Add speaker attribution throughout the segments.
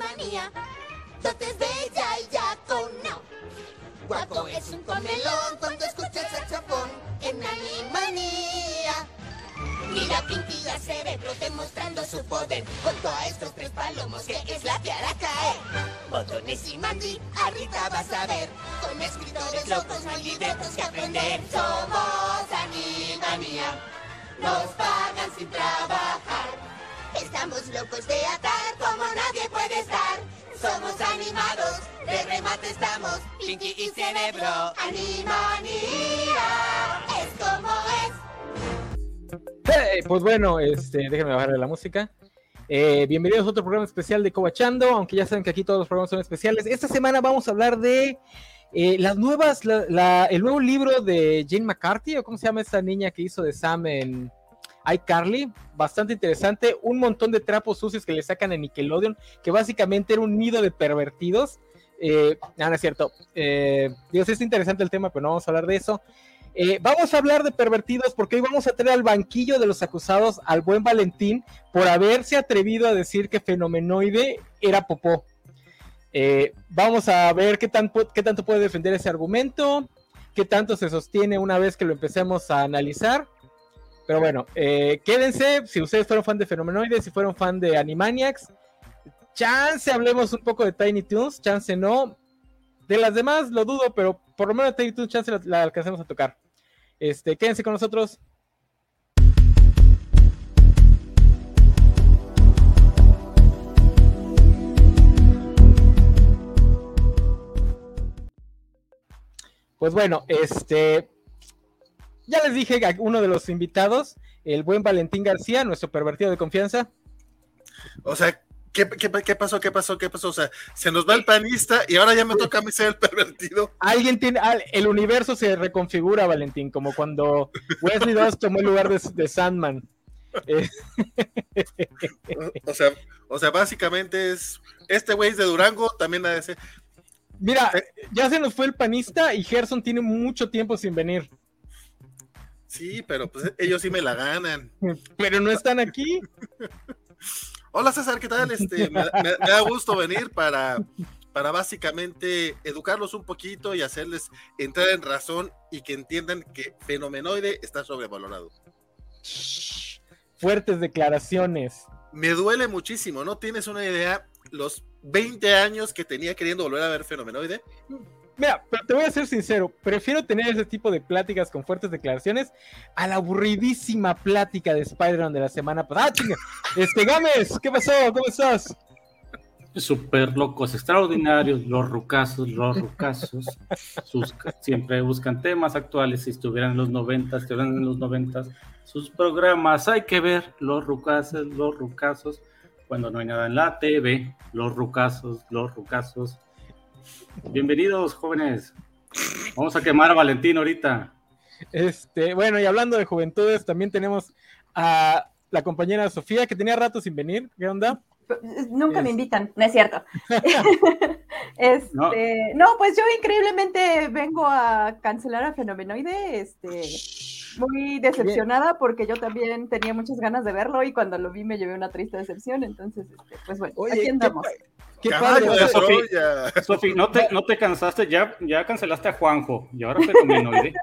Speaker 1: Animanía. Dotes bella y ya con no. Guapo es un comelón cuando escucha el saxofón en Animanía. Mira Pinky a cerebro demostrando su poder Junto a estos tres palomos que es la piara caer Botones y Mandy, ahorita vas a ver Con escritores locos no hay libretos que aprender Somos Animanía Nos pagan sin trabajar Estamos locos de atar como nadie puede estar somos animados, de remate estamos, Pinky Cerebro. Animanía, es como es.
Speaker 2: Hey, pues bueno, este, déjenme bajarle la música. Eh, bienvenidos a otro programa especial de Cobachando, aunque ya saben que aquí todos los programas son especiales. Esta semana vamos a hablar de eh, las nuevas, el nuevo libro de Jane McCarthy, o cómo se llama esta niña que hizo de Sam en iCarly, bastante interesante, un montón de trapos sucios que le sacan en Nickelodeon, que básicamente era un nido de pervertidos. Eh, no, no es cierto. Eh, Dios, es interesante el tema, pero no vamos a hablar de eso. Eh, vamos a hablar de pervertidos porque hoy vamos a tener al banquillo de los acusados al buen Valentín por haberse atrevido a decir que Fenomenoide era popó. Eh, vamos a ver qué, tan, qué tanto puede defender ese argumento, qué tanto se sostiene una vez que lo empecemos a analizar. Pero bueno, eh, quédense, si ustedes fueron fan de Fenomenoide, si fueron fan de Animaniacs, chance hablemos un poco de Tiny Toons, chance no. De las demás lo dudo, pero por lo menos Tiny Toons chance la, la alcancemos a tocar. Este, quédense con nosotros. Pues bueno, este, ya les dije a uno de los invitados, el buen Valentín García, nuestro pervertido de confianza.
Speaker 3: O sea, ¿qué, qué, qué pasó? ¿Qué pasó? ¿Qué pasó? O sea, se nos va el panista y ahora ya me toca a mí ser el pervertido.
Speaker 2: Alguien tiene, el universo se reconfigura, Valentín, como cuando Wesley Dawes tomó el lugar de, de Sandman. Eh.
Speaker 3: O sea, o sea, básicamente es este güey de Durango también ha de ser.
Speaker 2: Mira, ya se nos fue el panista y Gerson tiene mucho tiempo sin venir.
Speaker 3: Sí, pero pues ellos sí me la ganan.
Speaker 2: Pero no están aquí.
Speaker 3: Hola César, ¿qué tal? Este, me, me, me, da gusto venir para, para básicamente educarlos un poquito y hacerles entrar en razón y que entiendan que Fenomenoide está sobrevalorado.
Speaker 2: Fuertes declaraciones.
Speaker 3: Me duele muchísimo, no tienes una idea los 20 años que tenía queriendo volver a ver Fenomenoide.
Speaker 2: Mira, pero te voy a ser sincero, prefiero tener ese tipo de pláticas con fuertes declaraciones a la aburridísima plática de Spider-Man de la semana pasada. ¡Ah, chinga! Este, Gámez, ¿qué pasó? ¿Cómo estás?
Speaker 4: Super locos, extraordinarios, los rucasos, los rucasos, siempre buscan temas actuales, si estuvieran en los noventas, estuvieran en los noventas, sus programas, hay que ver los rucasos, los rucasos, cuando no hay nada en la TV, los rucasos, los rucasos, Bienvenidos, jóvenes. Vamos a quemar a Valentín ahorita.
Speaker 2: Este, bueno, y hablando de juventudes, también tenemos a la compañera Sofía, que tenía rato sin venir. ¿Qué onda?
Speaker 5: Nunca es... me invitan, no es cierto. este, no. no. pues yo increíblemente vengo a cancelar a Fenomenoide, este, muy decepcionada Bien. porque yo también tenía muchas ganas de verlo y cuando lo vi me llevé una triste decepción, entonces, este, pues bueno, Oye, aquí andamos.
Speaker 4: Qué padre, Sofi, Sofi, ¿no te, no te cansaste, ya, ya cancelaste a Juanjo y ahora Fenomenoide.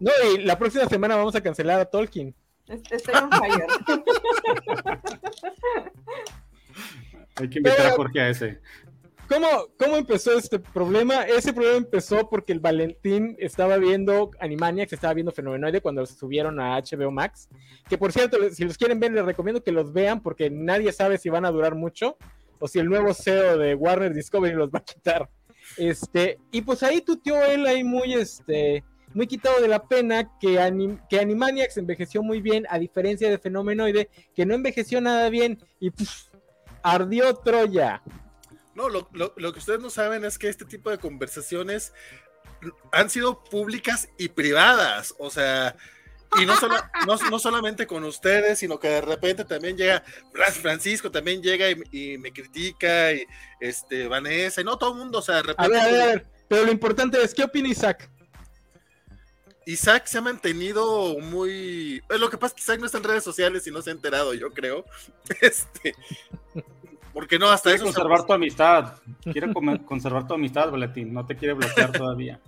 Speaker 2: No, y la próxima semana vamos a cancelar a Tolkien.
Speaker 5: Estoy on fire.
Speaker 4: Hay que invitar Pero, a Jorge a ese.
Speaker 2: ¿Cómo, ¿Cómo empezó este problema? Ese problema empezó porque el Valentín estaba viendo Animaniacs, estaba viendo Fenomenoide cuando los subieron a HBO Max. Que por cierto, si los quieren ver, les recomiendo que los vean porque nadie sabe si van a durar mucho o si el nuevo CEO de Warner Discovery los va a quitar. Este, y pues ahí tuteó él ahí muy, este, muy quitado de la pena que, anim, que Animaniacs envejeció muy bien, a diferencia de Fenomenoide, que no envejeció nada bien y ardió Troya.
Speaker 3: No, lo, lo, lo, que ustedes no saben es que este tipo de conversaciones han sido públicas y privadas. O sea, y no, solo, no, no, solamente con ustedes, sino que de repente también llega Francisco, también llega y, y, me critica, y este Vanessa, y no todo el mundo, o sea, de repente.
Speaker 2: A ver, a ver, pero lo importante es, ¿qué opina Isaac?
Speaker 3: Isaac se ha mantenido muy. Lo que pasa es que Isaac no está en redes sociales y no se ha enterado, yo creo. Este. Porque no, hasta
Speaker 4: quiere conservar tu amistad. Quiere conservar tu amistad, Valentín. No te quiere bloquear todavía.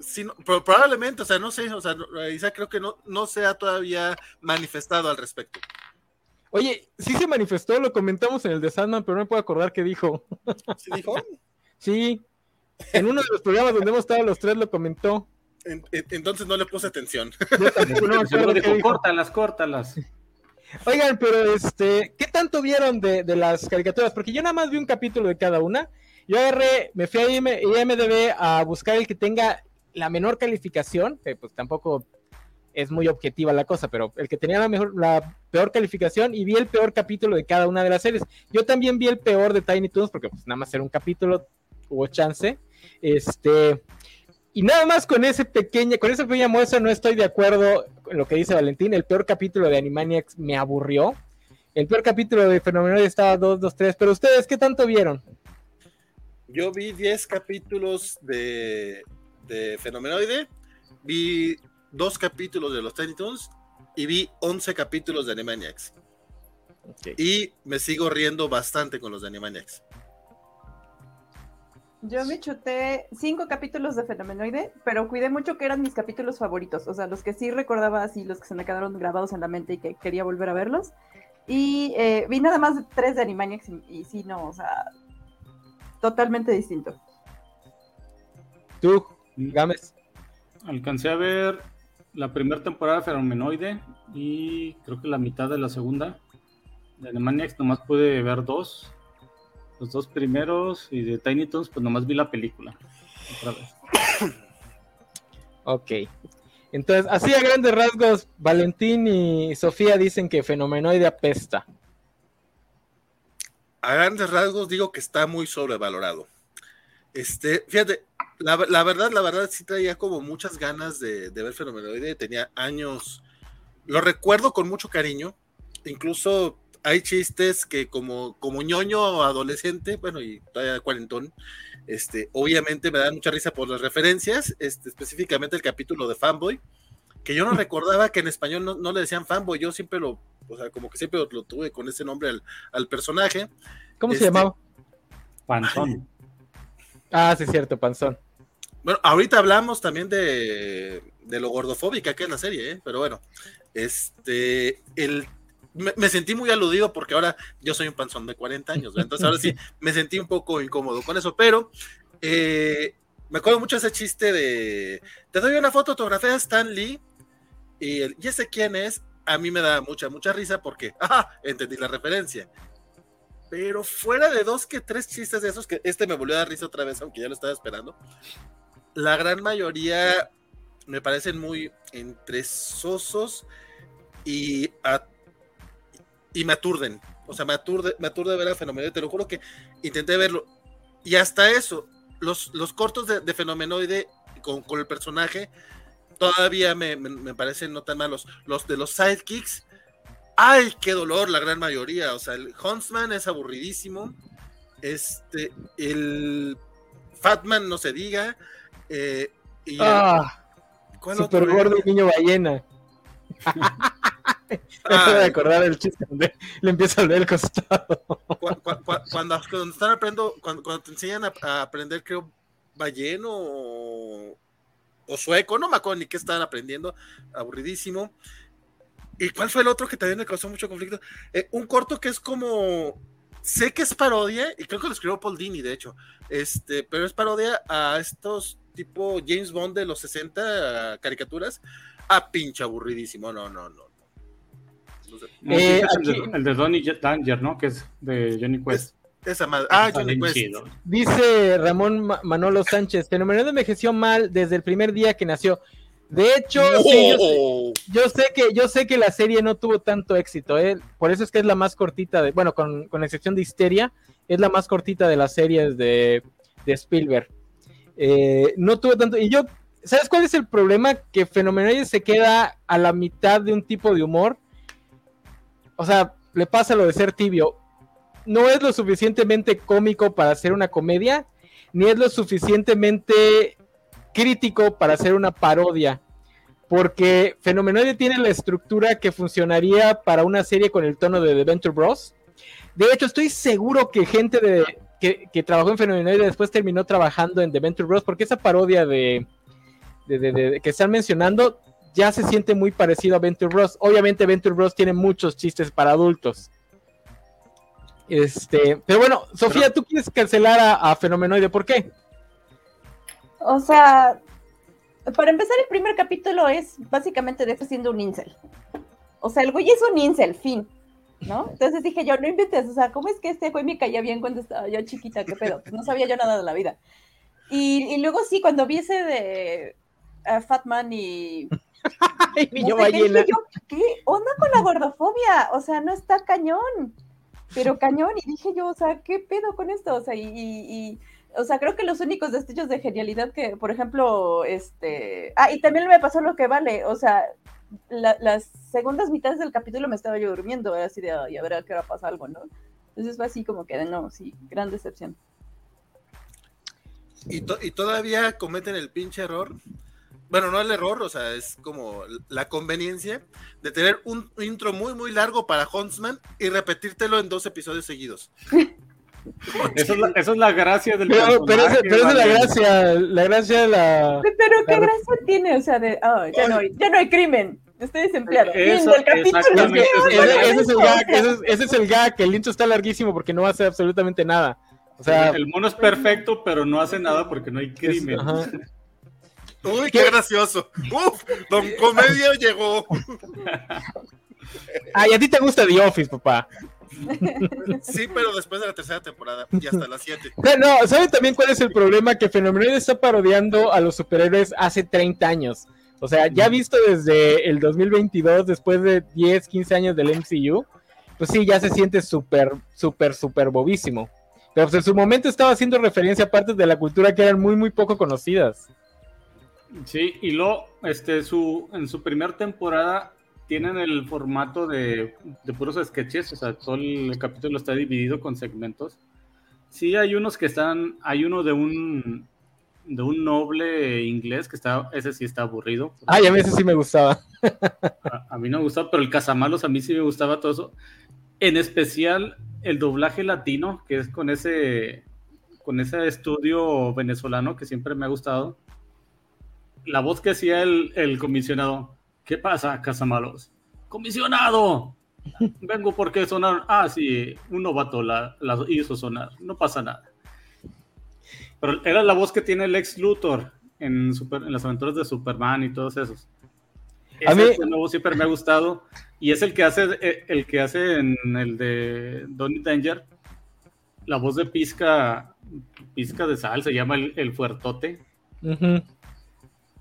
Speaker 3: Sí, probablemente, o sea, no sé, o sea, Isa creo que no, no se ha todavía manifestado al respecto.
Speaker 2: Oye, sí se manifestó, lo comentamos en el de Sandman, pero no me puedo acordar qué dijo.
Speaker 3: ¿Sí dijo?
Speaker 2: sí, en uno de los programas donde hemos estado los tres lo comentó.
Speaker 3: entonces no le puse atención.
Speaker 4: no, dijo, córtalas, córtalas.
Speaker 2: Oigan, pero este, ¿qué tanto vieron de, las caricaturas? Porque yo nada más vi un capítulo de cada una. Yo agarré, me fui a IMDB a buscar el que tenga la menor calificación, que pues tampoco es muy objetiva la cosa, pero el que tenía la mejor, la peor calificación y vi el peor capítulo de cada una de las series. Yo también vi el peor de Tiny Toons porque pues nada más era un capítulo, hubo chance. Este, y nada más con ese pequeña, con esa pequeña muestra no estoy de acuerdo lo que dice Valentín. El peor capítulo de Animaniacs me aburrió. El peor capítulo de Fenomenoide estaba 2, 2, 3. Pero ustedes, ¿qué tanto vieron?
Speaker 3: Yo vi 10 capítulos de, de Fenomenoide. Vi dos capítulos de los Tiny Toons y vi 11 capítulos de Animaniacs. Y me sigo riendo bastante con los de Animaniacs.
Speaker 5: Yo me chuté cinco capítulos de Fenomenoide, pero cuidé mucho que eran mis capítulos favoritos, o sea, los que sí recordaba así, los que se me quedaron grabados en la mente y que quería volver a verlos. Y eh, vi nada más tres de Animaniacs y, y sí, no, o sea, totalmente distinto.
Speaker 2: ¿Tú, Gámez?
Speaker 4: Alcancé a ver la primera temporada de Fenomenoide y creo que la mitad de la segunda. De Animaniacs nomás pude ver dos. Los dos primeros y de Tiny Toons pues nomás vi la película. Otra vez.
Speaker 2: ok. Entonces, así a grandes rasgos, Valentín y Sofía dicen que Fenomenoide apesta.
Speaker 3: A grandes rasgos digo que está muy sobrevalorado. Este, fíjate, la, verdad, la verdad sí traía como muchas ganas de, ver Fenomenoide, tenía años, lo recuerdo con mucho cariño, incluso hay chistes que como, como ñoño adolescente, bueno, y todavía cuarentón, este, obviamente me dan mucha risa por las referencias, este, específicamente el capítulo de Fanboy, que yo no recordaba que en español no, le decían Fanboy, yo siempre lo, o sea, como que siempre lo, tuve con ese nombre al, personaje.
Speaker 2: ¿Cómo se este, llamaba?
Speaker 4: Panzón.
Speaker 2: Ah, sí, es cierto, Panzón.
Speaker 3: Bueno, ahorita hablamos también de, lo gordofóbica que es la serie, ¿eh? pero bueno, este, el, me, sentí muy aludido porque ahora yo soy un panzón de 40 años, entonces ahora sí me sentí un poco incómodo con eso, pero eh, me acuerdo mucho ese chiste de, te doy una foto autografía de Stan Lee y, el, ¿y ese quién es? A mí me da mucha, mucha risa porque, ajá, entendí la referencia. Pero fuera de dos que tres chistes de esos, que este me volvió a dar risa otra vez, aunque ya lo estaba esperando. La gran mayoría me parecen muy entresosos y, y me aturden. O sea, me aturde, me aturde ver el Fenomenoide. Te lo juro que intenté verlo. Y hasta eso, los, los cortos de, de Fenomenoide con, con, el personaje todavía me, me, parecen no tan malos. Los de los sidekicks ¡Ay, qué dolor! La gran mayoría. O sea, el Huntsman es aburridísimo. Este, el Fatman no se diga. Eh, y
Speaker 2: ah, super gordo niño ballena. Ah, de acordar el chiste donde le empieza a leer el costado.
Speaker 3: cuando, están aprendiendo, cuando, te enseñan a, aprender, creo, balleno o, o, sueco, no me acuerdo ni qué estaban aprendiendo, aburridísimo. ¿Y cuál fue el otro que también me causó mucho conflicto? Eh, un corto que es como. Sé que es parodia, y creo que lo escribió Paul Dini, de hecho. Este, pero es parodia a estos tipo James Bond de los 60 caricaturas. Ah, pinche aburridísimo. No, no, no.
Speaker 4: Eh, el, de, Donnie Danger, ¿no? Que es de Johnny Quest.
Speaker 3: esa madre. Ah, Johnny Quest.
Speaker 2: Dice Ramón Manolo Sánchez: Fenomenal envejeció mal desde el primer día que nació. De hecho, yo, sé, que, yo sé que la serie no tuvo tanto éxito, ¿eh? por eso es que es la más cortita, de, bueno, con, con excepción de Histeria, es la más cortita de las series de, Spielberg. Eh, no tuvo tanto, y yo, ¿sabes cuál es el problema? Que Fenomenoide se queda a la mitad de un tipo de humor, o sea, le pasa lo de ser tibio, no es lo suficientemente cómico para hacer una comedia, ni es lo suficientemente crítico para hacer una parodia. Porque Fenomenoide tiene la estructura que funcionaría para una serie con el tono de The Venture Bros. De hecho, estoy seguro que gente de, que, trabajó en Fenomenoide después terminó trabajando en The Venture Bros. Porque esa parodia de, de, que están mencionando ya se siente muy parecido a Venture Bros. Obviamente Venture Bros tiene muchos chistes para adultos. Este, pero bueno, Sofía, tú quieres cancelar a, Fenomenoide, ¿por qué?
Speaker 5: O sea, para empezar, el primer capítulo es básicamente de siendo un incel. O sea, el güey es un incel, fin. ¿No? Entonces dije yo, no inventes, o sea, ¿cómo es que este güey me caía bien cuando estaba yo chiquita? ¿Qué pedo? no sabía yo nada de la vida. Y, luego sí, cuando vi ese de uh, Fatman y ¿qué onda con la gordofobia? O sea, no está cañón, pero cañón. Y dije yo, o sea, ¿qué pedo con esto? O sea, y, o sea, creo que los únicos destellos de genialidad que, por ejemplo, este. Ah, y también me pasó lo que vale, o sea, las segundas mitades del capítulo me estaba yo durmiendo, así de, y a ver a qué hora pasa algo, ¿no? Entonces fue así como que, no, sí, gran decepción.
Speaker 3: Y, y todavía cometen el pinche error bueno, no el error, o sea, es como la conveniencia de tener un intro muy, muy largo para Huntsman y repetírtelo en dos episodios seguidos.
Speaker 4: Eso es, la, gracia del
Speaker 2: pero, pero, esa, pero es la gracia, la gracia de la.
Speaker 5: Pero qué gracia tiene, o sea, de oh, ya, no, ya no hay crimen, estoy desempleado. Eso,
Speaker 2: exactamente, ese, es el gag, ese, es, el gag, el intro está larguísimo porque no hace absolutamente nada. O sea,
Speaker 4: el mono es perfecto, pero no hace nada porque no hay crimen.
Speaker 3: Uy, qué, gracioso. Uf, Don Comedia llegó.
Speaker 2: Ay, a ti te gusta The Office, papá.
Speaker 3: Sí, pero después de la tercera temporada y hasta las siete.
Speaker 2: No, ¿saben también cuál es el problema? Que Fenomenoide está parodiando a los superhéroes hace 30 años. O sea, ya visto desde el 2022, después de 10, 15 años del MCU, pues sí, ya se siente súper, súper, súper bobísimo. Pero pues en su momento estaba haciendo referencia a partes de la cultura que eran muy, muy poco conocidas.
Speaker 4: Sí, y luego, este, su, en su primera temporada tienen el formato de, puros sketches, o sea, todo el capítulo está dividido con segmentos. Sí, hay unos que están, hay uno de un de un noble inglés que está, ese sí está aburrido.
Speaker 2: Ay, a mí ese sí me gustaba.
Speaker 4: A, mí no me gustaba, pero el Cazamalos a mí sí me gustaba todo eso. En especial el doblaje latino, que es con ese con ese estudio venezolano que siempre me ha gustado la voz que hacía el, comisionado. ¿Qué pasa, Casamalos? ¡Comisionado! Vengo porque sonaron. Ah, sí, un novato la, hizo sonar. No pasa nada. Pero era la voz que tiene el ex Luthor en, en las aventuras de Superman y todos esos. a mí nuevo siempre me ha gustado y es el que hace eh, el que hace en el de Donnie Danger la voz de Pizca Pizca de Sal se llama el, fuertote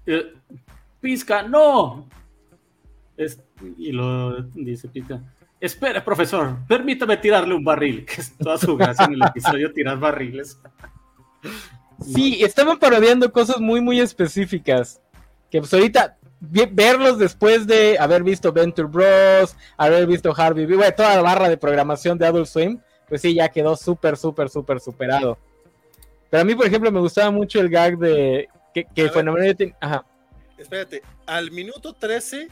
Speaker 4: eh, Pizca, no. y lo dice Pizca. Espera, profesor, permítame tirarle un barril, que es toda su gracia en el episodio tirar barriles.
Speaker 2: Sí, estaban parodiando cosas muy, muy específicas. Que pues ahorita verlos después de haber visto Venture Bros, haber visto Harvey, toda la barra de programación de Adult Swim, pues sí, ya quedó súper, súper, súper superado. Pero a mí, por ejemplo, me gustaba mucho el gag de que, que Fenomenoide Ajá.
Speaker 3: Espérate, al minuto 13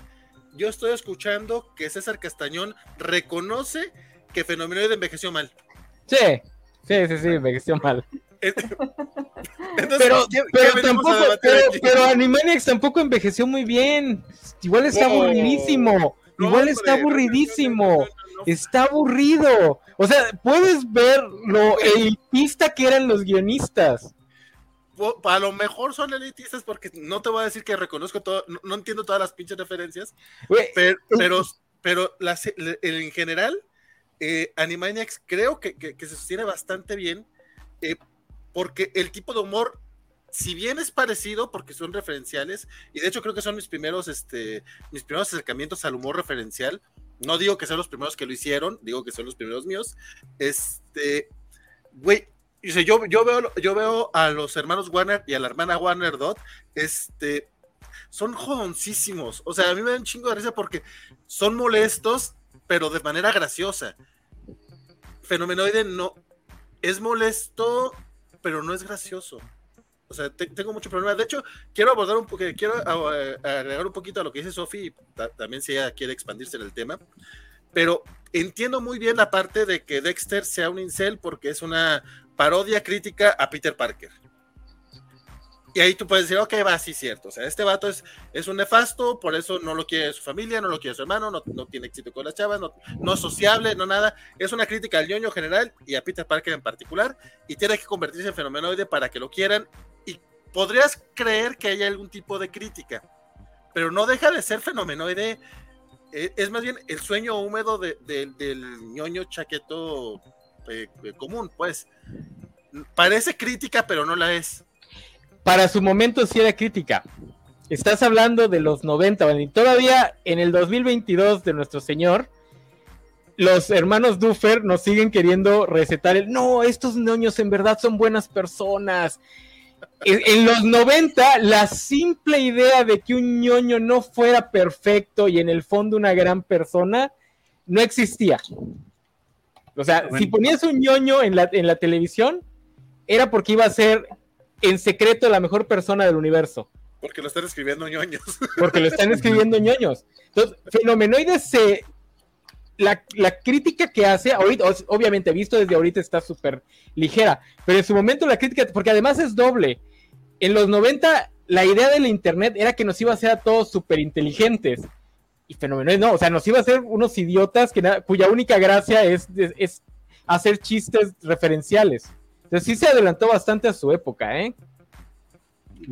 Speaker 3: yo estoy escuchando que César Castañón reconoce que Fenomenoide envejeció mal.
Speaker 2: Sí, sí, sí, sí, envejeció mal. pero, pero tampoco, pero, Animaniacs tampoco envejeció muy bien. Igual está aburridísimo. Igual está aburridísimo. está aburrido. O sea, puedes ver lo elitista que eran los guionistas
Speaker 3: a lo mejor son elitistas porque no te voy a decir que reconozco todo, no, entiendo todas las pinches referencias, pero, pero, en general, eh, Animaniacs creo que, se sostiene bastante bien eh, porque el tipo de humor, si bien es parecido porque son referenciales, y de hecho creo que son mis primeros, este, mis primeros acercamientos al humor referencial, no digo que sean los primeros que lo hicieron, digo que son los primeros míos, este, güey, yo, yo, veo, yo veo a los hermanos Warner y a la hermana Warner Dot, este, son jodoncísimos. O sea, a mí me dan un chingo de risa porque son molestos, pero de manera graciosa. Fenomenoide no es molesto, pero no es gracioso. O sea, tengo mucho problema. De hecho, quiero abordar un poco, quiero agregar un poquito a lo que dice Sofi, también si ella quiere expandirse en el tema. Pero entiendo muy bien la parte de que Dexter sea un incel porque es una parodia crítica a Peter Parker. Y ahí tú puedes decir, ok, va, sí, cierto. O sea, este vato es, es un nefasto, por eso no lo quiere su familia, no lo quiere su hermano, no, no tiene éxito con las chavas, no, no es sociable, no nada. Es una crítica al ñoño general y a Peter Parker en particular. Y tiene que convertirse en fenomenoide para que lo quieran. Y podrías creer que haya algún tipo de crítica, pero no deja de ser fenomenoide. Eh, es más bien el sueño húmedo de, del ñoño chaqueto eh, eh, común, pues. Parece crítica, pero no la es
Speaker 2: para su momento sí era crítica. Estás hablando de los 90, y todavía en el 2022 de nuestro Señor, los hermanos Duffer nos siguen queriendo recetar el, no, estos niños en verdad son buenas personas. En, los 90, la simple idea de que un ñoño no fuera perfecto y en el fondo una gran persona, no existía. O sea, si ponías un ñoño en la, en la televisión, era porque iba a ser en secreto la mejor persona del universo.
Speaker 3: Porque lo están escribiendo ñoños.
Speaker 2: Porque lo están escribiendo ñoños. Entonces, Fenomenoides se. La, crítica que hace, ahorita, obviamente visto desde ahorita está súper ligera, pero en su momento la crítica, porque además es doble. En los 90, la idea del Internet era que nos iba a hacer a todos súper inteligentes. Y Fenomenoides no, o sea, nos iba a hacer unos idiotas que cuya única gracia es, es hacer chistes referenciales. Entonces sí se adelantó bastante a su época, ¿eh?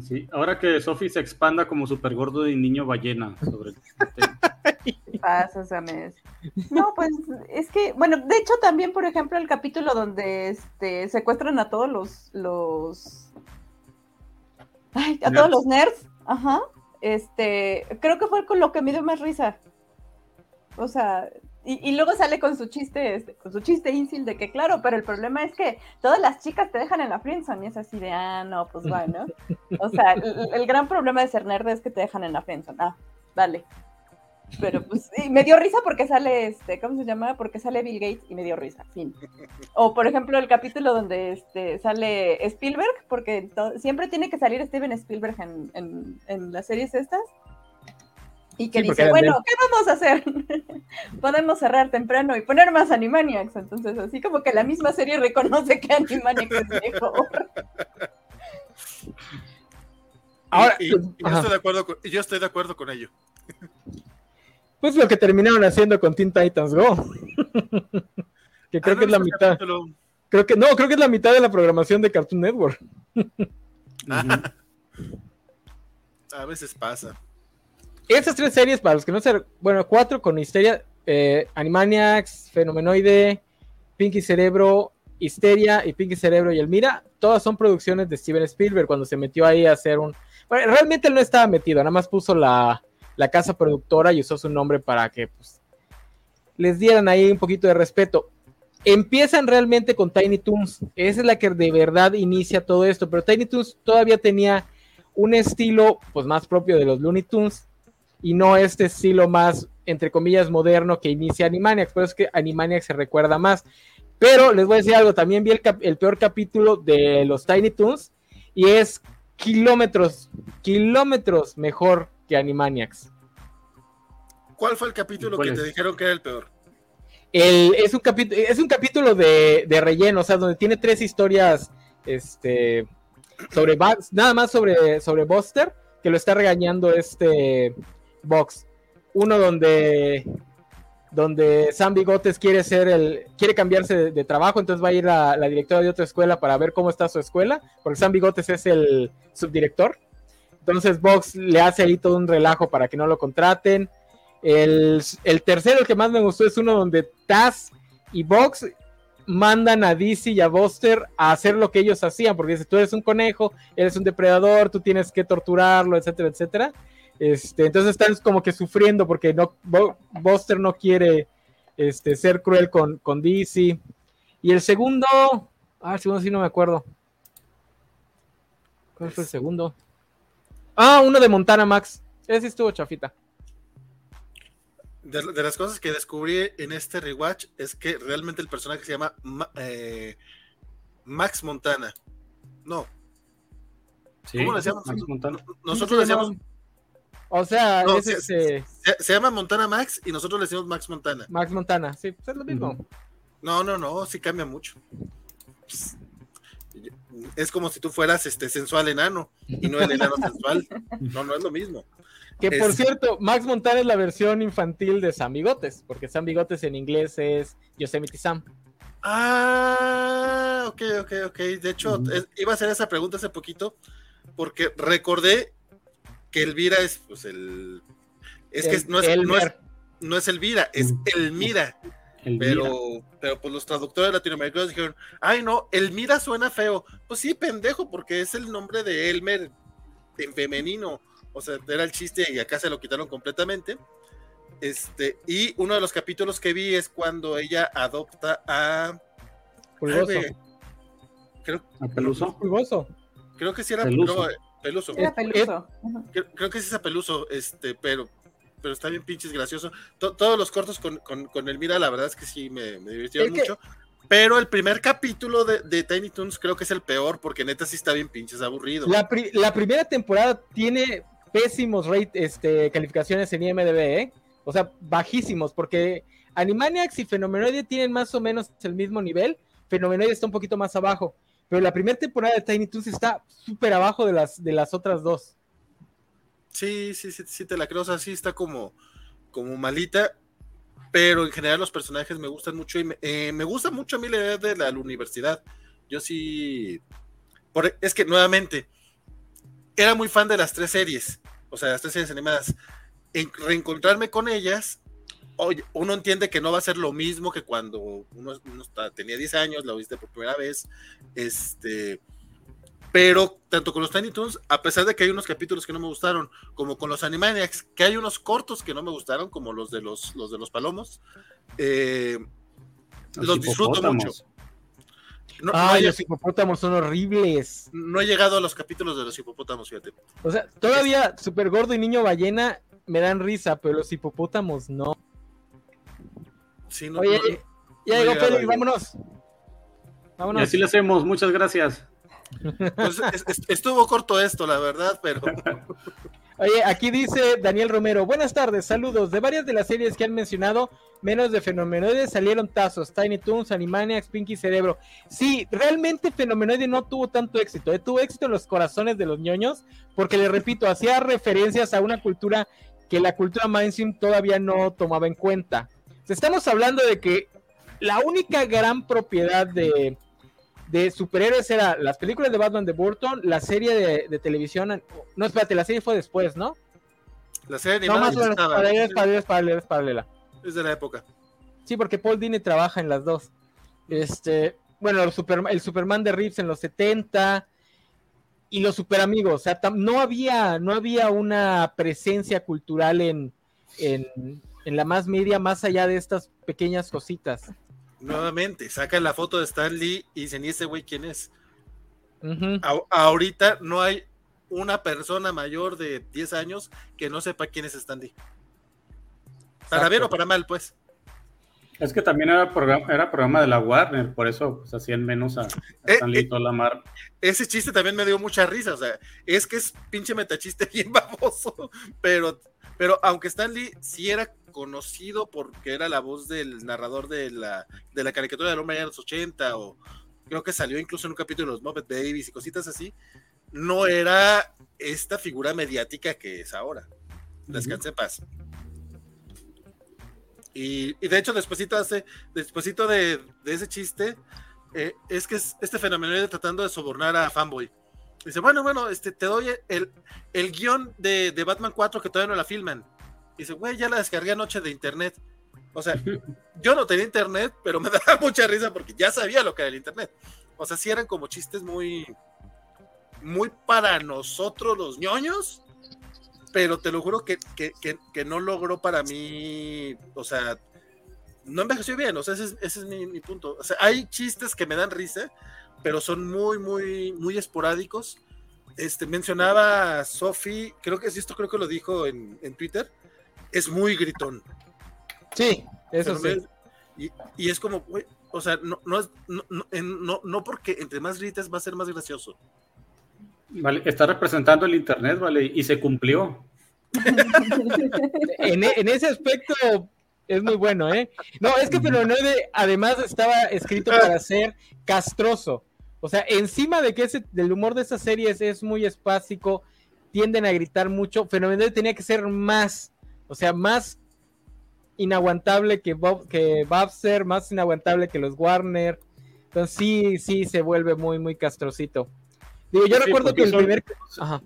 Speaker 4: Sí, ahora que Sophie se expanda como super gordo de niño ballena sobre
Speaker 5: el Pásame. No, pues es que, bueno, de hecho también, por ejemplo, el capítulo donde este, secuestran a todos los, los, ay, a todos los nerds, ajá, este, creo que fue con lo que me dio más risa. O sea, y, luego sale con su chiste, este, con su chiste incil de que claro, pero el problema es que todas las chicas te dejan en la friendzone y es así de, ah, no, pues bueno. O sea, el, gran problema de ser nerd es que te dejan en la friendzone. Ah, vale. Pero pues me dio risa porque sale este, ¿cómo se llama? Porque sale Bill Gates y me dio risa, fin. O por ejemplo el capítulo donde este, sale Spielberg, porque siempre tiene que salir Steven Spielberg en, en, en las series estas y que dice, bueno, ¿qué vamos a hacer? Podemos cerrar temprano y poner más Animaniacs. Entonces, así como que la misma serie reconoce que Animaniacs es mejor.
Speaker 3: Ahora, y, yo, estoy de acuerdo con, yo estoy de acuerdo con ello.
Speaker 2: Pues lo que terminaron haciendo con Teen Titans Go. que creo ah, que es la mitad. Creo que, no, creo que es la mitad de la programación de Cartoon Network.
Speaker 3: A veces pasa.
Speaker 2: Estas tres series, para los que no se. Bueno, cuatro con Histeria, eh, Animaniacs, Fenomenoide, Pinky Cerebro, Histeria y Pinky Cerebro y Elmira, todas son producciones de Steven Spielberg cuando se metió ahí a hacer un. Bueno, realmente él no estaba metido, nada más puso la, casa productora y usó su nombre para que pues, les dieran ahí un poquito de respeto. Empiezan realmente con Tiny Toons, esa es la que de verdad inicia todo esto, pero Tiny Toons todavía tenía un estilo pues más propio de los Looney Tunes y no este estilo más, entre comillas, moderno que inicia Animaniacs. Por eso es que Animaniacs se recuerda más. Pero les voy a decir algo, también vi el, peor capítulo de los Tiny Toons y es kilómetros, kilómetros mejor que Animaniacs.
Speaker 3: ¿Cuál fue el capítulo que te dijeron que era el peor?
Speaker 2: es, un capítulo, es un capítulo de, relleno, o sea, donde tiene tres historias este, sobre nada más sobre, sobre Buster, que lo está regañando este Box. Uno donde, donde Sam Bigotes quiere ser el, quiere cambiarse de, trabajo, entonces va a ir a la directora de otra escuela para ver cómo está su escuela, porque Sam Bigotes es el subdirector. Entonces Box le hace ahí todo un relajo para que no lo contraten. El, el tercero, el que más me gustó, es uno donde Taz y Box mandan a DC y a Buster a hacer lo que ellos hacían, porque dice, tú eres un conejo, eres un depredador, tú tienes que torturarlo, etcétera, etcétera. Este, entonces están como que sufriendo porque no, Buster no quiere este, ser cruel con, con DC. Y el segundo, ah, el segundo sí no me acuerdo. ¿Cuál fue el segundo? Ah, uno de Montana Max. Ese estuvo chafita.
Speaker 3: De, las cosas que descubrí en este rewatch es que realmente el personaje se llama eh, Max Montana. No.
Speaker 4: ¿Cómo le decíamos?
Speaker 3: Nosotros le decíamos
Speaker 2: O sea,
Speaker 3: No,
Speaker 2: es
Speaker 3: se-
Speaker 2: este
Speaker 3: Se, se llama Montana Max y nosotros le decimos Max Montana.
Speaker 2: Max Montana, sí, pues es lo mismo.
Speaker 3: No, no, no, sí cambia mucho. Pss, Es como si tú fueras este sensual enano y no el enano sensual. No, no es lo mismo.
Speaker 2: Que por
Speaker 3: Es-
Speaker 2: cierto, Max Montana es la versión infantil de Sam Bigotes, porque Sam Bigotes en inglés es Yosemite Sam.
Speaker 3: Ah, ok, ok, ok. De hecho, es- iba a hacer esa pregunta hace poquito porque recordé que Elvira es pues el es que no es, no es no es Elvira, es. Elmira. Pero, pero pues los traductores latinoamericanos dijeron, ay no, Elmira suena feo. Pues sí, pendejo, porque es el nombre de Elmer en femenino. O sea, era el chiste y acá se lo quitaron completamente. Este, y uno de los capítulos que vi es cuando ella adopta a.
Speaker 2: Pulgoso.
Speaker 3: Ay, creo,
Speaker 4: ¿A Peluso?
Speaker 2: Pulgoso.
Speaker 3: creo que sí era
Speaker 4: Peluso.
Speaker 3: no, eh, Peluso.
Speaker 5: Era peluso. Ujú.
Speaker 3: Creo, creo que sí es a Peluso, este, pero, pero está bien pinches gracioso. To- todos los cortos con, con, con la verdad es que sí me, me divirtieron
Speaker 2: que-
Speaker 3: mucho. Pero el primer capítulo de, de Tiny Toons creo que es el peor, porque neta sí está bien pinches aburrido.
Speaker 2: La, pri- la primera temporada tiene pésimos rate, este, calificaciones en IMDb, ¿eh? O sea, bajísimos, porque Animaniacs y Fenomenoide tienen más o menos el mismo nivel. Fenomenoide está un poquito más abajo. Pero la primera temporada de Tiny Toons está súper abajo de las, de las otras dos.
Speaker 3: Sí, sí, sí, sí, te la creo. O sea, sí está como, como malita. Pero en general los personajes me gustan mucho y me, eh, me gusta mucho a mí la idea de la, universidad. Yo sí. por- es que nuevamente, era muy fan de las tres series. O sea, las tres series animadas. En reencontrarme con ellas, oye, uno entiende que no va a ser lo mismo que cuando uno, uno está- tenía 10 años, la viste por primera vez. Este. Pero tanto con los Tiny Toons, a pesar de que hay unos capítulos que no me gustaron, como con los Animaniacs, que hay unos cortos que no me gustaron, como los de los, los de los palomos, eh, los disfruto mucho. No, no
Speaker 2: Ay, los hipopótamos son horribles.
Speaker 3: no he llegado a los capítulos de los hipopótamos, fíjate.
Speaker 2: O sea, todavía Super Gordo y Niño Ballena me dan risa, pero los hipopótamos no.
Speaker 3: Sí, no-
Speaker 2: Oye,
Speaker 3: no-
Speaker 2: ya
Speaker 3: no
Speaker 2: llegó Félix,
Speaker 3: ahí.
Speaker 2: vámonos.
Speaker 4: Y
Speaker 2: Vámonos.
Speaker 4: así lo hacemos, muchas gracias.
Speaker 3: Pues, es- es- estuvo corto esto, la verdad, pero
Speaker 2: Oye, aquí dice Daniel Romero, buenas tardes, saludos. De varias de las series que han mencionado, menos de Fenomenoide, salieron tazos, Tiny Toons, Animaniacs, Pinky Cerebro. Sí, realmente Fenomenoide no tuvo tanto éxito, eh, tuvo éxito en los corazones de los ñoños, porque le repito, hacía referencias a una cultura que la cultura mainstream todavía no tomaba en cuenta. Estamos hablando de que la única gran propiedad de, de superhéroes era las películas de Batman de Burton, la serie de, de televisión. No, espérate, la serie fue después, ¿no?
Speaker 3: la serie
Speaker 2: No, más
Speaker 3: estaba,
Speaker 2: paralela, es paralela, es paralela, es paralela.
Speaker 3: es de la época.
Speaker 2: Sí, porque Paul Dini trabaja en las dos. Este, bueno, el, Super- el Superman de Reeves en los 70 y los super amigos. O sea, tam- no había, no había una presencia cultural en, en, en la más media más allá de estas pequeñas cositas.
Speaker 3: Nuevamente, sacan la foto de Stan Lee y dicen, ¿y ese güey quién es? A- ahorita no hay una persona mayor de 10 años que no sepa quién es Stan Lee. Para
Speaker 2: Exacto.
Speaker 3: bien o para mal, pues.
Speaker 4: Es que también era programa, era programa de la Warner, por eso pues, hacían menos a, a
Speaker 3: Eh,
Speaker 4: Stanley
Speaker 3: eh.
Speaker 4: y toda la mar.
Speaker 3: Ese chiste también me dio mucha risa, o sea, es que es pinche metachiste bien baboso, pero, pero aunque Stan Lee sí era conocido porque era la voz del narrador de la, de la caricatura del hombre de los 80, o creo que salió incluso en un capítulo de los Muppet Babies y cositas así, no era esta figura mediática que es ahora. Descanse en paz. Y, y de hecho, despuesito, hace, despuesito de, de ese chiste, eh, es que es este fenómeno tratando de sobornar a Fanboy. Dice, bueno, bueno, este, te doy el, el guion de, de Batman 4 que todavía no la filman. Dice, güey, ya la descargué anoche de internet. O sea, yo no tenía internet, pero me daba mucha risa porque ya sabía lo que era el internet. O sea, sí eran como chistes muy, muy para nosotros los ñoños, pero te lo juro que, que, que, no logró para mí, o sea, no envejeció bien, o sea, ese es, ese es mi, mi, punto. O sea, hay chistes que me dan risa, pero son muy, muy, muy esporádicos. Este, mencionaba Sophie, creo que esto creo que lo dijo en, en Twitter, es muy gritón.
Speaker 2: Sí, eso sí.
Speaker 3: Y, y, es como, güey, o sea, no, no, es, no, no, no, no porque entre más grites va a ser más gracioso.
Speaker 4: Vale, está representando el internet, vale, y se cumplió.
Speaker 2: en, en, ese aspecto es muy bueno, ¿eh? No, es que Fenomenoide además estaba escrito para ser castroso. O sea, encima de que ese, del humor de esas series es muy espásico, tienden a gritar mucho, Fenomenoide tenía que ser más, o sea, más inaguantable que Bob, que Babster, más inaguantable que los Warner. Entonces sí, sí se vuelve muy, muy castrocito. Digo, yo recuerdo que el primer... Ajá.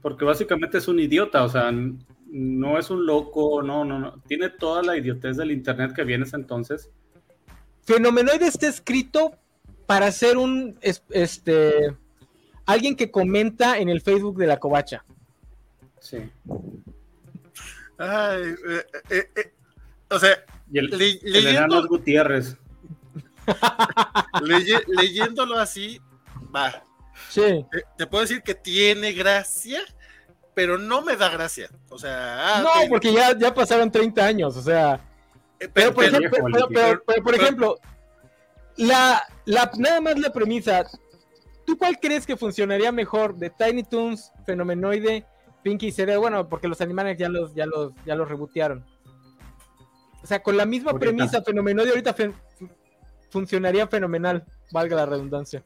Speaker 4: Porque básicamente es un idiota, o sea, no es un loco, no, no, no. Tiene toda la idiotez del internet que viene ese entonces.
Speaker 2: Fenomenoide está escrito para ser un este alguien que comenta en el Facebook de la covacha.
Speaker 4: Sí.
Speaker 3: Ay, eh, eh, eh, o sea,
Speaker 4: y el, leyendo, Gutiérrez.
Speaker 3: leyéndolo así, va.
Speaker 2: Sí.
Speaker 3: te puedo decir que tiene gracia, pero no me da gracia. O sea,
Speaker 2: ah, no, porque ya, ya pasaron 30 años, o sea. Eh, pero, por ejemplo, la, la, nada más la premisa. ¿Tú cuál crees que funcionaría mejor de Tiny Toons, Fenomenoide, Pinky Cerebro? Bueno, porque los Animaniacs ya los, ya los, ya los rebotearon. O sea, con la misma premisa, Fenomenoide ahorita funcionaría fenomenal, valga la redundancia.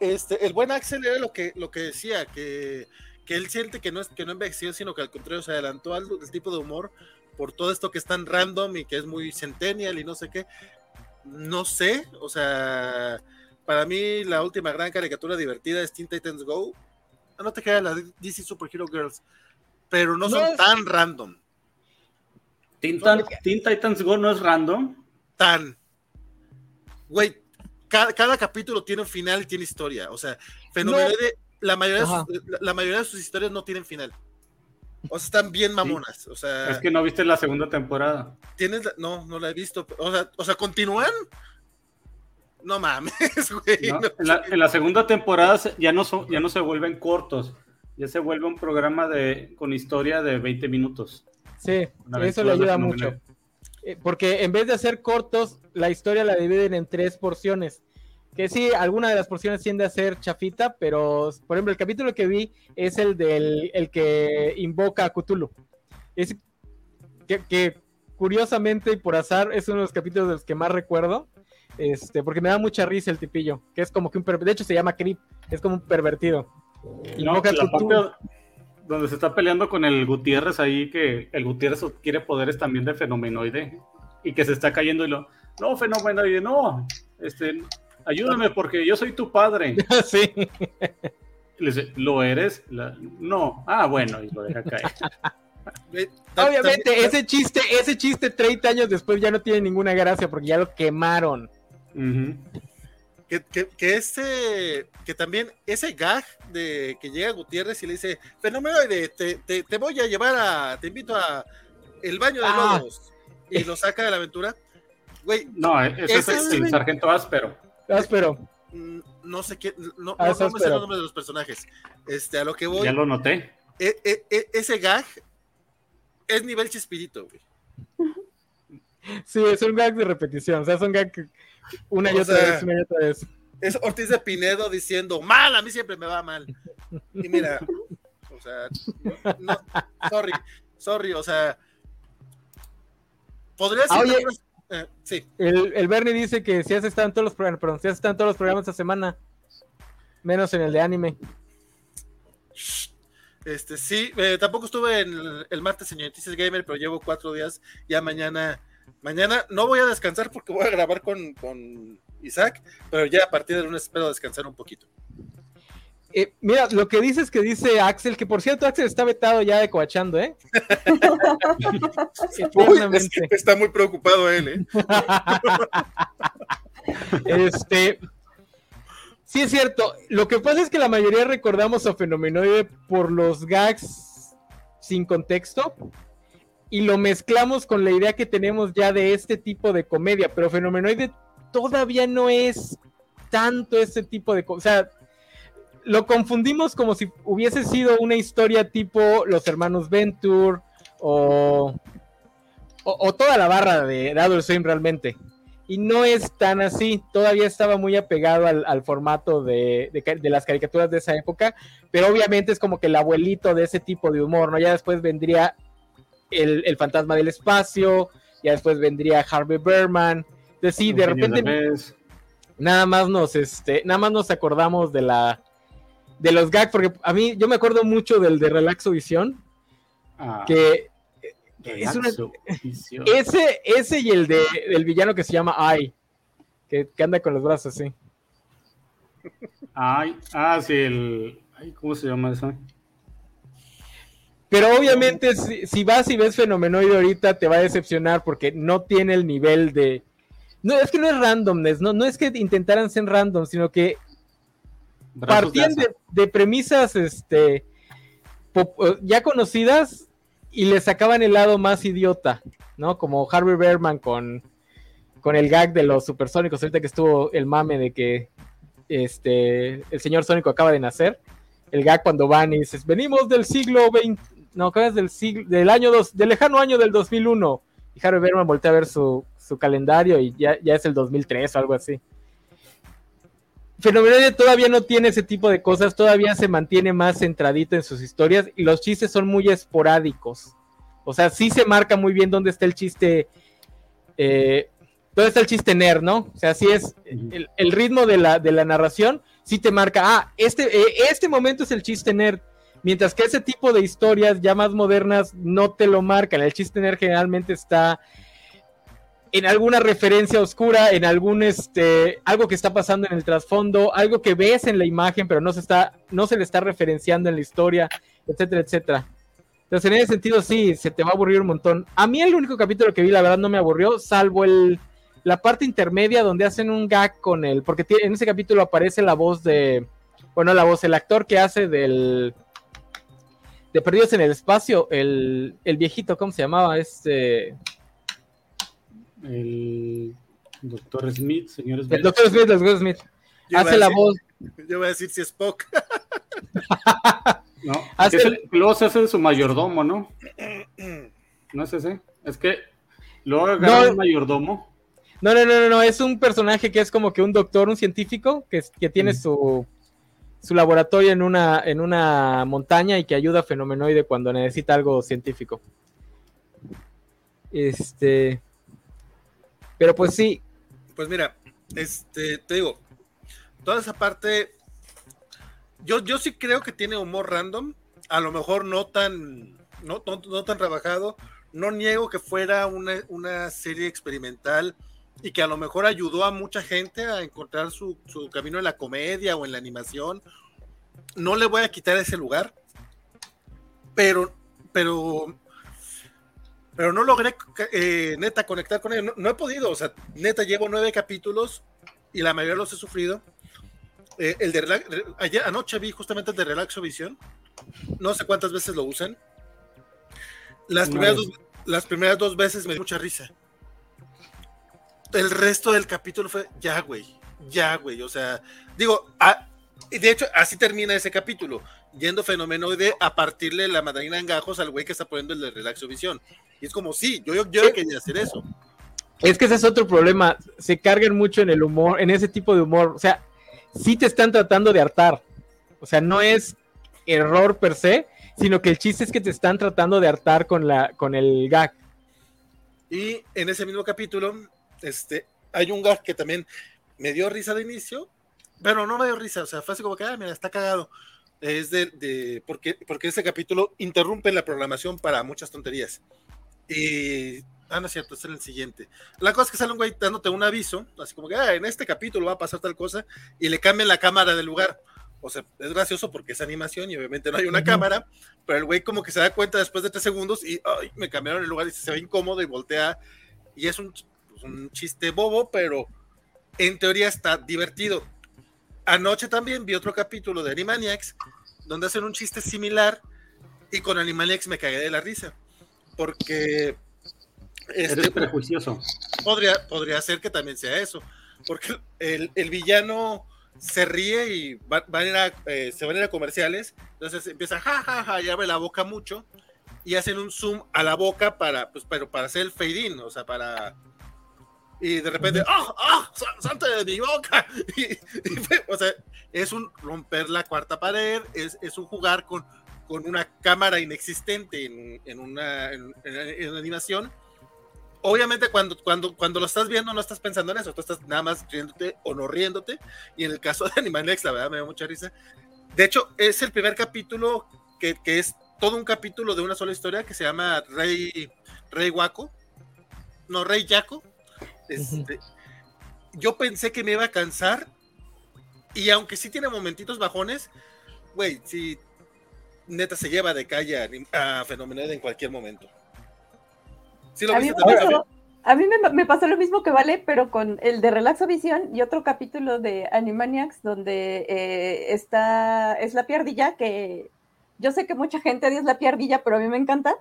Speaker 3: Este, el buen Axel era lo que, lo que decía, que que él siente que no, es, que no envejeció, sino que al contrario se adelantó al tipo de humor por todo esto que es tan random y que es muy centennial y no sé qué. No sé, o sea, para mí la última gran caricatura divertida es Teen Titans Go. No te queda la DC Super Hero Girls, pero no, son tan random.
Speaker 4: Teen, Titans Go no es random.
Speaker 3: Tan. Güey, cada, capítulo tiene un final y tiene historia. O sea, fenomenal de la mayoría, de sus, la, mayoría de sus historias no tienen final. O sea, están bien mamonas. O sea,
Speaker 4: es que no viste la segunda temporada.
Speaker 3: ¿Tienes no, no la he visto. O sea, o sea ¿continúan? No mames, güey.
Speaker 4: en, la, segunda temporada ya no, son, ya no se vuelven cortos. Ya se vuelve un programa de, con historia de 20 minutos.
Speaker 2: Sí, eso le ayuda mucho. Eh, porque en vez de hacer cortos, la historia la dividen en tres porciones. Que sí, alguna de las porciones tiende a ser chafita, pero por ejemplo, el capítulo que vi es el del el que invoca a Cthulhu. Es que, curiosamente y por azar es uno de los capítulos de los que más recuerdo. Este, porque me da mucha risa el tipillo, que es como que un de hecho se llama Creep, es como un pervertido.
Speaker 4: Invoca la parte donde se está peleando con el Gutiérrez ahí, que el Gutiérrez quiere poderes también de fenomenoide y que se está cayendo y lo, no, fenomenoide, no, este, ayúdame porque yo soy tu padre.
Speaker 2: sí.
Speaker 4: Le dice, ¿lo eres? no. Ah, bueno, y lo deja caer.
Speaker 2: Obviamente, ese chiste, ese chiste 30 años después ya no tiene ninguna gracia porque ya lo quemaron.
Speaker 3: Que, que, ese, que también ese gag de que llega Gutiérrez y le dice, fenómeno de te, te, voy a llevar a, te invito a el baño de ah. lobos y lo saca de la aventura. Güey,
Speaker 4: no, ese, es el sargento áspero.
Speaker 2: Áspero.
Speaker 3: Mm, no sé qué, no, ah, no, me sé los nombres de los personajes. Este, a lo que voy.
Speaker 4: Ya lo noté.
Speaker 3: E, e, e, ese gag es nivel chispirito, güey.
Speaker 2: Sí, es un gag de repetición, o sea, es un gag una y otra vez, una y otra vez.
Speaker 3: Es Ortiz de Pinedo diciendo, mal, a mí siempre me va mal. Y mira, o sea, no, sorry, sorry, o sea, podría ah, ser
Speaker 2: eh, sí. El, el, Bernie dice que si has estado en todos los programas, perdón, si has estado en todos los programas esta semana, menos en el de anime.
Speaker 3: Este, sí, eh, tampoco estuve en el, martes en Noticias Gamer, pero llevo cuatro días. Ya mañana, mañana no voy a descansar porque voy a grabar con, con Isaac, pero ya a partir del lunes espero descansar un poquito.
Speaker 2: Eh, mira, lo que dices que dice Axel, que por cierto Axel está vetado ya de coachando, ¿eh?
Speaker 3: está muy preocupado él, ¿eh?
Speaker 2: este, sí es cierto. Lo que pasa es que la mayoría recordamos a Fenomenoide por los gags sin contexto y lo mezclamos con la idea que tenemos ya de este tipo de comedia, pero Fenomenoide todavía no es tanto este tipo de, o sea, lo confundimos como si hubiese sido una historia tipo Los Hermanos Venture o, o, toda la barra de, Adult Swim realmente. y no es tan así, todavía estaba muy apegado al, formato de, las caricaturas de esa época, pero obviamente es como que el abuelito de ese tipo de humor, ¿no? Ya después vendría el, fantasma del espacio, ya después vendría Harvey Berman, entonces sí, de repente nada más nos, este, nada más nos acordamos de la, de los gags, porque a mí, yo me acuerdo mucho del de Relaxo Visión, ah. que ese, ese y el de el villano que se llama Ai, que, anda con los brazos así.
Speaker 4: Ay, ah, sí, el. ¿Cómo se llama eso?
Speaker 2: Pero obviamente, si, vas y ves Fenomenoide ahorita, te va a decepcionar porque no tiene el nivel de. No, es que no es randomness, no, no es que intentaran ser random, sino que partían de, premisas este, ya conocidas y le sacaban el lado más idiota, ¿no? Como Harvey Behrman con, con el gag de los supersónicos, ahorita que estuvo el mame de que este, el señor Sónico acaba de nacer. El gag cuando van y dices, venimos del siglo XX, no, es del siglo, del año dos, del lejano año del 2001. Y Harvey Behrman voltea a ver su, su calendario y ya, ya es el 2003 o algo así. Fenomenal todavía no tiene ese tipo de cosas, todavía se mantiene más centradito en sus historias y los chistes son muy esporádicos. O sea, sí se marca muy bien dónde está el chiste, eh, dónde está el chiste nerd, ¿no? O sea, sí es el, ritmo de la, de la, narración, sí te marca, ah, este, eh, este momento es el chiste nerd. Mientras que ese tipo de historias ya más modernas no te lo marcan. El chiste nerd generalmente está en alguna referencia oscura, en algún este algo que está pasando en el trasfondo, algo que ves en la imagen, pero no se está, no se le está referenciando en la historia, etcétera, etcétera. Entonces, en ese sentido, sí, se te va a aburrir un montón. A mí el único capítulo que vi, la verdad, no me aburrió, salvo el la parte intermedia donde hacen un gag con él, porque en ese capítulo aparece la voz de, bueno, la voz, el actor que hace del de Perdidos en el Espacio, el, el viejito, ¿cómo se llamaba? Este
Speaker 4: el doctor Smith, señor
Speaker 2: Smith. El doctor Smith, el doctor Smith. hace la voz.
Speaker 3: Yo voy a decir si es Spock.
Speaker 4: no, hace el, luego se hace su mayordomo, ¿no? No es ese. Es que luego agarra no, mayordomo.
Speaker 2: No, no, no, no, es un personaje que es como que un doctor, un científico, que, que tiene mm. su, su laboratorio en una, en una montaña y que ayuda a Fenomenoide cuando necesita algo científico. Este. Pero pues sí.
Speaker 3: Pues mira, este, te digo, toda esa parte, yo, yo sí creo que tiene humor random, a lo mejor no tan, no, no, tan trabajado, no niego que fuera una, una, serie experimental y que a lo mejor ayudó a mucha gente a encontrar su, su camino en la comedia o en la animación. No le voy a quitar ese lugar, pero, pero pero no logré eh, neta conectar con él. No, he podido, o sea, neta llevo nueve capítulos y la mayoría los he sufrido. Eh, el de ayer anoche vi justamente el de Relaxo Visión. No sé cuántas veces lo usan. Las primeras, dos, las primeras dos veces me dio mucha risa. El resto del capítulo fue ya, güey, ya, güey. O sea, digo, ah, de hecho, así termina ese capítulo yendo fenomenoide a partirle la mandarina en gajos al güey que está poniendo el de Relaxo Visión. Y es como, sí, yo, yo, yo quería hacer eso.
Speaker 2: Es que ese es otro problema. Se cargan mucho en el humor, en ese tipo de humor. O sea, sí te están tratando de hartar. O sea, no es error per se, sino que el chiste es que te están tratando de hartar con, la, con el gag.
Speaker 3: Y en ese mismo capítulo, este, hay un gag que también me dio risa de inicio, pero no me dio risa, o sea, fue así como que, ah, mira, está cagado es de, porque, porque este capítulo interrumpe la programación para muchas tonterías. Y, ah, no es cierto, es el siguiente. La cosa es que sale un güey dándote un aviso, así como que, ah, en este capítulo va a pasar tal cosa, y le cambian la cámara del lugar. O sea, es gracioso porque es animación y obviamente no hay una cámara, pero el güey como que se da cuenta después de tres segundos y, ay, me cambiaron el lugar y se ve incómodo y voltea. Y es un, pues, un chiste bobo, pero en teoría está divertido Anoche también vi otro capítulo de Animaniacs donde hacen un chiste similar y con Animaniacs me cagué de la risa. Porque.
Speaker 4: Este, prejuicioso.
Speaker 3: Podría, podría ser que también sea eso. Porque el, villano se ríe y va, a eh, se van a ir a comerciales. Entonces empieza ja, ja, ja, y abre la boca mucho. Y hacen un zoom a la boca para, pues, pero para hacer el fade in, o sea, para y de repente, ¡ah! ¡ah! ¡Salte de mi boca! o sea, es un romper la cuarta pared, es, es un jugar con, con una cámara inexistente en, en una, en, en, animación. Obviamente cuando, cuando, cuando lo estás viendo no estás pensando en eso, tú estás nada más riéndote o no riéndote. Y en el caso de Animaniacs, la verdad me da mucha risa. De hecho, es el primer capítulo que, que es todo un capítulo de una sola historia que se llama Rey, Rey Waco. No, Rey Yaco este, yo pensé que me iba a cansar. Y aunque sí tiene momentitos bajones, güey, sí, neta se lleva de calle a, a Fenomenoide en cualquier momento.
Speaker 5: a, mí a mí me, pasó lo mismo que Vale, pero con el de Relaxovisión y otro capítulo de Animaniacs donde eh, está, es la piardilla, que yo sé que mucha gente odia la piardilla, pero a mí me encanta.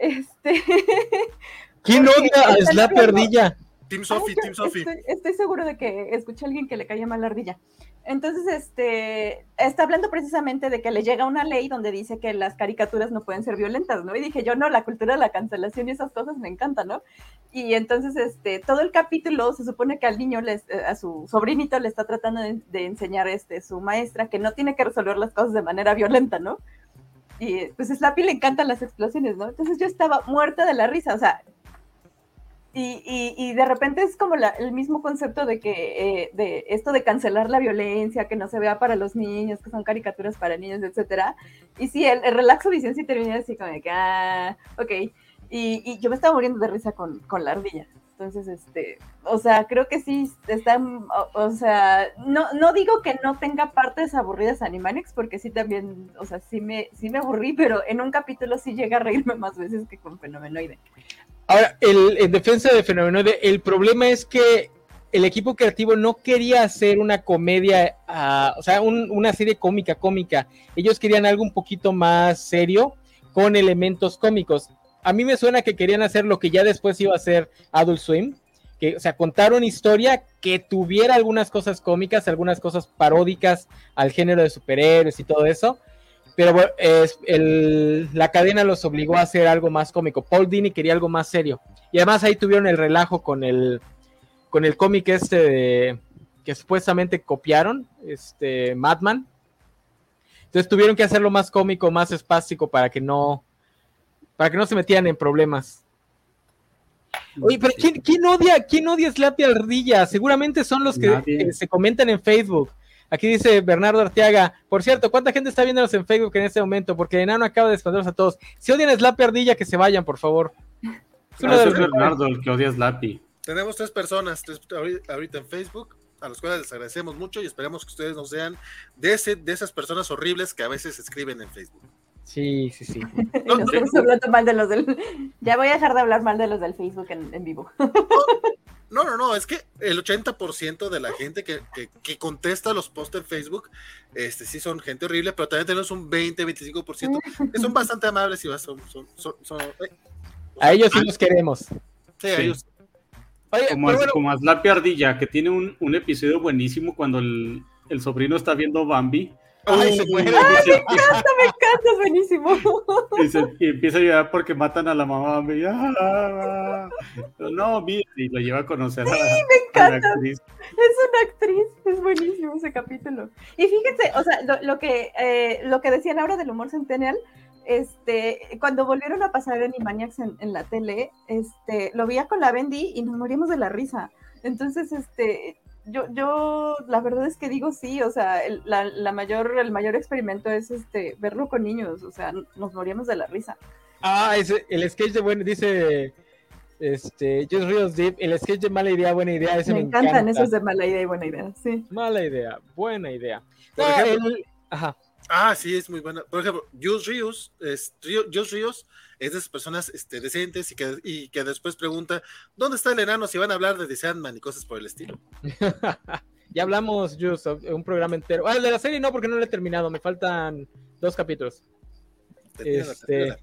Speaker 5: Este,
Speaker 2: ¿Quién odia a la piardilla?
Speaker 3: Team Sophie, Team Sophie.
Speaker 5: Estoy, seguro de que escuché a alguien que le caía mal la ardilla. Entonces, este, está hablando precisamente de que le llega una ley donde dice que las caricaturas no pueden ser violentas, ¿no? Y dije, yo no, la cultura de la cancelación y esas cosas me encantan, ¿no? Y entonces, este, todo el capítulo se supone que al niño, les, a su sobrinito le está tratando de, enseñar, este, su maestra que no tiene que resolver las cosas de manera violenta, ¿no? Y pues a Slappy le encantan las explosiones, ¿no? Entonces yo estaba muerta de la risa, o sea, y, de repente es como el mismo concepto de que eh, de esto de cancelar la violencia, que no se vea para los niños, que son caricaturas para niños, etcétera. Y sí, el, relaxo visión sí termina así como que, ah, ok. Y, yo me estaba muriendo de risa con, la ardilla. Entonces, este, o sea, creo que sí está, o, sea, no, no digo que no tenga partes aburridas Animaniacs, porque sí también, o sea, sí me, sí me aburrí, pero en un capítulo sí llega a reírme más veces que con Fenomenoide.
Speaker 2: Ahora, el, en defensa de Fenomenoide, el problema es que el equipo creativo no quería hacer una comedia, ah, o sea, una serie cómica, cómica. Ellos querían algo un poquito más serio, con elementos cómicos. A mí me suena que querían hacer lo que ya después iba a ser Adult Swim, que, o sea, contar una historia que tuviera algunas cosas cómicas, algunas cosas paródicas al género de superhéroes y todo eso, pero es, la cadena los obligó a hacer algo más cómico. Paul Dini quería algo más serio. Y además ahí tuvieron el relajo con el, con el cómic este que supuestamente copiaron, este Madman. Entonces tuvieron que hacerlo más cómico, más espástico para que no, para que no se metieran en problemas. Oye, pero ¿quién, odia, quién odia Slappy Ardilla? Seguramente son los que se comentan en Facebook. Aquí dice Bernardo Arteaga, por cierto, ¿cuánta gente está viéndonos en Facebook en este momento? Porque el enano acaba de expandirnos a todos. Si odian Slappy Ardilla, que se vayan, por favor.
Speaker 4: Es, ah, Bernardo el que odia Slappy.
Speaker 3: Tenemos tres personas ahorita en Facebook, a los cuales les agradecemos mucho y esperemos que ustedes nos sean de, ese, de esas personas horribles que a veces escriben en Facebook.
Speaker 2: Sí, sí, sí.
Speaker 5: mal de los del... Ya voy a dejar de hablar mal de los del Facebook en, en vivo.
Speaker 3: No, no, no, es que el 80% de la gente que, contesta los posts en Facebook, este sí son gente horrible, pero también tenemos un 20, 25% que son bastante amables y son, son, son, eh,
Speaker 2: a ellos sí los queremos.
Speaker 3: Sí, a ellos.
Speaker 4: como, es, como Ardilla, que tiene un, un, episodio buenísimo cuando el, el sobrino está viendo Bambi
Speaker 5: Ay, se me encanta, me encanta, es buenísimo.
Speaker 4: Y, empieza a llorar porque matan a la mamá. no, mira, y lo lleva a conocer
Speaker 5: sí, me encanta. Es una actriz, es buenísimo ese capítulo. Y fíjense, o sea, lo, que, eh, lo que decían ahora del humor centennial, este, cuando volvieron a pasar Animaniacs en, en la tele, este, lo veía con la Bendy y nos moríamos de la risa. Entonces, este, yo, yo la verdad es que digo sí, o sea, el, la, mayor, el mayor experimento es este verlo con niños, o sea, nos moríamos de la risa.
Speaker 2: Ah, ese, el sketch de bueno, dice este, Just Ríos Deep, el sketch de mala idea, buena idea, ese
Speaker 5: me, encantan esos de mala idea y buena idea, sí.
Speaker 2: Mala idea, buena idea.
Speaker 3: Por ejemplo, ajá. Ah, sí, es muy buena. Por ejemplo, Just Ríos, es, Just Ríos es de esas personas este, decentes y que, y que después pregunta, ¿dónde está el enano si van a hablar de The Sandman y cosas por el estilo?
Speaker 2: ya hablamos, Just, un programa entero. Ah, de la serie no, porque no lo he terminado, me faltan dos capítulos. Este,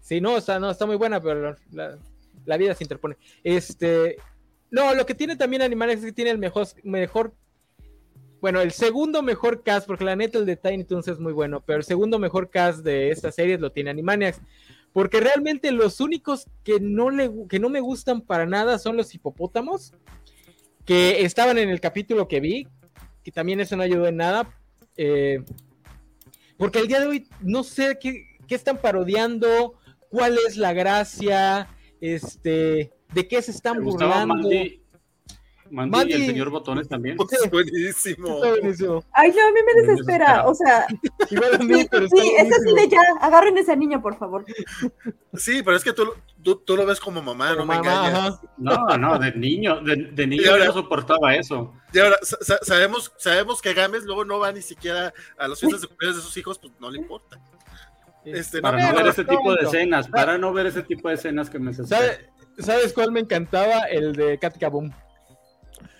Speaker 2: sí, no está, no, está muy buena, pero la, vida se interpone. Este, no, lo que tiene también Animales es que tiene el mejor, mejor bueno, el segundo mejor cast, porque la neta el de Tiny Toons es muy bueno, pero el segundo mejor cast de esta serie lo tiene Animaniacs porque realmente los únicos que no, le, que no me gustan para nada son los hipopótamos, que estaban en el capítulo que vi, que también eso no ayudó en nada, eh, porque el día de hoy no sé qué, qué están parodiando, cuál es la gracia, este, de qué se están burlando.
Speaker 4: Mandy, y el señor Botones también.
Speaker 3: Es buenísimo.
Speaker 5: Ay, no, a mí me desespera. O sea, Igual a mí, sí, pero sí es así de ya, agarren a esa niña, por favor.
Speaker 3: Sí, pero es que tú, tú, tú lo ves como mamá, no me engañas.
Speaker 4: No, no, de niño, de, de niño ahora, no soportaba eso.
Speaker 3: Y ahora, sabemos, sabemos que Gámez luego no va ni siquiera a los fiestas de cumpleaños de sus hijos, pues no le importa.
Speaker 4: Este, para no, ver ese tipo de escenas, para no ver ese tipo de escenas que me
Speaker 2: ¿Sabe, ¿Sabes cuál me encantaba? El de Katika Boom.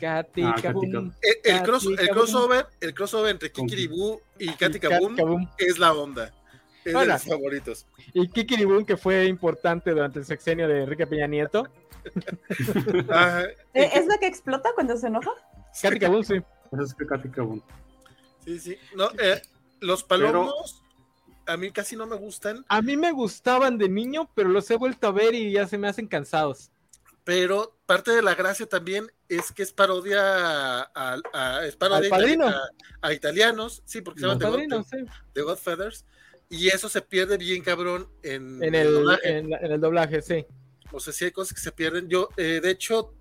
Speaker 3: Katika ah, Boom. El, el, cross, el, crossover, el crossover entre Kikiribú y Katika Boom, Boom es la onda. Es de los favoritos.
Speaker 2: Y Kikiribú, que fue importante durante el sexenio de Enrique Peña Nieto.
Speaker 5: ¿E-, ¿Es la que explota cuando se enoja?
Speaker 2: Katika Boom, sí.
Speaker 4: Es que Katika Boom.
Speaker 3: Sí, sí. No, eh, los palomos a mí casi no me gustan.
Speaker 2: A mí me gustaban de niño, pero los he vuelto a ver y ya se me hacen cansados.
Speaker 3: Pero parte de la gracia también es que es parodia a, a, es parodia a, italianos, sí, porque se llaman The, Godfathers, y eso se pierde bien cabrón en,
Speaker 2: en, el, doblaje. En, el doblaje, sí.
Speaker 3: O sea, sí hay cosas que se pierden. Yo, eh, de hecho,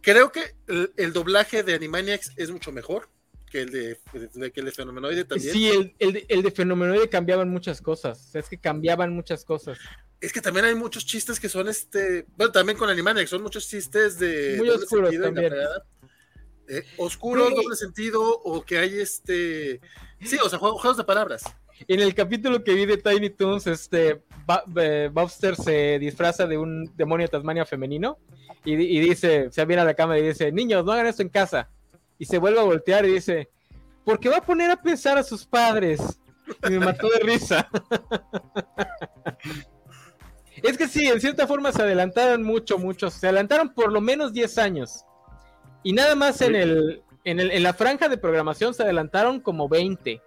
Speaker 3: creo que el, el doblaje de Animaniacs es mucho mejor que el de, que el de Fenomenoide también.
Speaker 2: Sí, el, el de Fenomenoide cambiaban muchas cosas. es que cambiaban muchas cosas.
Speaker 3: Es que también hay muchos chistes que son este. Bueno, también con Animaniacs, son muchos chistes de.
Speaker 2: Muy oscuros también.
Speaker 3: Eh, oscuros, doble sentido, o que hay este. Sí, o sea, juegos de palabras.
Speaker 2: En el capítulo que vi de Tiny Toons, este eh, Bobster se disfraza de un demonio de Tasmania femenino y, y dice, se viene a la cámara y dice, niños, no hagan esto en casa y se vuelve a voltear y dice, ¿por qué va a poner a pensar a sus padres? Y me mató de risa. es que sí, en cierta forma se adelantaron mucho, mucho. Se adelantaron por lo menos 10 años. Y nada más en, el, en, el, en la franja de programación se adelantaron como 20.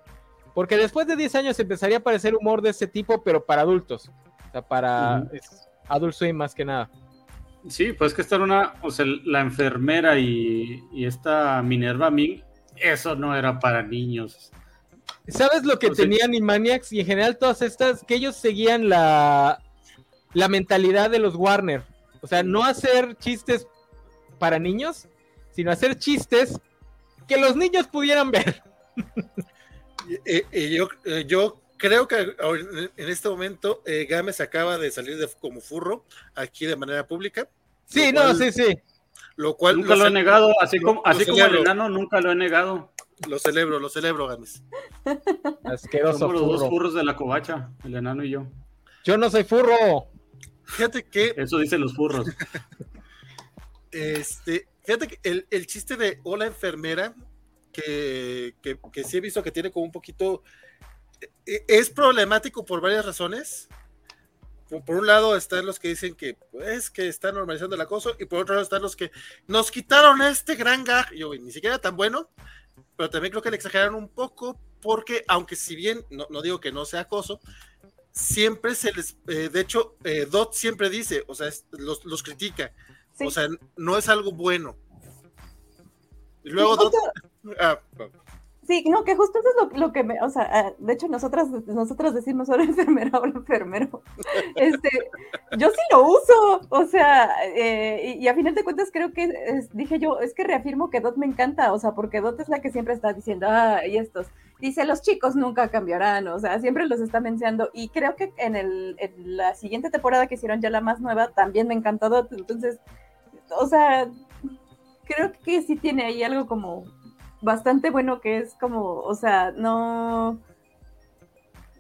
Speaker 2: Porque después de 10 años empezaría a aparecer humor de ese tipo, pero para adultos. O sea, para uh Adult Swim más que nada.
Speaker 4: Sí, pues que estar una, o sea, la enfermera y, esta Minerva Ming, eso no era para niños.
Speaker 2: ¿Sabes lo que tenían Animaniacs y en general todas estas? Que ellos seguían la, la mentalidad de los Warner. O sea, no hacer chistes para niños, sino hacer chistes que los niños pudieran ver.
Speaker 3: Eh, eh, yo, eh, yo creo que en este momento eh, Gámez acaba de salir de, como furro aquí de manera pública.
Speaker 2: Sí, no, sí, sí.
Speaker 3: Lo cual
Speaker 4: nunca lo, he negado, así como, así como el enano nunca lo he negado.
Speaker 3: Lo celebro, lo celebro, Gámez.
Speaker 2: Asqueroso
Speaker 4: Somos los dos furros de la covacha, el enano y yo.
Speaker 2: Yo no soy furro.
Speaker 3: Fíjate que.
Speaker 4: Eso dicen los furros.
Speaker 3: este, fíjate que el, el chiste de Hola enfermera, que, que, que sí he visto que tiene como un poquito e, es problemático por varias razones. Por un lado están los que dicen que pues que está normalizando el acoso y por otro lado están los que nos quitaron este gran gag, yo ni siquiera tan bueno, pero también creo que le exageraron un poco porque aunque si bien no, no digo que no sea acoso, siempre se les, eh, de hecho, eh, Dot siempre dice, o sea, los, los critica, o sea, no es algo bueno. Y luego Dot... Ah,
Speaker 5: Sí, no, que justo eso es lo, que me, o sea, ah, de hecho nosotras, nosotras decimos ahora enfermera o enfermero. Este, yo sí lo uso, o sea, eh, y, a final de cuentas creo que dije yo, es que reafirmo que Dot me encanta, o sea, porque Dot es la que siempre está diciendo, ah, y estos, dice, los chicos nunca cambiarán, o sea, siempre los está mencionando, y creo que en, el, en la siguiente temporada que hicieron ya la más nueva, también me encantó Dot, entonces, o sea, creo que sí tiene ahí algo como bastante bueno que es como, o sea, no...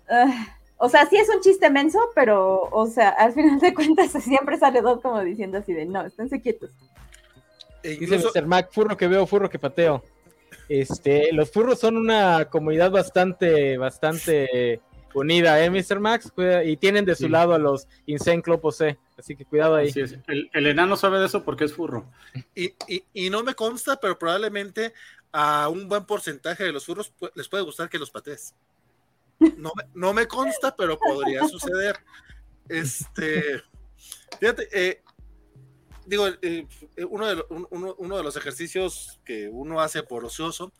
Speaker 5: Ah, o sea, sí es un chiste menso, pero, o sea, al final de cuentas siempre sale dos como diciendo así de, no, esténse quietos.
Speaker 2: E Dice Mr. Mac, furro que veo, furro que pateo. Este, los furros son una comunidad bastante, bastante unida, ¿eh, Mr. Max? Y tienen de su lado a los Insane Club así que cuidado ahí.
Speaker 4: El, el, enano sabe de eso porque es furro.
Speaker 3: Y, y, y, no me consta, pero probablemente a un buen porcentaje de los furros les puede gustar que los patees. No, no me consta, pero podría suceder. Este, fíjate, eh, digo, eh, uno, de uno, de los ejercicios que uno hace por ocioso,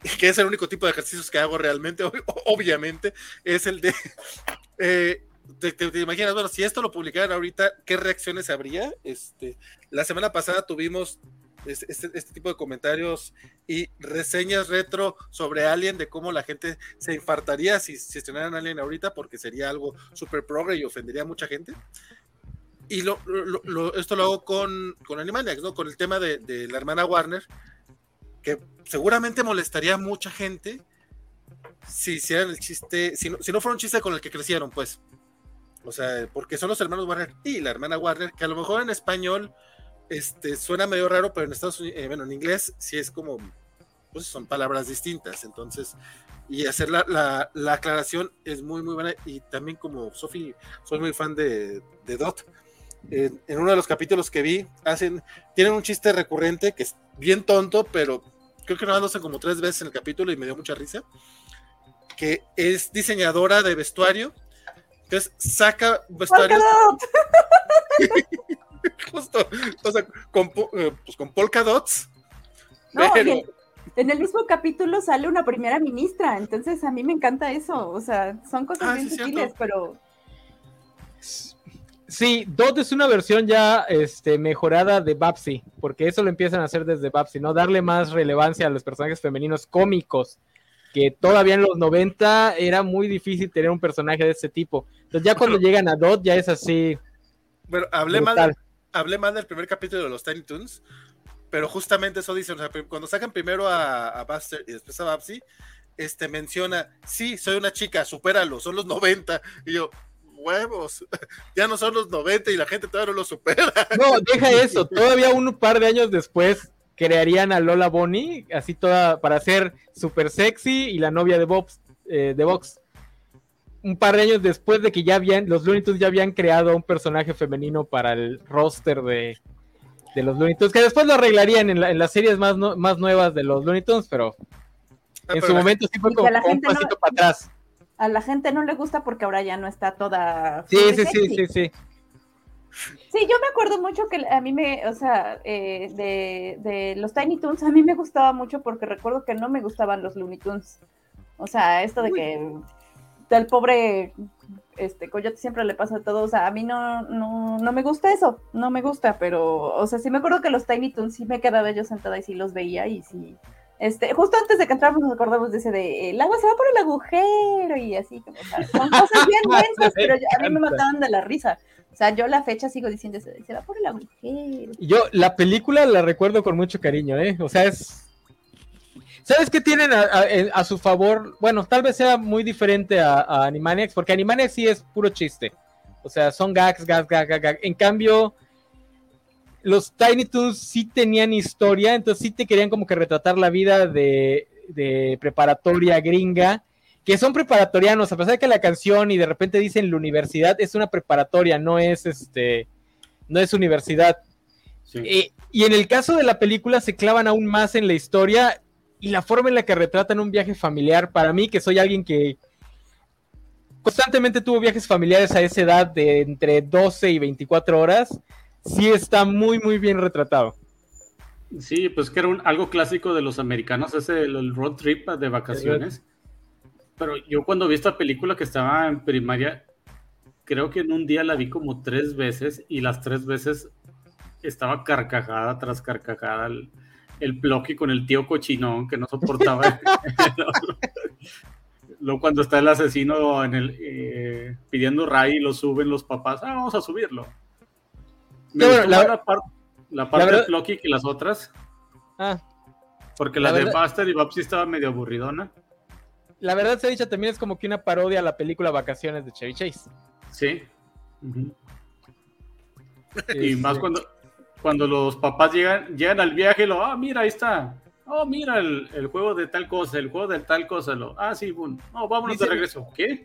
Speaker 3: que es el único tipo de ejercicios que hago realmente, obviamente, es el de, eh, te, imaginas, bueno, si esto lo publicaran ahorita, ¿qué reacciones habría? Este, la semana pasada tuvimos este, este, tipo de comentarios y reseñas retro sobre Alien, de cómo la gente se infartaría si, si estrenaran Alien ahorita, porque sería algo súper progre y ofendería a mucha gente. Y lo, esto lo hago con, con Animaniacs, ¿no? Con el tema de, de, la hermana Warner, que seguramente molestaría a mucha gente si hicieran el chiste, si no, si no fuera un chiste con el que crecieron, pues. O sea, porque son los hermanos Warner y la hermana Warner, que a lo mejor en español este, suena medio raro, pero en Estados Unidos, eh, bueno, en inglés sí es como, pues son palabras distintas. Entonces, y hacer la, la, aclaración es muy, muy buena. Y también como Sofi, soy muy fan de, de Dot. En, uno de los capítulos que vi, hacen, tienen un chiste recurrente que es bien tonto, pero creo que no lo hacen como tres veces en el capítulo y me dio mucha risa. Que es diseñadora de vestuario. Entonces saca vestuarios. Justo, o sea, con, eh, pues con polka dots.
Speaker 5: en el mismo capítulo sale una primera ministra, entonces a mí me encanta eso. O sea, son cosas ah, bien sutiles, pero.
Speaker 2: Sí, Dot es una versión ya este, mejorada de Babsy, porque eso lo empiezan a hacer desde Babsy, ¿no? Darle más relevancia a los personajes femeninos cómicos, que todavía en los 90 era muy difícil tener un personaje de ese tipo. Entonces ya cuando llegan a Dot ya es así.
Speaker 3: Bueno, hablé mal, hablé mal del primer capítulo de los Tiny Toons, pero justamente eso dicen, cuando sacan primero a, Buster y después a Babsy, este menciona, sí, soy una chica, supéralo, son los 90. Y yo, huevos, ya no son los 90 y la gente todavía no lo supera.
Speaker 2: No, deja eso, todavía un par de años después crearían a Lola Bonnie, así toda, para ser súper sexy y la novia de Bobs, eh, de Vox un par de años después de que ya habían, los Looney Tunes ya habían creado un personaje femenino para el roster de, los Looney Tunes, que después lo arreglarían en, las series más, más nuevas de los Looney Tunes, pero ah, en su momento sí fue como, un pasito para atrás.
Speaker 5: A la gente no le gusta porque ahora ya no está toda.
Speaker 2: Sí, sí, sí, sí, sí.
Speaker 5: Sí, yo me acuerdo mucho que a mí me, o sea, eh, de, de, los Tiny Toons, a mí me gustaba mucho porque recuerdo que no me gustaban los Looney Tunes. O sea, esto de que del pobre este Coyote siempre le pasa a todo, o sea, a mí no, no, no me gusta eso, no me gusta, pero, o sea, sí me acuerdo que los Tiny Toons sí me quedaba yo sentada y sí los veía y sí, este, justo antes de que entráramos nos acordamos de ese de, el agua se va por el agujero y así, como, sea, son cosas bien densas, pero a mí me mataban de la risa. O sea, yo la fecha sigo diciendo, se va por el agujero.
Speaker 2: Yo la película la recuerdo con mucho cariño, ¿eh? O sea, es ¿Sabes qué tienen a, su favor? Bueno, tal vez sea muy diferente a, Animaniacs, porque Animaniacs sí es puro chiste. O sea, son gags, gags, gags, gags. En cambio, los Tiny Toons sí tenían historia, entonces sí te querían como que retratar la vida de, preparatoria gringa, que son preparatorianos, a pesar de que la canción y de repente dicen la universidad, es una preparatoria, no es este, no es universidad. Eh, y en el caso de la película se clavan aún más en la historia y la forma en la que retratan un viaje familiar, para mí que soy alguien que constantemente tuvo viajes familiares a esa edad de entre 12 y 24 horas, sí está muy, muy bien retratado.
Speaker 4: Sí, pues que era un, algo clásico de los americanos, ese el road trip de vacaciones. Pero yo cuando vi esta película que estaba en primaria, creo que en un día la vi como tres veces y las tres veces estaba carcajada tras carcajada el Plocky con el tío cochinón que no soportaba. Luego cuando está el asesino en el eh, pidiendo Ray y lo suben los papás, ah, vamos a subirlo. La, parte de Plocky que las otras. Ah. Porque la, de Buster y Babsy estaba medio aburridona.
Speaker 2: La verdad se ha dicho también es como que una parodia a la película Vacaciones de Chevy Chase.
Speaker 4: Sí. Y más este, cuando, cuando los papás llegan, llegan al viaje, lo, ah, mira, ahí está. Oh, mira el, el, juego de tal cosa, el juego de tal cosa. Lo, ah, sí, bueno. No, vámonos de regreso. ¿Qué?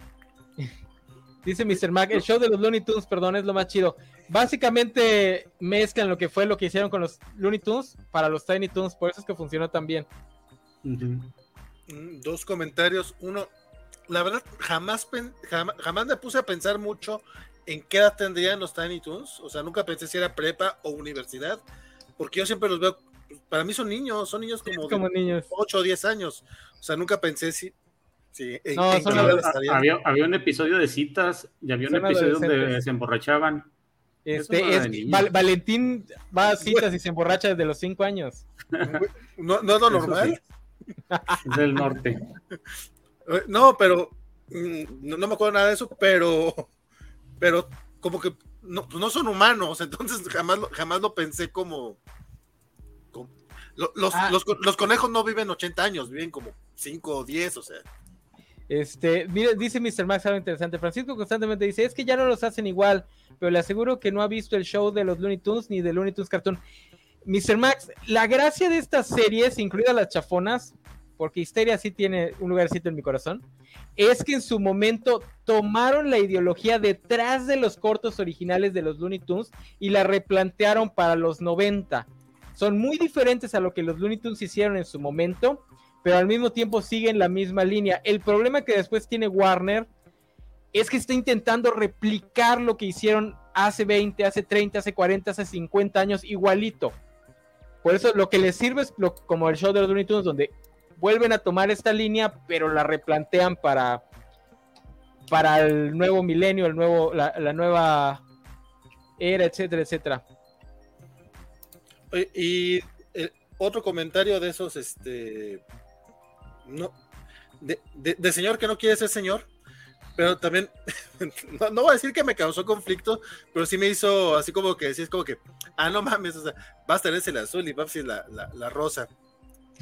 Speaker 2: Dice Mr. Mac, el show de los Looney Tunes, perdón, es lo más chido. Básicamente mezclan lo que fue lo que hicieron con los Looney Tunes para los Tiny Tunes, por eso es que funcionó tan bien.
Speaker 3: Mm, dos comentarios. Uno, la verdad, jamás, jamás, jamás me puse a pensar mucho en qué edad tendrían los Tiny Toons. O sea, nunca pensé si era prepa o universidad, porque yo siempre los veo, para mí son niños, son niños como,
Speaker 2: como
Speaker 3: de
Speaker 2: niños.
Speaker 3: 8 o 10 años. O sea, nunca pensé si... si en,
Speaker 2: No,
Speaker 3: en qué.
Speaker 4: Había, había un episodio de citas y había un
Speaker 2: Son
Speaker 4: episodio donde se emborrachaban.
Speaker 2: Este, es-. Val- Valentín va a citas y se emborracha desde los 5 años.
Speaker 3: No, no es lo normal.
Speaker 4: sí. Es del norte.
Speaker 3: Eh, No, pero mm, no, no me acuerdo nada de eso, pero, pero como que no, pues no son humanos, entonces jamás lo, jamás lo pensé como, como- lo- los,
Speaker 2: Ah.
Speaker 3: los, los conejos no viven 80 años, viven como 5 o 10, o sea.
Speaker 2: Este, dice Mr. Max algo interesante. Francisco constantemente dice, es que ya no los hacen igual, pero le aseguro que no ha visto el show de los Looney Tunes ni de Looney Tunes Cartoon. Mr. Max, la gracia de estas series, incluidas las chafonas, porque Histeria sí tiene un lugarcito en mi corazón, es que en su momento tomaron la ideología detrás de los cortos originales de los Looney Tunes y la replantearon para los 90. Son muy diferentes a lo que los Looney Tunes hicieron en su momento, pero al mismo tiempo siguen la misma línea. El problema que después tiene Warner es que está intentando replicar lo que hicieron hace 20, hace 30, hace 40, hace 50 años, igualito. Por eso lo que les sirve es como el show de los Looney Tunes, donde vuelven a tomar esta línea, pero la replantean para, para el nuevo milenio, el nuevo, la, nueva era, etcétera, etcétera.
Speaker 3: Y eh, otro comentario de esos, este, no, de, de- de señor que no quiere ser señor, pero también, no, no voy a decir que me causó conflicto, pero sí me hizo así como que, es como que, ah, no mames, o sea, Buster es el azul y Babsy es la, la, la rosa.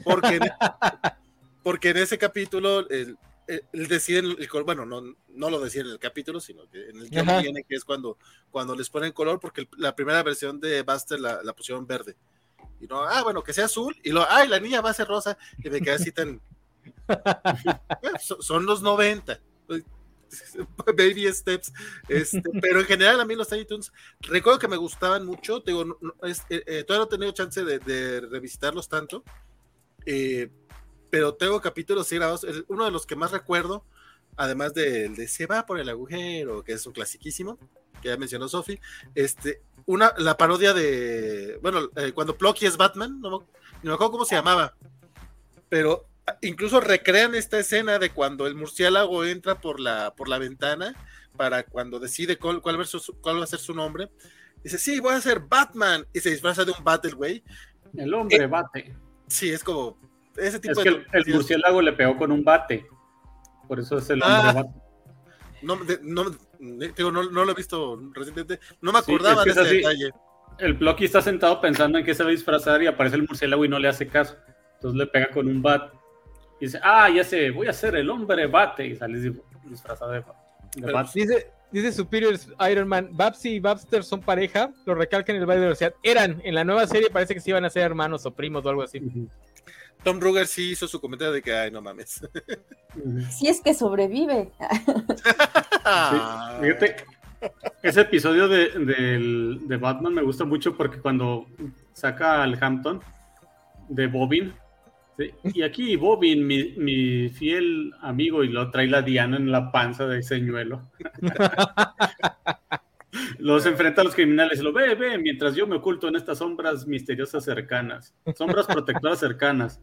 Speaker 3: Porque, en- porque en ese capítulo, el, el- el deciden, el bueno, no, no lo deciden en el capítulo, sino que en el
Speaker 2: Ajá.
Speaker 3: viene que es cuando, cuando les ponen color, porque la primera versión de Buster la, la pusieron verde. Y no, ah, bueno, que sea azul, y luego, ay, la niña va a ser rosa, y me quedé así tan. Son los 90. Baby steps. Este, pero en general, a mí los Tiny Toons, recuerdo que me gustaban mucho. Digo, no- no, es- eh, eh, todavía no he tenido chance de, de revisitarlos tanto. eh, pero tengo capítulos sí grabados. el- uno de los que más recuerdo, además del de Se va por el agujero, que es un clasiquísimo, que ya mencionó Sofi, este, una, la parodia de, bueno, eh, cuando Plucky es Batman, no me, no me acuerdo cómo se llamaba, pero incluso recrean esta escena de cuando el murciélago entra por la, por la ventana para cuando decide cuál, cuál, va a ser su- cuál va a ser su nombre. Dice, sí, voy a ser Batman, y se disfraza de un Battle, güey.
Speaker 4: El hombre bate.
Speaker 3: Sí, es como ese tipo
Speaker 4: Es
Speaker 3: de...
Speaker 4: que el, el
Speaker 3: sí,
Speaker 4: murciélago le pegó con un bate. Por eso es el hombre
Speaker 3: Ah.
Speaker 4: bate.
Speaker 3: No, de- no, digo, no, no lo he visto recientemente, no me
Speaker 4: Sí,
Speaker 3: acordaba
Speaker 4: es que
Speaker 3: de
Speaker 4: es
Speaker 3: ese detalle.
Speaker 4: El Plucky está sentado pensando en qué se va a disfrazar y aparece el murciélago y no le hace caso. Entonces le pega con un bat. Y dice, ah, ya sé, voy a ser el hombre bate. Y sale dis- disfrazado de, de.
Speaker 2: Dice, dice Superior Iron Man, Babsy y Babster son pareja, lo recalcan en el baile de velocidad. Eran, en la nueva serie parece que se iban a ser hermanos o primos o algo así.
Speaker 3: Tom Ruger sí hizo su comentario de que, ay, no mames.
Speaker 5: Si es que sobrevive.
Speaker 4: Sí, Fíjate, ese episodio de, del- de Batman me gusta mucho porque cuando saca al Hampton de Bobin, ¿sí? y aquí Bobin, mi, mi fiel amigo, y lo trae la Diana en la panza de señuelo. Los enfrenta a los criminales y lo ve, ve, mientras yo me oculto en estas sombras misteriosas cercanas, sombras protectoras cercanas.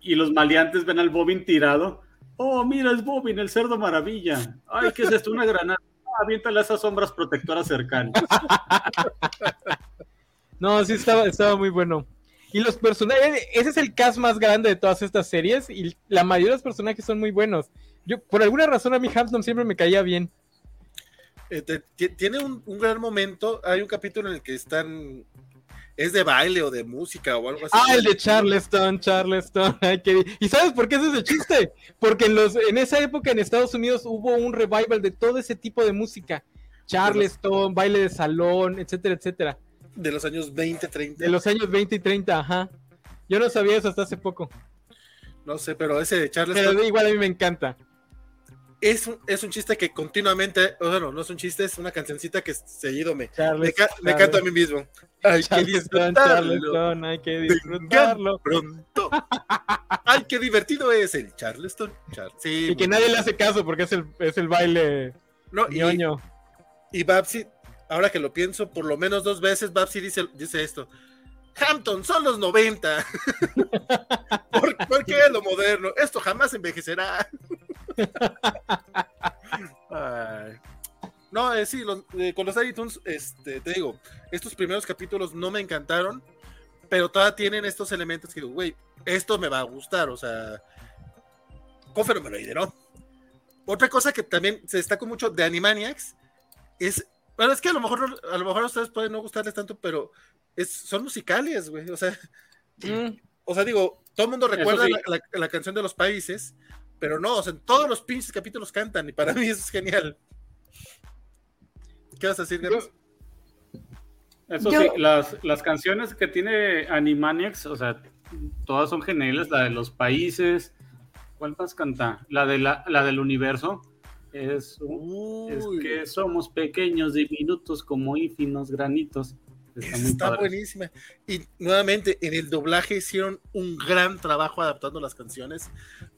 Speaker 4: Y los maleantes ven al Bobin tirado. Oh, mira, es Bobin, el cerdo maravilla. Ay, ¿qué es esto? Una granada. Ah, aviéntale a esas sombras protectoras cercanas.
Speaker 2: No, sí, estaba, estaba muy bueno. Y los personajes, ese es el cast más grande de todas estas series y la mayoría de los personajes son muy buenos. Yo, por alguna razón, a mí Hampton siempre me caía bien.
Speaker 3: Eh, te- tiene un, un gran momento. Hay un capítulo en el que están. Es de baile o de música o algo así.
Speaker 2: Ah, el de Charleston, Charleston. ay, qué- ¿Y sabes por qué es ese chiste? Porque en, los, en esa época en Estados Unidos hubo un revival de todo ese tipo de música. Charleston, baile de salón, etcétera, etcétera.
Speaker 3: De los años 20, 30.
Speaker 2: De los años 20 y 30, ajá. Yo no sabía eso hasta hace poco.
Speaker 3: No sé, pero ese de Charles
Speaker 2: Pero igual a mí me encanta.
Speaker 3: es, un, es un chiste que continuamente. o Bueno, no es un chiste, es una cancioncita que seguido me, me,
Speaker 2: Charleston,
Speaker 3: ca- me canto a mí mismo. Hay que
Speaker 2: Charleston,
Speaker 3: disfrutarlo.
Speaker 2: Charleston, hay que disfrutarlo.
Speaker 3: pronto. Ay, qué divertido es el Charleston. Char- sí,
Speaker 2: Y que nadie le hace caso porque es el, es el baile
Speaker 3: No, y,
Speaker 2: ñoño.
Speaker 3: y Babsy, ahora que lo pienso, por lo menos dos veces Babsy dice, esto. Hampton, son los 90. ¿Por, qué lo moderno? Esto jamás envejecerá. No, eh, sí, eh, con los iTunes, este, te digo, estos primeros capítulos no me encantaron, pero todavía tienen estos elementos que digo, güey, esto me va a gustar, o sea, Cofero me lo ¿no? Otra cosa que también se destacó mucho de Animaniacs es, bueno, es que a lo mejor, a lo mejor a ustedes pueden no gustarles tanto, pero es, son musicales, güey, o sea, mm. o sea, digo, todo el mundo recuerda la, canción de los países, pero no, o sea, todos los pinches capítulos cantan y para mí eso es genial. ¿Qué vas a decir, Gabriel?
Speaker 4: Eso sí, las, las, canciones que tiene Animaniacs, o sea, todas son geniales, la de los países. ¿Cuál más canta? La, de la, la del universo. Es, es, que somos pequeños, diminutos como ínfimos granitos.
Speaker 3: Está, buenísima. Y nuevamente, en el doblaje hicieron un gran trabajo adaptando las canciones,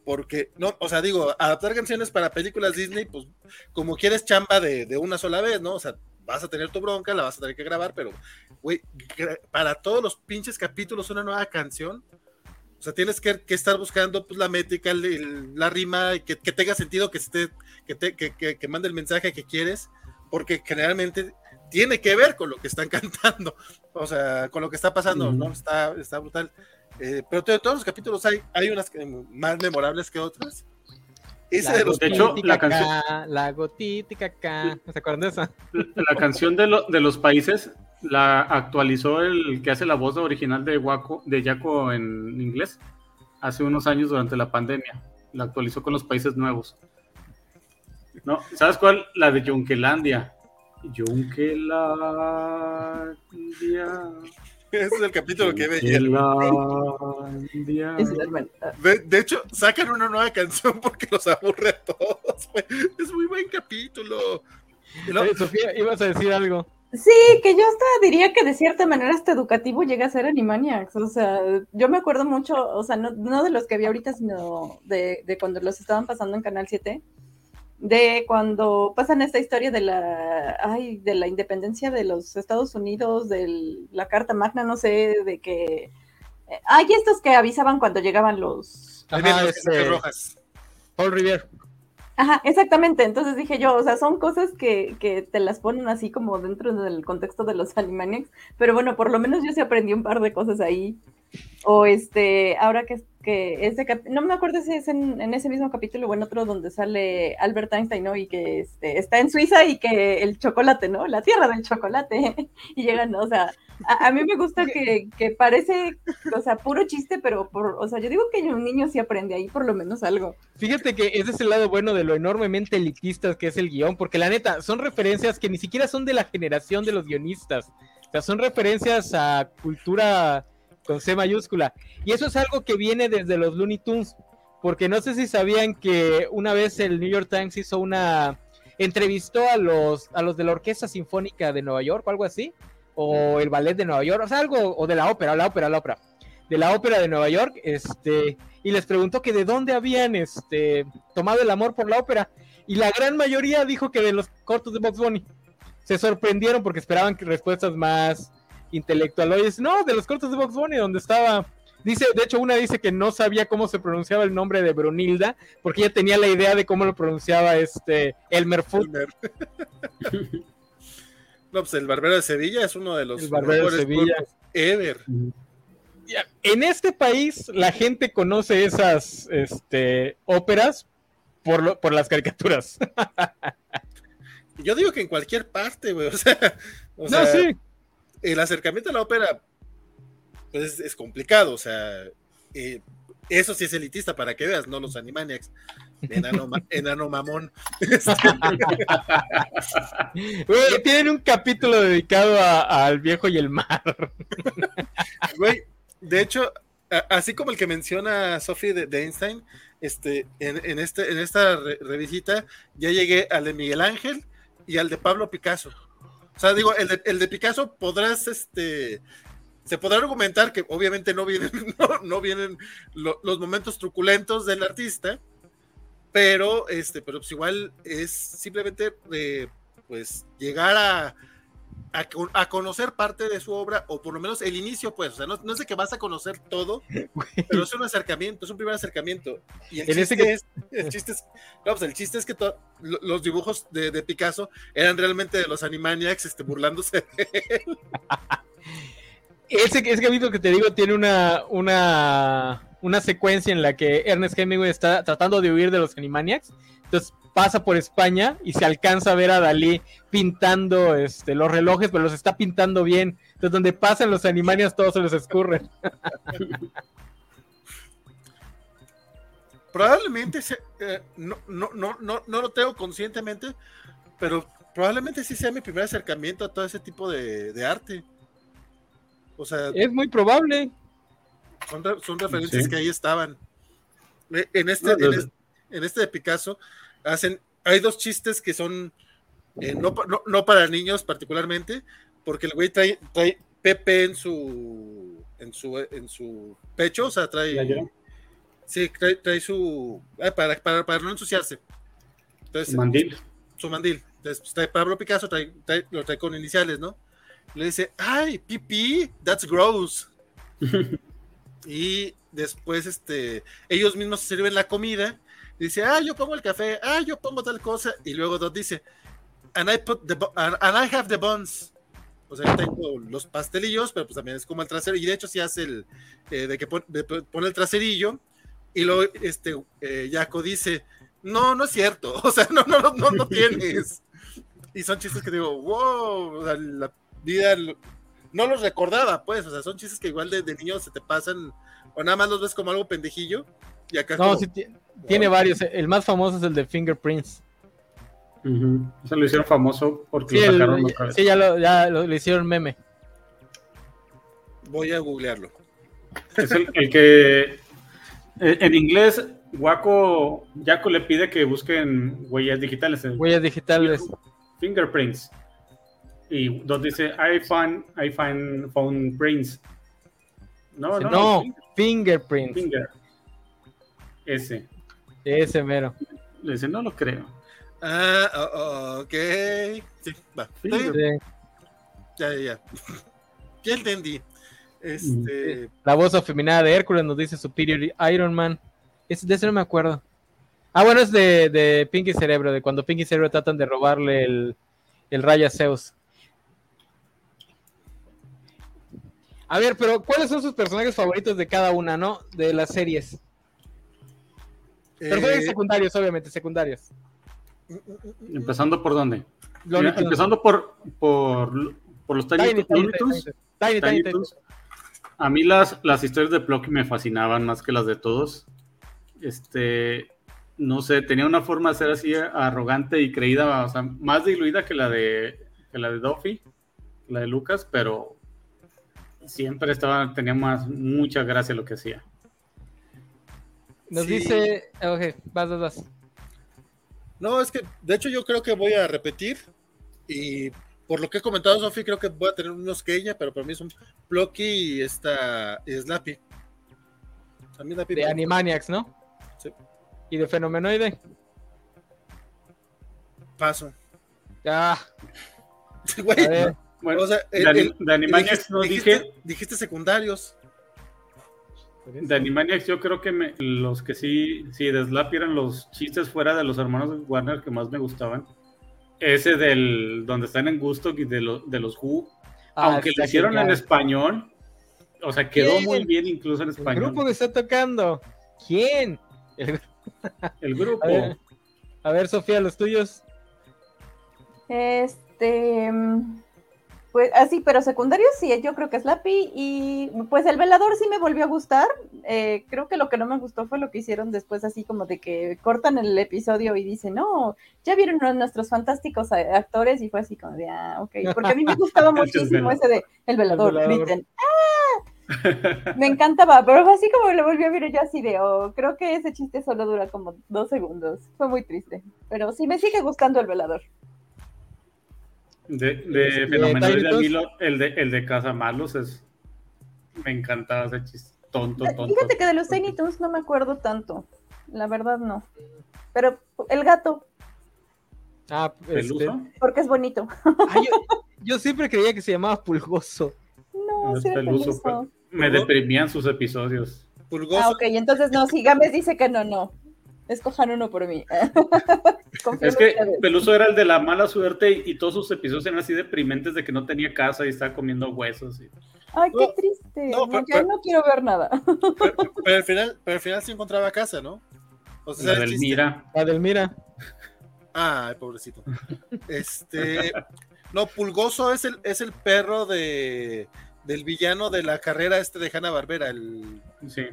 Speaker 3: porque, no, o sea, digo, adaptar canciones para películas Disney, pues como quieres chamba de, de una sola vez, ¿no? O sea, vas a tener tu bronca, la vas a tener que grabar, pero, güey, para todos los pinches capítulos una nueva canción, o sea, tienes que, estar buscando pues, la métrica, la rima, que, que, tenga sentido, que, esté, que, te, que, mande el mensaje que quieres, porque generalmente tiene que ver con lo que están cantando, o sea, con lo que está pasando, ¿no? Está, está brutal. Eh, pero de todos los capítulos hay, hay unas más memorables que otras.
Speaker 2: Ese de, los de hecho, la canción. La gotítica acá. ¿Se acuerdan de esa?
Speaker 4: La canción de, de los países la actualizó el que hace la voz original de Waco, de Yaco en inglés, hace unos años durante la pandemia. La actualizó con los países nuevos. ¿No? ¿Sabes cuál? La de Yunkelandia. Yunkelandia.
Speaker 3: Ese es el capítulo que ve de, de hecho, sacan una nueva canción porque los aburre a todos. Es muy buen capítulo.
Speaker 2: Sofía, ibas a decir algo.
Speaker 5: Sí, que yo hasta diría que de cierta manera este educativo llega a ser Animaniacs. O sea, yo me acuerdo mucho, o sea, no, no de los que vi ahorita, sino de, de, cuando los estaban pasando en Canal 7, de cuando pasan esta historia de la, ay, de la independencia de los Estados Unidos, de la Carta Magna, no sé, de que... Eh, hay estos que avisaban cuando llegaban los...
Speaker 2: Ajá, este, rojas. Paul Rivier.
Speaker 5: Ajá, exactamente. Entonces dije yo, o sea, son cosas que, que, te las ponen así como dentro del contexto de los Animaniacs, pero bueno, por lo menos yo sí aprendí un par de cosas ahí. O este, ahora que que ese no me acuerdo si es en, ese mismo capítulo o en otro donde sale Albert Einstein, ¿no? Y que este, está en Suiza y que el chocolate, ¿no? La tierra del chocolate. y llegan, o sea, a, mí me gusta que, que, parece, o sea, puro chiste, pero, por, o sea, yo digo que un niño sí aprende ahí por lo menos algo.
Speaker 2: Fíjate que ese es el lado bueno de lo enormemente elitista que es el guion, porque la neta, son referencias que ni siquiera son de la generación de los guionistas. O sea, son referencias a cultura con C mayúscula. Y eso es algo que viene desde los Looney Tunes, porque no sé si sabían que una vez el New York Times hizo una entrevistó a los a los de la Orquesta Sinfónica de Nueva York o algo así, o el ballet de Nueva York, o sea, algo o de la ópera, la ópera, la ópera, de la ópera de Nueva York, este, y les preguntó que de dónde habían este tomado el amor por la ópera, y la gran mayoría dijo que de los cortos de Box Bunny. Se sorprendieron porque esperaban que respuestas más intelectual. Oye, no, de los cortos de Box Bunny, donde estaba. Dice, de hecho, una dice que no sabía cómo se pronunciaba el nombre de Brunilda, porque ella tenía la idea de cómo lo pronunciaba este Elmer Fudd.
Speaker 3: no, pues el Barbero de Sevilla es uno de los
Speaker 2: el Barbero de Sevilla.
Speaker 3: ever.
Speaker 2: En este país la gente conoce esas este, óperas por, por las caricaturas.
Speaker 3: Yo digo que en cualquier parte, güey. O sea, o
Speaker 2: no, sí
Speaker 3: el acercamiento a la ópera pues, es, complicado, o sea, eh, eso sí es elitista para que veas, no los Animaniacs. Enano, mamón.
Speaker 2: tienen un capítulo dedicado al viejo y el mar.
Speaker 3: Güey, de hecho, así como el que menciona Sophie de, Einstein, este, en, este, en esta revisita ya llegué al de Miguel Ángel y al de Pablo Picasso. O sea, digo, el de, el de Picasso podrás, este, se podrá argumentar que obviamente no vienen, no, vienen los momentos truculentos del artista, pero, este, pero pues igual es simplemente eh, pues llegar a, a, conocer parte de su obra, o por lo menos el inicio, pues, o sea, no, es de que vas a conocer todo, pero es un acercamiento, es un primer acercamiento. Y el, chiste, es, el chiste es, pues, el chiste es que los dibujos de, Picasso eran realmente de los Animaniacs este, burlándose de él.
Speaker 2: Ese, ese capítulo que te digo tiene una, secuencia en la que Ernest Hemingway está tratando de huir de los Animaniacs. Entonces pasa por España y se alcanza a ver a Dalí pintando este, los relojes, pero los está pintando bien. Entonces, donde pasan los animanios, todos se les escurren.
Speaker 3: probablemente, eh, no, no, no lo tengo conscientemente, pero probablemente sí sea mi primer acercamiento a todo ese tipo de, arte. O sea,
Speaker 2: es muy probable.
Speaker 3: Son, referencias que ahí estaban. Eh, en este, en este, en este de Picasso, hacen, hay dos chistes que son eh, no, no, para niños particularmente, porque el güey trae, trae Pepe en su, en su, en su pecho, o sea, trae, sí, trae, trae su, ah, para, para, para, no ensuciarse. Entonces,
Speaker 4: su mandil.
Speaker 3: Su mandil. Entonces, pues, trae Pablo Picasso, trae, lo trae con iniciales, ¿no? Le dice, ay, pipí, that's gross. y después, este, ellos mismos sirven la comida dice, ah, yo pongo el café, ah, yo pongo tal cosa, y luego Dot dice, and I, put the and I have the buns. O sea, yo tengo los pastelillos, pero pues también es como el trasero, y de hecho sí hace el, eh, de que pone, el traserillo, y luego este, eh, Jaco dice, no, no es cierto, o sea, no, no, no, no tienes. y son chistes que digo, wow, o sea, la vida no los recordaba, pues, o sea, son chistes que igual de, de niños se te pasan, o nada más los ves como algo pendejillo,
Speaker 2: no, sí, tiene varios. El más famoso es el de Fingerprints.
Speaker 4: Se lo hicieron famoso porque sí, lo sacaron
Speaker 2: el, Sí, ya, lo, ya lo, hicieron meme.
Speaker 3: Voy a googlearlo.
Speaker 4: Es el, que eh, en inglés Waco Jaco le pide que busquen huellas digitales.
Speaker 2: Huellas digitales.
Speaker 4: Fingerprints. Y donde dice I find I find phone prints.
Speaker 2: No, no, no, fingerprints.
Speaker 4: Finger. Ese.
Speaker 2: Ese mero.
Speaker 4: Le dice, no lo creo.
Speaker 3: Ah, oh, oh, ok. Sí, va. Ya, ya, ya. Ya entendí. Este...
Speaker 2: La voz afeminada de Hércules nos dice Superior Iron Man. Ese, de ese no me acuerdo. Ah, bueno, es de, de Pinky Cerebro, de cuando Pinky Cerebro tratan de robarle el, el Raya Zeus. A ver, pero ¿cuáles son sus personajes favoritos de cada una, no? De las series. Pero eh, secundarios, obviamente, secundarios.
Speaker 4: Empezando por dónde? empezando por, por, por los Tiny, Tiny, A mí las, las historias de Plucky me fascinaban más que las de todos. Este, no sé, tenía una forma de ser así arrogante y creída, o sea, más diluida que la de, que la de Duffy, la de Lucas, pero siempre estaba, tenía más, mucha gracia lo que hacía.
Speaker 2: Nos dice. Ok, vas, vas, vas.
Speaker 3: No, es que de hecho yo creo que voy a repetir. Y por lo que he comentado, Sofi, creo que voy a tener unos que ella, pero para mí son Blocky y esta y Slappy.
Speaker 2: de Animaniacs, ¿no?
Speaker 3: Sí.
Speaker 2: ¿Y de Fenomenoide?
Speaker 3: Paso.
Speaker 2: Ya.
Speaker 3: Güey. Bueno, o sea,
Speaker 4: de, Animaniacs no dije.
Speaker 3: Dijiste secundarios.
Speaker 4: De Animaniacs, yo creo que los que sí, sí, de Slappy eran los chistes fuera de los hermanos Warner que más me gustaban. Ese del donde están en Gusto y de, de los Who, ah, aunque lo hicieron en español, o sea, quedó muy bien incluso en español.
Speaker 2: El grupo que está tocando. ¿Quién?
Speaker 4: El, grupo.
Speaker 2: a ver, Sofía, los tuyos.
Speaker 5: Este. Pues así, pero secundarios sí, yo creo que es Lapi y pues el velador sí me volvió a gustar. Eh, creo que lo que no me gustó fue lo que hicieron después, así como de que cortan el episodio y dicen, no, ya vieron a nuestros fantásticos actores y fue así como de, ah, ok, porque a mí me gustaba muchísimo ese de el velador, griten, ¡ah! Me encantaba, pero fue así como lo volví a ver yo así de, oh, creo que ese chiste solo dura como dos segundos. Fue muy triste, pero sí me sigue gustando el velador.
Speaker 4: De, de Fenomenal el de, el de Casa Malos es. Me encantaba ese chiste. Tonto, tonto.
Speaker 5: Fíjate que de los Tiny Toons no me acuerdo tanto. La verdad no. Pero el gato.
Speaker 2: Ah, este,
Speaker 4: ¿Peluso?
Speaker 5: Porque es bonito.
Speaker 2: ah, yo, yo siempre creía que se llamaba Pulgoso.
Speaker 5: No,
Speaker 4: No es
Speaker 5: sí era
Speaker 4: peluso,
Speaker 5: peluso.
Speaker 4: Me deprimían sus episodios.
Speaker 3: Pulgoso.
Speaker 5: Ah, ok, entonces no, si Gámez dice que no, no. Escojan uno por mí.
Speaker 4: Es que. Peluso era el de la mala suerte y, y todos sus episodios eran así deprimentes de que no tenía casa y estaba comiendo huesos. y-
Speaker 5: Ay, qué
Speaker 3: No,
Speaker 5: triste.
Speaker 3: no,
Speaker 5: No,
Speaker 3: pero-
Speaker 5: no quiero ver nada.
Speaker 3: Pero, pero al final, pero al final sí encontraba casa, ¿no? O sea,
Speaker 4: La
Speaker 3: ¿sabes
Speaker 4: del? Mira.
Speaker 2: Adelmira.
Speaker 3: Ay, pobrecito. Este. No, Pulgoso es el, es el perro de del villano de la carrera este de Hanna Barbera, el,
Speaker 4: Sí.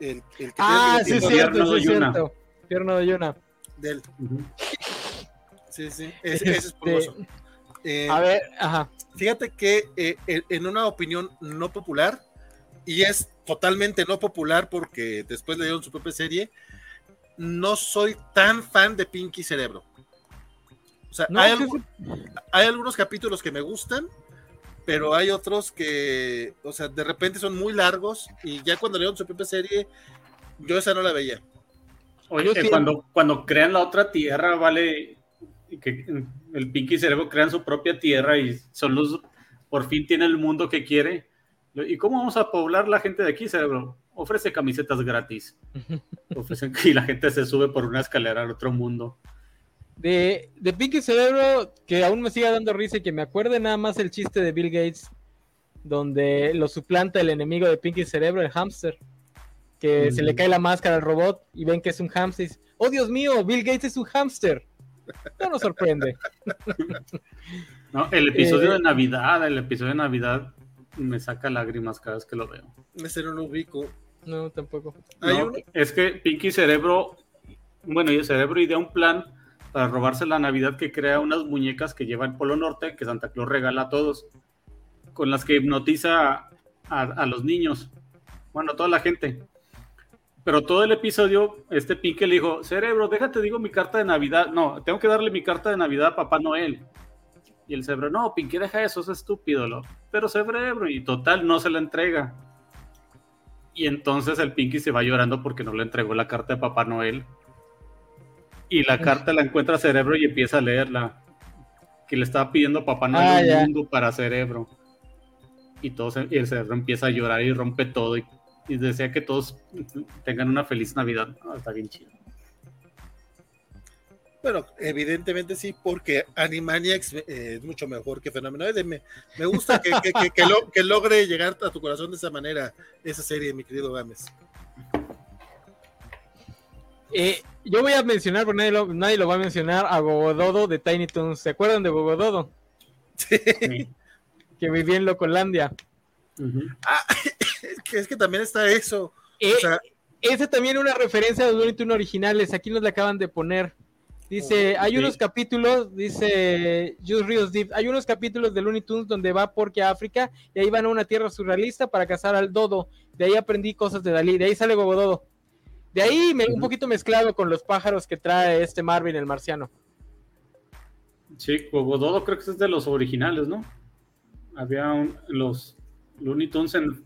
Speaker 3: El, el que
Speaker 2: Ah,
Speaker 3: tiene
Speaker 2: sí, es
Speaker 3: el
Speaker 4: Tierno
Speaker 2: cierto, sí,
Speaker 4: de Yuna.
Speaker 2: cierto. Tierno de Yuna.
Speaker 3: del.
Speaker 4: Ujú.
Speaker 3: Sí, sí. Ese, ese es
Speaker 2: Este,
Speaker 3: Pulgoso. Eh,
Speaker 2: A ver, ajá.
Speaker 3: Fíjate que eh, en una opinión no popular, y es totalmente no popular porque después le dieron su propia serie, no soy tan fan de Pinky Cerebro. O sea,
Speaker 2: No,
Speaker 3: hay,
Speaker 2: sí,
Speaker 3: algu- hay algunos capítulos que me gustan, pero hay otros que, o sea, de repente son muy largos y ya cuando le dieron su propia serie, yo esa no la veía.
Speaker 4: Oye, eh, cuando, cuando crean la otra tierra, vale, que el Pinky y Cerebro crean su propia tierra y son los, por fin tiene el mundo que quiere. ¿Y cómo vamos a poblar la gente de aquí, Cerebro? Ofrece camisetas gratis. Ofrecen y la gente se sube por una escalera al otro mundo.
Speaker 2: De, de Pinky Cerebro, que aún me siga dando risa y que me acuerde nada más el chiste de Bill Gates, donde lo suplanta el enemigo de Pinky Cerebro, el hámster, que
Speaker 4: Mm.
Speaker 2: se le cae la máscara al robot y ven que es un hámster. y dice, Oh Dios mío, Bill Gates es un hámster. No nos sorprende.
Speaker 4: ¿no? El episodio
Speaker 2: Eh,
Speaker 4: de Navidad, el episodio de Navidad me saca lágrimas cada vez que lo veo.
Speaker 3: Ese no lo ubico.
Speaker 2: No, tampoco.
Speaker 4: No, es que Pinky Cerebro, bueno, y el Cerebro idea un plan para robarse la Navidad que crea unas muñecas que lleva el Polo Norte, que Santa Claus regala a todos, con las que hipnotiza a, los niños, bueno, a toda la gente. Pero todo el episodio, este Pinky le dijo, Cerebro, déjate, digo mi carta de Navidad. No, tengo que darle mi carta de Navidad a Papá Noel. Y el Cerebro, no, Pinky, deja eso, es estúpido. Lo. Pero Cerebro, y total, no se la entrega. Y entonces el Pinky se va llorando porque no le entregó la carta de Papá Noel. Y la carta la encuentra Cerebro y empieza a leerla. Que le estaba pidiendo a Papá Noel
Speaker 2: Ah,
Speaker 4: un mundo para Cerebro. Y, todo se- y el Cerebro empieza a llorar y rompe todo. Y, y desea que todos tengan una feliz Navidad. Ah, está bien chido.
Speaker 3: Bueno, evidentemente sí, porque Animaniacs eh, es mucho mejor que Fenomenoide. Me, me gusta que, que- que- que lo- que logre llegar a tu corazón de esa manera, esa serie, mi querido Gámez.
Speaker 2: Eh, yo voy a mencionar, pero nadie lo, nadie lo va a mencionar, a Gogododo de Tiny Toons. ¿Se acuerdan de Gogododo?
Speaker 4: Sí.
Speaker 2: Que vivía en Locolandia.
Speaker 4: Ujú.
Speaker 3: Es que, es que también está eso.
Speaker 2: Eh,
Speaker 3: O sea,
Speaker 2: Esa también es una referencia a los Looney Tunes originales. Aquí nos la acaban de poner. Dice, hay
Speaker 4: sí.
Speaker 2: unos capítulos, dice Jules Rios Deep, hay unos capítulos de Looney Tunes donde va porque a África y ahí van a una tierra surrealista para cazar al dodo. De ahí aprendí cosas de Dalí, de ahí sale Gogododo. De ahí me- un poquito mezclado con los pájaros que trae este Marvin el marciano.
Speaker 4: Sí, Gogododo creo que es de los originales, ¿no? Había un- los Looney Tunes en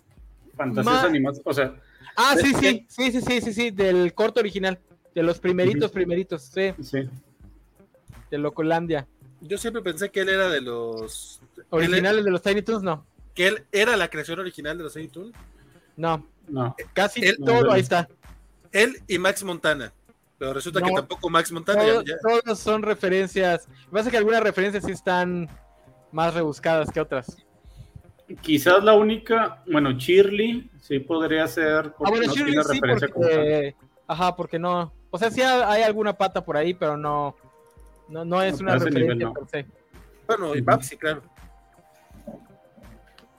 Speaker 4: fantasías
Speaker 2: Ma-
Speaker 4: animadas. O sea,
Speaker 2: Ah, sí,
Speaker 4: ¿Ves
Speaker 2: sí, sí, sí, sí, sí, sí, del corto original, de los primeritos, primeritos, sí,
Speaker 4: sí.
Speaker 2: de Locolandia.
Speaker 3: yo siempre pensé que él era de los.
Speaker 2: Originales de los Tiny Toons, no,
Speaker 3: que él era la creación original de los Tiny Toons.
Speaker 2: no,
Speaker 4: No.
Speaker 2: casi
Speaker 3: Él-
Speaker 2: todo ahí está.
Speaker 3: Él y Max Montana. Pero resulta que tampoco Max Montana. ya-
Speaker 2: Todo-
Speaker 3: ya-
Speaker 2: Todos son referencias. Lo que pasa es que algunas referencias sí están más rebuscadas que otras.
Speaker 4: Quizás la única, bueno, Shirley sí podría ser
Speaker 2: Ah, bueno,
Speaker 4: no
Speaker 2: Shirley
Speaker 4: tiene
Speaker 2: sí,
Speaker 4: referencia
Speaker 2: porque. Ajá, porque no. O sea, sí hay alguna pata por ahí, pero no. No, no es
Speaker 4: No,
Speaker 2: una referencia
Speaker 4: nivel no.
Speaker 2: per se.
Speaker 3: Bueno, y
Speaker 4: Ujú.
Speaker 3: Babsy, claro.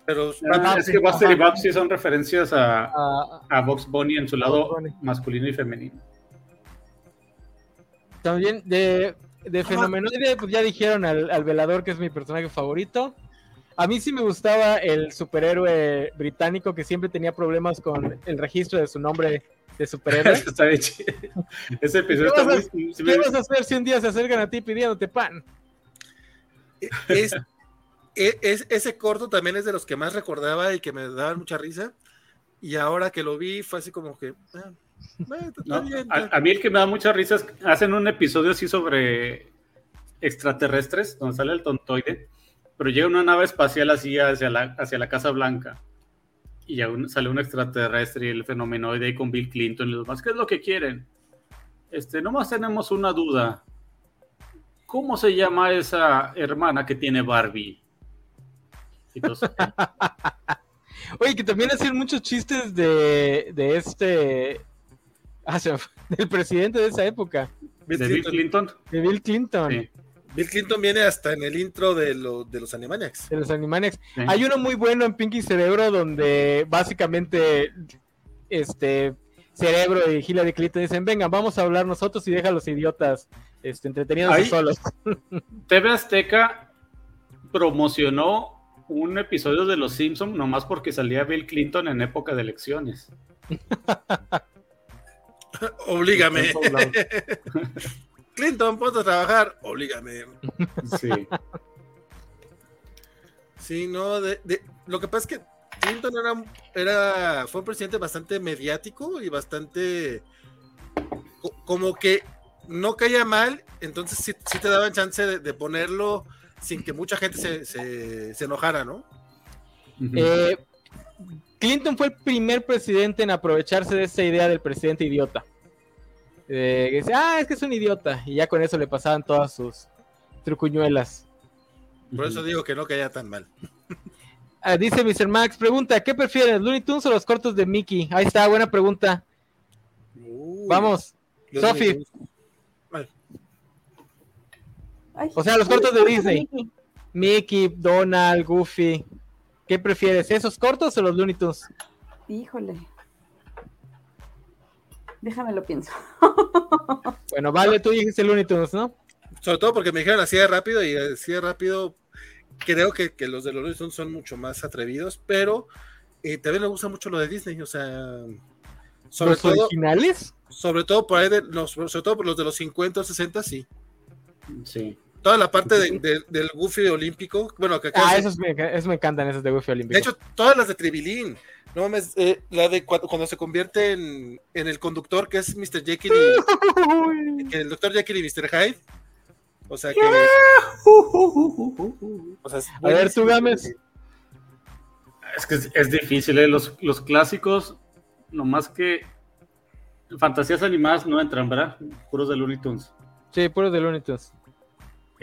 Speaker 3: Pero
Speaker 4: Ah, es que Buster y Babs sí son referencias a,
Speaker 2: Ah,
Speaker 4: a Box Bunny en su lado masculino y femenino.
Speaker 2: también de, de Fenomenoide, pues ya dijeron al, al velador que es mi personaje favorito. A mí sí me gustaba el superhéroe británico que siempre tenía problemas con el registro de su nombre de superhéroe.
Speaker 4: Está bien chido. Ese episodio
Speaker 2: ¿Qué
Speaker 4: está
Speaker 2: vas
Speaker 4: muy.
Speaker 2: ¿Qué
Speaker 4: me-
Speaker 2: vas a hacer si un día se acercan a ti pidiéndote pan?
Speaker 3: es, es- ese corto también es de los que más recordaba y que me daban mucha risa. Y ahora que lo vi, fue así como que. ah,
Speaker 4: no,
Speaker 3: bien,
Speaker 4: a, mí el que me da muchas risas, hacen un episodio así sobre extraterrestres, donde sale el tontoide, pero llega una nave espacial así hacia la, hacia la Casa Blanca. Y ya sale un extraterrestre y el fenomenoide ahí con Bill Clinton y los demás. ¿Qué es lo que quieren? Este, nomás tenemos una duda. ¿Cómo se llama esa hermana que tiene Barbie?
Speaker 2: Oye, que también hacían muchos chistes de, de este. Ah, del presidente de esa época.
Speaker 4: Bill ¿De Bill Clinton?
Speaker 2: De Bill Clinton.
Speaker 3: Bill Clinton viene hasta en el intro de, de los Animaniacs.
Speaker 2: De los Animaniacs. Hay uno muy bueno en Pinky Cerebro donde básicamente este Cerebro y Hillary Clinton dicen, venga, vamos a hablar nosotros y deja a los idiotas este, entretenidos y solos.
Speaker 4: TV Azteca promocionó un episodio de Los Simpsons nomás porque salía Bill Clinton en época de elecciones.
Speaker 3: Oblígame. Clinton, ponte a trabajar. Oblígame. Sí. Sí, no, de, lo que pasa es que Clinton era, era, fue un presidente bastante mediático y bastante como que no caía mal, entonces sí, te daban chance de, ponerlo sin que mucha gente se, se, enojara, ¿no?
Speaker 2: Eh, Clinton fue el primer presidente en aprovecharse de esa idea del presidente idiota. Eh, que dice, ah, es que es un idiota. Y ya con eso le pasaban todas sus trucuñuelas.
Speaker 3: Por eso digo que no caía tan mal.
Speaker 2: Ah, dice Mr. Max, pregunta, ¿qué prefieres, Looney Tunes o los cortos de Mickey? Ahí está, buena pregunta. Vamos, Sofi. O sea, los cortos de Disney. Mickey. Donald, Goofy. ¿Qué prefieres, esos cortos o los Looney Tunes?
Speaker 5: Híjole. Déjame lo pienso.
Speaker 2: bueno, vale, tú dijiste Looney Tunes, ¿no?
Speaker 3: Sobre todo porque me dijeron así de rápido y así de rápido creo que, los de los Looney Tunes son mucho más atrevidos, pero eh, también me gusta mucho lo de Disney, o sea,
Speaker 2: sobre ¿Los todo, originales?
Speaker 3: Sobre todo por ahí de los, sobre todo por los de los 50 o 60, sí.
Speaker 4: Sí
Speaker 3: toda la parte del Goofy olímpico. Bueno, que
Speaker 2: ah, esos me, me encantan, esos de Goofy olímpico.
Speaker 3: De hecho, todas las de Tribilín. No mames, eh, la de cuando, se convierte en, el conductor, que es Mr. Jekyll y. el Dr. Jekyll y Mr. Hyde. O sea que.
Speaker 2: A ver, tú, Gámez.
Speaker 4: Es que es, difícil, ¿eh? los, los clásicos, nomás que. Fantasías animadas no entran, ¿verdad? Puros de Looney Tunes.
Speaker 2: Sí, puros de Looney Tunes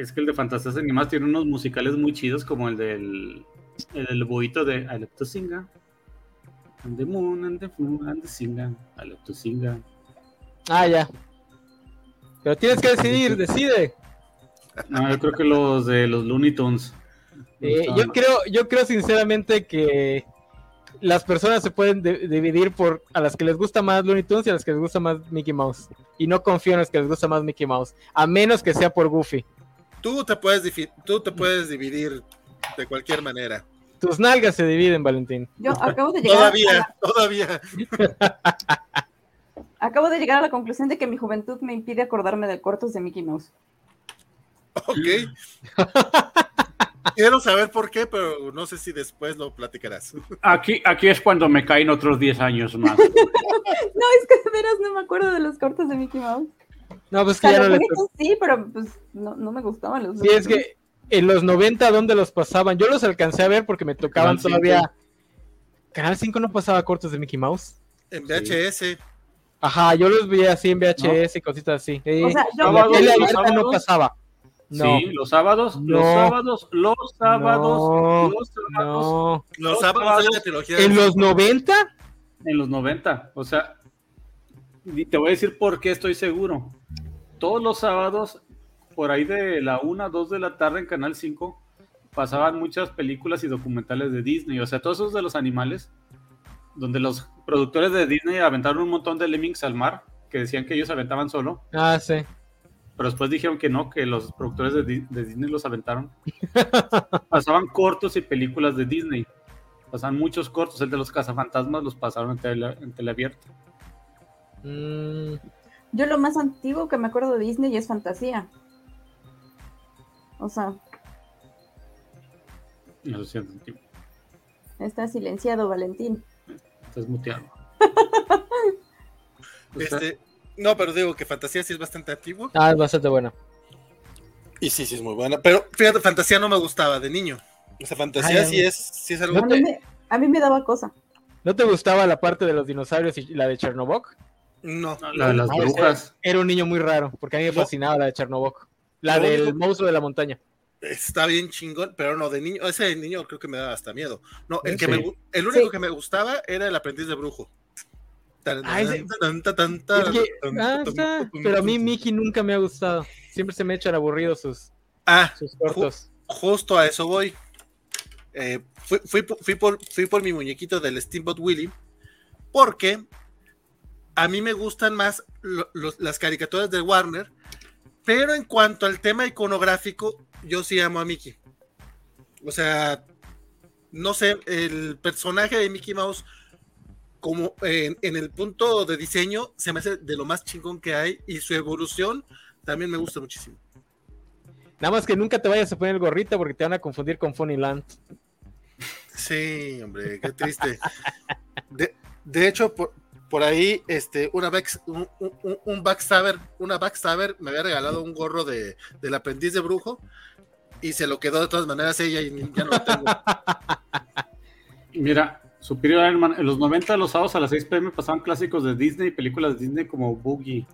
Speaker 4: es que el de Fantasías Animadas tiene unos musicales muy chidos, como el del, el boito de I love to sing, and the moon and the moon and the singa, I love to sing.
Speaker 2: Ah, ya. Pero tienes que decidir, decide.
Speaker 4: No, yo creo que los de los Looney Tunes.
Speaker 2: Eh, yo creo, yo creo sinceramente que las personas se pueden dividir por a las que les gusta más Looney Tunes y a las que les gusta más Mickey Mouse. Y no confío en las que les gusta más Mickey Mouse, a menos que sea por Goofy.
Speaker 3: Tú te puedes, tú te puedes dividir de cualquier manera.
Speaker 2: Tus nalgas se dividen, Valentín.
Speaker 5: Yo acabo de llegar.
Speaker 3: Todavía, todavía.
Speaker 5: acabo de llegar a la conclusión de que mi juventud me impide acordarme de cortos de Mickey Mouse.
Speaker 3: Ok. Quiero saber por qué, pero no sé si después lo platicarás.
Speaker 4: Aquí, aquí es cuando me caen otros 10 años más.
Speaker 5: no, es que de veras no me acuerdo de los cortos de Mickey Mouse.
Speaker 2: No, pues que ya no le...
Speaker 5: Sí, pero pues no, no me gustaban los.
Speaker 2: Sí, es que en los 90, ¿dónde los pasaban? Yo los alcancé a ver porque me tocaban todavía. Canal 5 no pasaba cortos de Mickey Mouse.
Speaker 3: En VHS.
Speaker 2: Ajá, yo los veía así en VHS y cositas así.
Speaker 5: o sea, yo
Speaker 2: la no pasaba.
Speaker 4: No. Sí, los sábados, los sábados, los sábados, los sábados.
Speaker 3: No. Los sábados de la trilogía.
Speaker 2: ¿En los 90?
Speaker 4: En los 90, o sea, te voy a decir por qué estoy seguro todos los sábados, por ahí de la 1 2 de la tarde en Canal 5, pasaban muchas películas y documentales de Disney, o sea, todos esos de los animales, donde los productores de Disney aventaron un montón de lemmings al mar, que decían que ellos aventaban solo.
Speaker 2: Ah, sí.
Speaker 4: Pero después dijeron que no, que los productores de, Disney los aventaron. pasaban cortos y películas de Disney. Pasaban muchos cortos, el de los cazafantasmas los pasaron en, tele, en teleabierta.
Speaker 5: Mm. Yo lo más antiguo que me acuerdo de Disney es fantasía. O sea.
Speaker 4: No sé antiguo.
Speaker 5: Está silenciado, Valentín.
Speaker 4: Estás muteado.
Speaker 3: este, no, pero digo que fantasía sí es bastante antiguo.
Speaker 2: Ah, es bastante bueno.
Speaker 3: Y sí, sí, es muy buena. Pero fíjate, fantasía no me gustaba de niño. O sea, fantasía
Speaker 2: Ay,
Speaker 3: sí, es, sí es algo.
Speaker 5: A mí, me, a mí me daba cosa.
Speaker 2: ¿No te gustaba la parte de los dinosaurios y la de Chernobog?
Speaker 3: No.
Speaker 4: La de las brujas.
Speaker 2: Era un niño muy raro, porque a mí me
Speaker 3: No.
Speaker 2: fascinaba la de Chernobog. La del monstruo de la montaña.
Speaker 3: Está bien chingón, pero no, de niño, ese de niño creo que me daba hasta miedo. No, el que
Speaker 4: Sí.
Speaker 3: me el único
Speaker 5: Sí.
Speaker 3: que me gustaba era el aprendiz de brujo.
Speaker 2: Pero a mí. Mickey nunca me ha gustado. Siempre se me echan aburridos sus,
Speaker 3: Ah,
Speaker 2: sus cortos.
Speaker 3: justo a eso voy. Eh, fui, fui fui por, fui por mi muñequito del Steamboat Willy, porque a mí me gustan más lo- los- las caricaturas de Warner, pero en cuanto al tema iconográfico, yo sí amo a Mickey. O sea, no sé, el personaje de Mickey Mouse, como en, en el punto de diseño, se me hace de lo más chingón que hay y su evolución también me gusta muchísimo.
Speaker 2: Nada más que nunca te vayas a poner el gorrito porque te van a confundir con Funnyland.
Speaker 3: Sí, hombre, qué triste. De, de hecho, por, por ahí, este, una back- un, un- un backstabber, una backstabber me había regalado un gorro de, del aprendiz de brujo y se lo quedó de todas maneras ella y ya no lo tengo.
Speaker 4: Mira, Superior Iron Man, en los 90 los sábados a las 6 pm pasaban clásicos de Disney, películas de Disney como Boogie.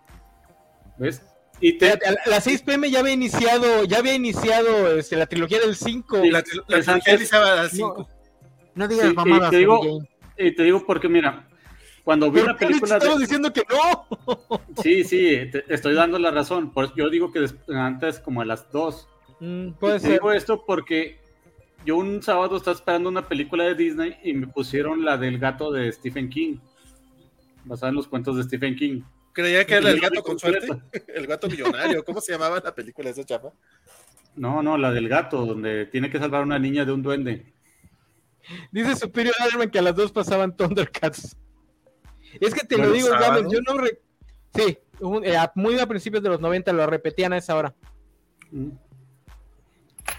Speaker 4: ¿Ves? Y te,
Speaker 2: a la- a las 6 pm ya había iniciado, ya había iniciado este, la trilogía del 5.
Speaker 3: La, tri- la
Speaker 4: Exacto.
Speaker 3: trilogía iniciaba a las cinco.
Speaker 2: No
Speaker 4: Sí,
Speaker 2: digas
Speaker 4: y
Speaker 2: mamadas,
Speaker 4: te digo- y te digo porque, mira, cuando vi
Speaker 2: ¿Por
Speaker 4: la película
Speaker 2: estamos
Speaker 4: de...
Speaker 2: diciendo que no?
Speaker 4: Sí, sí, te estoy dando la razón. Por eso yo digo que antes como a las 2.
Speaker 2: Mm, puede ser.
Speaker 4: digo esto porque yo un sábado estaba esperando una película de Disney y me pusieron la del gato de Stephen King, basada en los cuentos de Stephen King.
Speaker 3: Creía que era el gato con suerte, el gato millonario. ¿Cómo se llamaba la película esa chapa?
Speaker 4: No, no, la del gato, donde tiene que salvar a una niña de un duende.
Speaker 2: Dice Superior Iron Man que a las 2 pasaban Thundercats. Es que te lo digo. Gamer, yo no... re- Sí, un- eh, a- muy a principios de los 90 lo repetían a esa hora.
Speaker 4: Mm.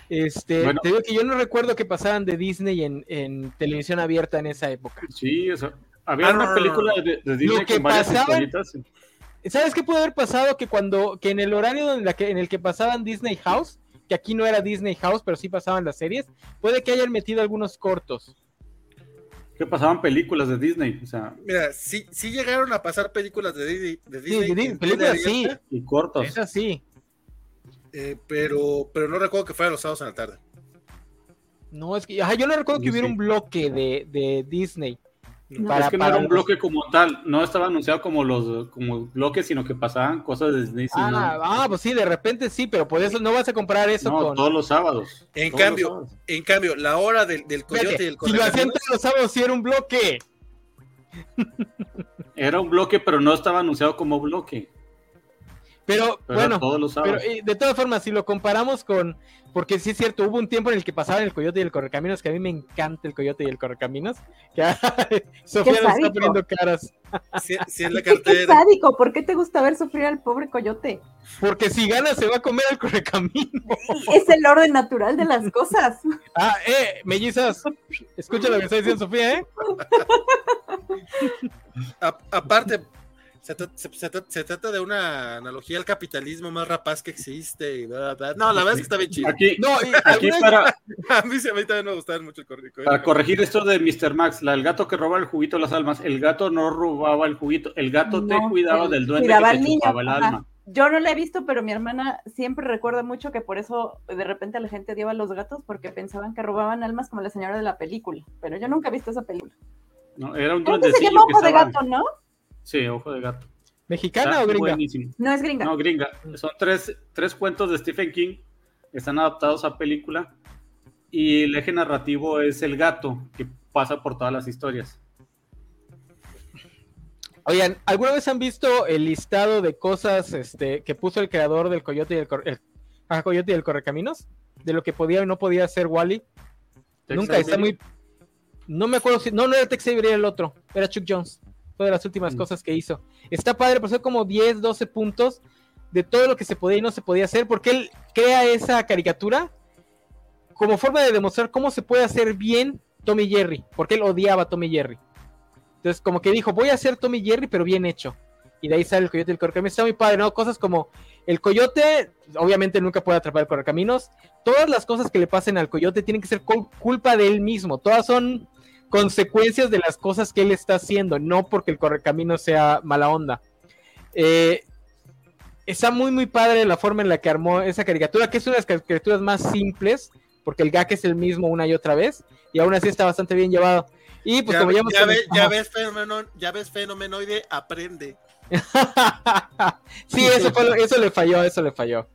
Speaker 2: Este,
Speaker 4: Bueno.
Speaker 2: te digo que yo no recuerdo que pasaban de Disney en, en televisión abierta en esa época.
Speaker 4: Sí, eso. Había
Speaker 3: Ah, no,
Speaker 4: una
Speaker 3: no,
Speaker 4: película de, de Disney
Speaker 2: Lo que
Speaker 4: con varias
Speaker 2: pasaban-
Speaker 4: historietas.
Speaker 2: ¿Sabes qué pudo haber pasado? Que cuando, que en el horario en, la que, en el que pasaban Disney House, que aquí no era Disney House, pero sí pasaban las series, puede que hayan metido algunos cortos.
Speaker 4: Que pasaban películas de Disney, o sea,
Speaker 3: Mira, sí, sí llegaron a pasar películas de Disney. De
Speaker 2: Sí, de películas sí,
Speaker 4: y cortos.
Speaker 2: es así.
Speaker 3: eh, pero, pero no recuerdo que fuera los sábados en la tarde.
Speaker 2: No, es que ajá, yo no recuerdo que
Speaker 4: Sí,
Speaker 2: hubiera
Speaker 4: sí.
Speaker 2: un bloque de, de Disney.
Speaker 5: No.
Speaker 2: Para-
Speaker 4: es que no era un
Speaker 2: los-
Speaker 4: bloque como tal, no estaba anunciado como los como bloques, sino que pasaban cosas de Disney. sí,
Speaker 2: Ah,
Speaker 4: no,
Speaker 2: ah, pues sí, de repente sí, pero por eso no vas a comparar eso
Speaker 4: no,
Speaker 2: con.
Speaker 4: todos los sábados.
Speaker 3: En cambio,
Speaker 4: sábados.
Speaker 3: En cambio, la hora del, del coyote
Speaker 2: Fíjate,
Speaker 3: y el
Speaker 2: si lo hacían todos los sábados, sí era un bloque.
Speaker 4: Era un bloque, pero no estaba anunciado como bloque.
Speaker 2: Pero, bueno,
Speaker 4: todos los
Speaker 2: pero de todas formas, si lo comparamos con. Porque sí es cierto, hubo un tiempo en el que pasaban el coyote y el correcaminos, que a mí me encanta el coyote y el correcaminos. Que Sofía nos está poniendo caras.
Speaker 3: si, si en la
Speaker 5: Qué, qué
Speaker 3: cartera.
Speaker 5: sádico, ¿por qué te gusta ver sufrir al pobre coyote?
Speaker 2: Porque si gana, se va a comer el correcamino.
Speaker 5: Es el orden natural de las cosas.
Speaker 2: Ah, eh, mellizas. Escucha lo que está diciendo Sofía, ¿eh?
Speaker 3: A- aparte, se, tra- se- se tra- se trata de una analogía al capitalismo más rapaz que existe. y bla, bla, bla. No, la verdad es que está bien chido.
Speaker 4: Aquí,
Speaker 2: No, y
Speaker 4: aquí
Speaker 2: alguna-
Speaker 4: para,
Speaker 3: A mí, a también me gustaban mucho el corrico.
Speaker 4: para corregir esto de Mr. Max, la, el gato que roba el juguito de las almas, el gato no robaba el juguito, el gato te cuidaba del duende que te
Speaker 5: niño,
Speaker 4: chupaba el
Speaker 5: ajá.
Speaker 4: alma.
Speaker 5: Yo no la he visto, pero mi hermana siempre recuerda mucho que por eso de repente la gente odiaba a los gatos porque pensaban que robaban almas como la señora de la película. Pero yo nunca he visto esa película.
Speaker 4: ¿no? Era un
Speaker 5: que se
Speaker 4: duendecillo
Speaker 5: llama Ojo de Gato, ¿no?
Speaker 4: Sí, ojo de gato.
Speaker 2: ¿Mexicana
Speaker 4: Está
Speaker 2: o gringa?
Speaker 4: buenísimo.
Speaker 5: No es gringa.
Speaker 4: No, gringa. Son tres, tres cuentos de Stephen King que están adaptados a película y el eje narrativo es el gato que pasa por todas las historias.
Speaker 2: Oigan, ¿alguna vez han visto el listado de cosas este, que puso el creador del Coyote y el, Cor- el- ah, Coyote y el Correcaminos? De lo que podía y no podía hacer Wally. Nunca está muy. No me acuerdo si. No, no era Tex Avery, era el otro. Era Chuck Jones. Fue de las últimas
Speaker 4: Mm.
Speaker 2: cosas que hizo. Está padre, son como 10, 12 puntos de todo lo que se podía y no se podía hacer. Porque él crea esa caricatura como forma de demostrar cómo se puede hacer bien Tommy Jerry. Porque él odiaba a Tommy Jerry. Entonces, como que dijo, voy a hacer Tommy Jerry, pero bien hecho. y de ahí sale el coyote y el correcaminos. Está muy padre, ¿no? Cosas como el coyote, obviamente nunca puede atrapar el correcaminos. Todas las cosas que le pasen al coyote tienen que ser culpa de él mismo. Todas son consecuencias de las cosas que él está haciendo, no porque el correcaminos sea mala onda. Eh, está muy, muy padre la forma en la que armó esa caricatura, que es una de las caricaturas más simples, porque el gag es el mismo una y otra vez, y aún así está bastante bien llevado. Y pues como
Speaker 3: ya, ya, ves, fenomeno, ya ves fenomenoide, aprende.
Speaker 2: sí, eso, eso le falló, eso le falló.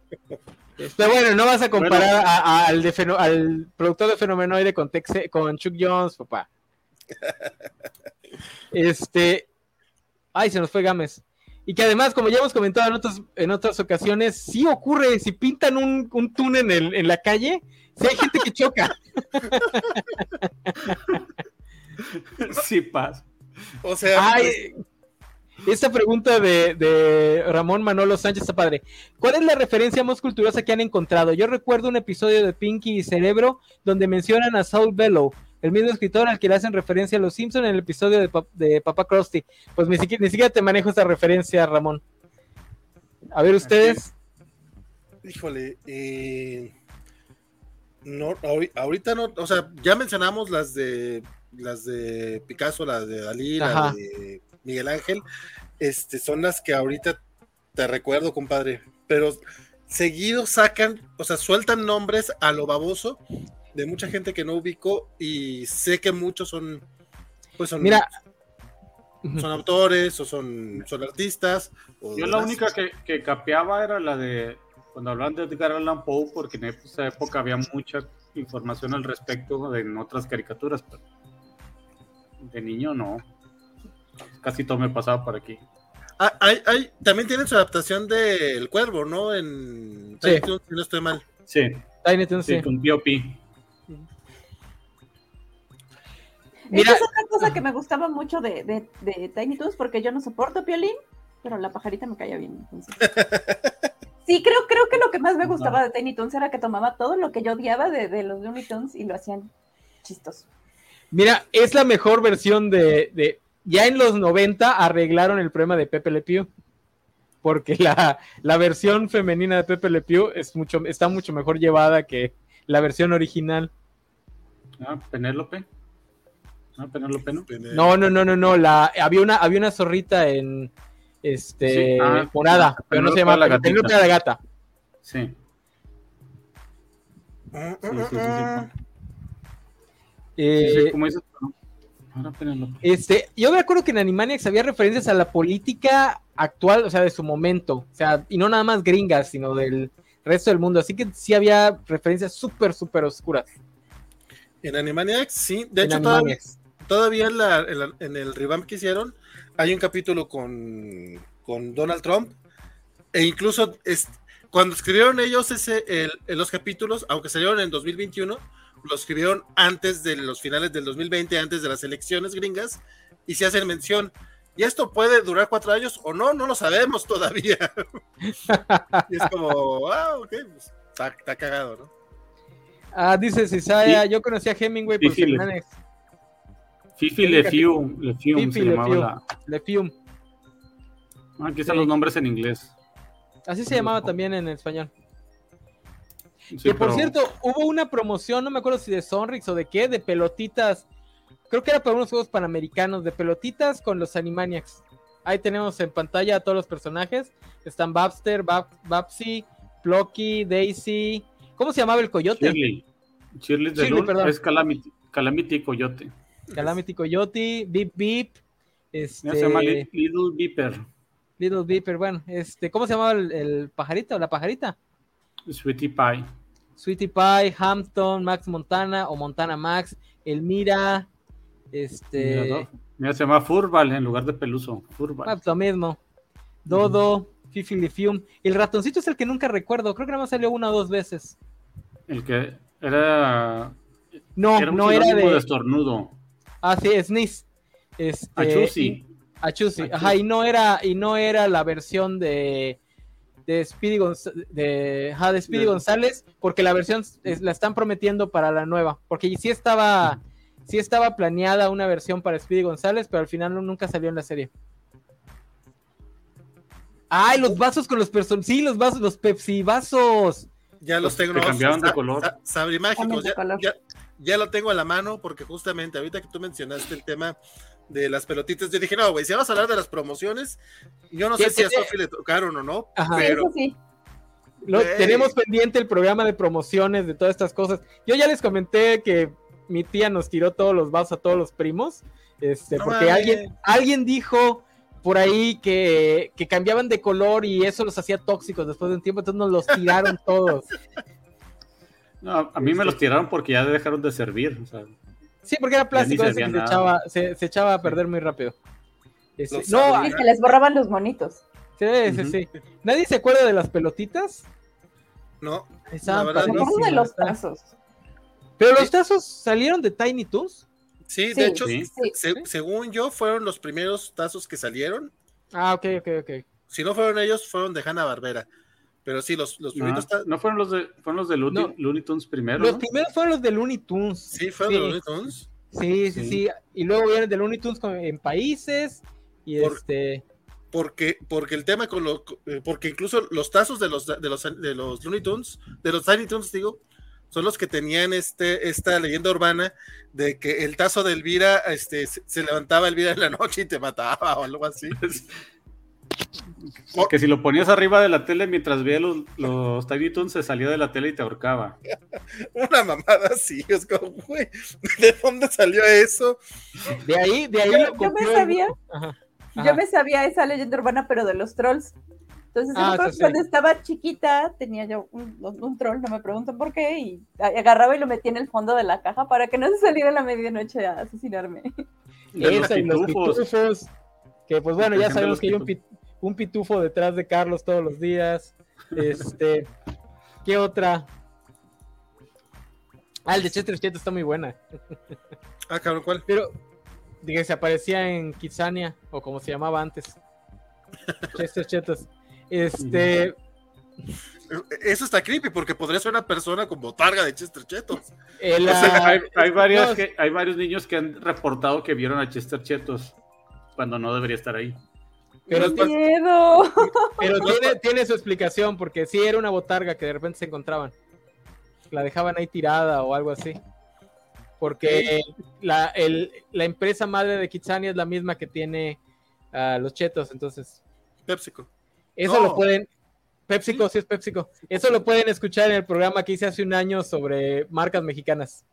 Speaker 2: Pero bueno, no vas a comparar al, al productor de Fenomenoide con, con Chuck Jones, papá. Este. Ay, se nos fue Gámez. Y que además, como ya hemos comentado en otras, en otras ocasiones, sí ocurre, si pintan un, un túnel en, en la calle, si hay gente que choca.
Speaker 4: Sí pasa.
Speaker 3: O sea,
Speaker 2: Ay, esta pregunta de, Ramón Manolo Sánchez está padre. ¿Cuál es la referencia más culturosa que han encontrado? Yo recuerdo un episodio de Pinky y Cerebro donde mencionan a Saul Bellow, el mismo escritor al que le hacen referencia a los Simpson en el episodio de, de Papa Krusty. Pues ni siquiera, ni siquiera te manejo esa referencia, Ramón. A ver, ustedes.
Speaker 3: Híjole, eh, no, ahorita no, o sea, ya mencionamos las de las de Picasso, las de Dalí, las de Miguel Ángel, este, son las que ahorita te recuerdo, compadre, pero seguido sacan, o sea, sueltan nombres a lo baboso de mucha gente que no ubico y sé que muchos son, pues son,
Speaker 2: Mira,
Speaker 3: son autores o son, son artistas.
Speaker 4: Yo la única que, que, capeaba era la de cuando hablan de Edgar Allan Poe, porque en esa época había mucha información al respecto de en otras caricaturas, pero de niño no casi todo me pasaba por aquí.
Speaker 3: Ah, hay, hay, también tienen su adaptación del Cuervo, ¿no? En
Speaker 2: sí.
Speaker 3: si no estoy mal.
Speaker 4: Sí.
Speaker 2: Tiny Toons, sí.
Speaker 4: Con POP.
Speaker 5: Mira, es otra cosa que me gustaba mucho de, de, de Tiny Toons, porque yo no soporto Piolín, pero la pajarita me caía bien. Sí, creo, creo que lo que más me gustaba de Tiny Toons era que tomaba todo lo que yo odiaba de, de los Looney Tunes y lo hacían chistoso.
Speaker 2: Mira, es la mejor versión de, de, ya en los 90 arreglaron el problema de Pepe Le Pew. Porque la, la versión femenina de Pepe Le Pew es mucho, está mucho mejor llevada que la versión original.
Speaker 4: Ah, Penélope. Penélope, ¿no?
Speaker 2: No, no, no, no, no. La, había, una, había una zorrita en este
Speaker 4: Sí, ah,
Speaker 2: morada, pero no se
Speaker 4: Penélope
Speaker 2: llama
Speaker 4: la gatita.
Speaker 2: Penélope la gata.
Speaker 4: Sí. Sí, sí, sí.
Speaker 2: Eh,
Speaker 4: como dices, pero ahora.
Speaker 2: Este, yo me acuerdo que en Animaniacs había referencias a la política actual, o sea, de su momento, o sea, y no nada más gringas, sino del resto del mundo, así que sí había referencias súper, súper oscuras.
Speaker 3: En Animaniacs, sí. De
Speaker 2: en
Speaker 3: hecho, todavía. Todavía en, la- en la- en el revamp que hicieron, hay un capítulo con, con Donald Trump. E incluso es- cuando escribieron ellos ese, el- en los capítulos, aunque salieron en 2021, lo escribieron antes de los finales del 2020, antes de las elecciones gringas, y se hacen mención. Y esto puede durar cuatro años o no, no lo sabemos todavía. y es como, ah, ok, pues, está, está cagado, ¿no?
Speaker 2: Ah, dice Cisaya,
Speaker 4: Sí.
Speaker 2: yo conocí a Hemingway por
Speaker 4: Sí, sí. Fifi Le Fium, Le Fium
Speaker 2: Fifi
Speaker 4: se
Speaker 2: Le
Speaker 4: llamaba
Speaker 2: Fium.
Speaker 4: la.
Speaker 2: Le Fium.
Speaker 4: Ah, aquí están
Speaker 2: Sí.
Speaker 4: los nombres en inglés.
Speaker 2: Así se llamaba también en español.
Speaker 4: Sí,
Speaker 2: que por
Speaker 4: pero-
Speaker 2: cierto, hubo una promoción, no me acuerdo si de Sonrix o de qué, de pelotitas. Creo que era para unos juegos panamericanos, de pelotitas con los Animaniacs. Ahí tenemos en pantalla a todos los personajes. Están Babster, Bab Babsy, Plucky, Daisy. ¿Cómo se llamaba el coyote?
Speaker 4: Shirley. Shirley de
Speaker 2: Shirley,
Speaker 4: Lul es Calamity, Calamity y Coyote.
Speaker 2: Calamity Coyote, Beep Beep. Este,
Speaker 4: Se llama Li- Little Beeper.
Speaker 2: Little Beeper, bueno, este, ¿cómo se llamaba el, el pajarito o la pajarita?
Speaker 4: Sweetie Pie.
Speaker 2: Sweetie Pie, Hampton, Max Montana o Montana Max, Elmira, este,
Speaker 4: Mira, Mira, se llama Furball en lugar de Peluso. Furball.
Speaker 2: ah, pues lo mismo, Dodo, Fifi Lifium, el ratoncito es el que nunca recuerdo, creo que nada más salió una o dos veces.
Speaker 4: El que era.
Speaker 2: No,
Speaker 4: era
Speaker 2: no era
Speaker 4: de
Speaker 2: de,
Speaker 4: estornudo.
Speaker 2: Ah, sí, Sneeze. Este,
Speaker 4: Achusi.
Speaker 2: y- Achusi, ajá, y no era, y no era la versión de de Speedy, Gonz- de, ajá, de Speedy González, porque la versión es- la están prometiendo para la nueva, porque sí estaba, sí estaba planeada una versión para Speedy González, pero al final no- nunca salió en la serie. Ay, los vasos con los personajes. Sí, los vasos, los Pepsi vasos.
Speaker 3: Ya los,
Speaker 4: Los que
Speaker 3: tengo. no,
Speaker 4: cambiaban de color.
Speaker 3: sa- sabrimágicos,
Speaker 5: Cambian de
Speaker 3: ya, ya- ya lo tengo a la mano porque justamente ahorita que tú mencionaste el tema de las pelotitas, yo dije, no, güey, si vas a hablar de las promociones, yo no
Speaker 2: ¿Qué
Speaker 3: sé si a? Sofi le tocaron o no,
Speaker 2: Ajá.
Speaker 5: Sí,
Speaker 3: pero
Speaker 5: eso sí.
Speaker 2: Lo-
Speaker 3: Güey.
Speaker 2: tenemos pendiente el programa de promociones de todas estas cosas. Yo ya les comenté que mi tía nos tiró todos los vasos a todos los primos. Este,
Speaker 3: No
Speaker 2: porque alguien, alguien dijo por ahí que, que cambiaban de color y eso los hacía tóxicos después de un tiempo, entonces nos los tiraron todos.
Speaker 4: No, a mí me los tiraron porque ya dejaron de servir. o sea,
Speaker 2: Sí, porque era plástico ese que se echaba, se, se echaba a perder muy rápido. Este, no,
Speaker 5: se les borraban los monitos.
Speaker 2: sí, sí, sí. ¿Nadie se acuerda de las pelotitas?
Speaker 3: no,
Speaker 2: Estaban
Speaker 3: verdad,
Speaker 5: Me
Speaker 3: no.
Speaker 5: de los tazos.
Speaker 2: Pero los tazos salieron de Tiny Toons.
Speaker 3: sí,
Speaker 5: Sí,
Speaker 3: de hecho,
Speaker 4: sí.
Speaker 5: Sí.
Speaker 3: se- según yo, fueron los primeros tazos que salieron,
Speaker 2: Ah, ok, ok, ok.
Speaker 3: si no fueron ellos, fueron de Hanna Barbera, pero sí, los, los ta-
Speaker 4: no fueron los de, fueron los de Looney,
Speaker 2: No.
Speaker 4: Looney Tunes primero.
Speaker 2: Los
Speaker 4: ¿no?
Speaker 2: primeros fueron los de Looney Tunes.
Speaker 3: sí, fueron
Speaker 2: sí.
Speaker 3: de los Looney Tunes.
Speaker 2: Sí, sí,
Speaker 4: Sí.
Speaker 2: sí. Y luego vienen de Looney Tunes con- en países. Y
Speaker 3: Por-
Speaker 2: este.
Speaker 3: porque, porque el tema con lo, eh, porque incluso los tazos de los de los de los Looney Tunes, de los Tiny Tunes, digo, son los que tenían este, esta leyenda urbana de que el tazo de Elvira este, se, se levantaba Elvira en la noche y te mataba o algo así.
Speaker 4: Que si lo ponías arriba de la tele mientras veías los, los Tiny Toons, se salía de la tele y te ahorcaba.
Speaker 3: Una mamada así, es como, güey, ¿de dónde salió eso?
Speaker 2: De ahí, de ahí
Speaker 5: Yo,
Speaker 2: lo
Speaker 5: yo me sabía,
Speaker 2: Ajá,
Speaker 5: yo me sabía esa leyenda urbana, pero de los trolls. Entonces,
Speaker 2: Ah, sí,
Speaker 5: cuando estaba chiquita, tenía yo un, un troll, no me pregunto por qué, y agarraba y lo metía en el fondo de la caja para que no se saliera a la medianoche a asesinarme.
Speaker 2: Esa y los
Speaker 4: pitufos.
Speaker 2: pitufos. Que pues bueno,
Speaker 4: Por
Speaker 2: ya sabemos que hay un, pit- un pitufo detrás de Carlos todos los días. Este. ¿Qué otra? Ah, el de Chester Cheto está muy buena.
Speaker 3: Ah, cabrón, ¿cuál?
Speaker 2: Pero, diga, se aparecía en Kitsania, o como se llamaba antes. Chester Chetos. Este.
Speaker 3: Eso está creepy porque podría ser una persona con botarga de Chester Chetos.
Speaker 2: el,
Speaker 4: O sea,
Speaker 2: ah,
Speaker 4: hay, hay varias
Speaker 2: no,
Speaker 4: que, hay varios niños que han reportado que vieron a Chester Chetos cuando no debería estar ahí.
Speaker 2: Pero
Speaker 3: No
Speaker 5: ¡Miedo!
Speaker 2: pero tiene, tiene su explicación, porque sí era una botarga que de repente se encontraban. La dejaban ahí tirada o algo así. Porque la, el- la empresa madre de Kitsania es la misma que tiene a los chetos, entonces
Speaker 3: PepsiCo.
Speaker 2: Eso
Speaker 3: No.
Speaker 2: lo pueden. PepsiCo, sí es PepsiCo. Eso lo pueden escuchar en el programa que hice hace un año sobre marcas mexicanas.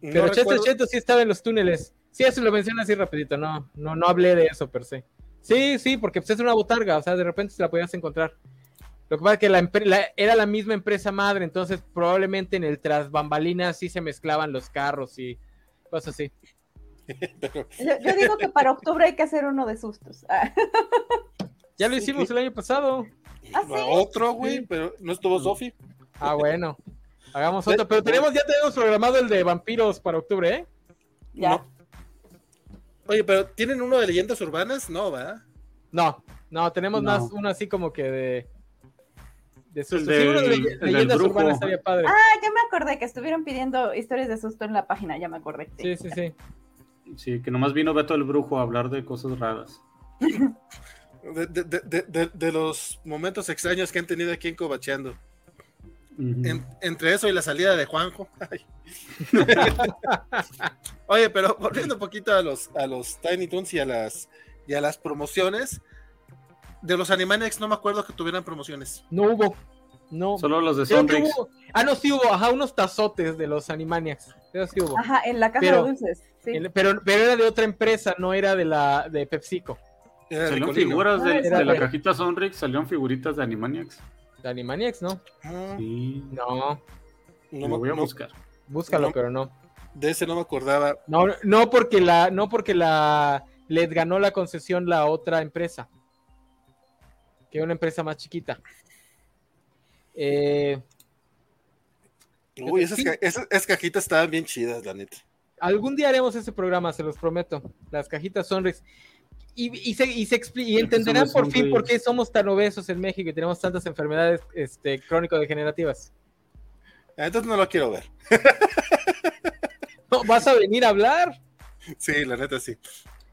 Speaker 3: No
Speaker 2: Pero Chester
Speaker 3: recuerdo-
Speaker 2: Cheto sí estaba en los túneles. Sí, eso lo menciono así rapidito. No, no, no hablé de eso per se. Sí, sí, porque pues, es una botarga. O sea, de repente se la podías encontrar. Lo que pasa es que la, la- era la misma empresa madre, entonces probablemente en el tras bambalinas sí se mezclaban los carros y cosas así.
Speaker 5: Yo, yo digo que para octubre hay que hacer uno de sustos. Ah,
Speaker 2: Ya lo hicimos
Speaker 3: sí.
Speaker 2: el año pasado.
Speaker 5: ¿Ah, sí?
Speaker 3: Otro, güey, pero no estuvo Sofi.
Speaker 2: Ah, bueno. Hagamos otro. Pero tenemos, ya tenemos programado el de vampiros para octubre, ¿eh?
Speaker 5: Ya.
Speaker 3: No. Oye, pero ¿tienen uno de leyendas urbanas? No, ¿va?
Speaker 2: No, no, tenemos
Speaker 4: No.
Speaker 2: más uno así como que de. De susto.
Speaker 4: del-
Speaker 2: Sí, uno de
Speaker 4: el del
Speaker 2: leyendas urbanas estaría padre.
Speaker 5: Ah, ya me acordé que estuvieron pidiendo historias de susto en la página, ya me acordé.
Speaker 2: Sí, sí, sí.
Speaker 4: Sí, que nomás vino Beto el Brujo a hablar de cosas raras.
Speaker 3: De, de- de- de- de- de los momentos extraños que han tenido aquí en Cobacheando. En- entre eso y la salida de Juanjo. Oye, pero volviendo un poquito a los, a los Tiny Toons y a las, y a las promociones. De los Animaniacs no me acuerdo que tuvieran promociones.
Speaker 2: No hubo. No.
Speaker 4: Solo los de Sonrix.
Speaker 2: Ah, no, sí hubo. Ajá, unos tazotes de los Animaniacs. Sí hubo.
Speaker 5: Ajá, en la caja
Speaker 2: Pero-
Speaker 5: de dulces. Sí.
Speaker 2: Pero, pero era de otra empresa, no era de la de PepsiCo.
Speaker 3: Era
Speaker 4: Salieron figuras de,
Speaker 5: Ah,
Speaker 4: de la cajita Sonrix, salieron figuritas de Animaniacs.
Speaker 2: De Animaniacs, ¿no?
Speaker 3: Ah,
Speaker 4: Sí,
Speaker 2: No.
Speaker 3: no
Speaker 4: lo
Speaker 3: me-
Speaker 4: voy a
Speaker 3: no,
Speaker 4: buscar.
Speaker 2: Búscalo,
Speaker 3: No.
Speaker 2: pero no.
Speaker 3: de ese no me acordaba.
Speaker 2: No, no porque la, no porque la les ganó la concesión la otra empresa. Que es una empresa más chiquita. Eh,
Speaker 3: Uy, esas, ca- esas- esas cajitas estaban bien chidas, la neta.
Speaker 2: algún día haremos ese programa, se los prometo. Las cajitas Sonrix. Y, y, se, y, se expli- y
Speaker 4: ¿Qué
Speaker 2: entenderán por fin por qué somos tan obesos en México y tenemos tantas enfermedades este, crónico-degenerativas.
Speaker 3: Ah, Entonces no lo quiero ver.
Speaker 2: No, ¿Vas a venir a hablar?
Speaker 3: Sí, la neta sí.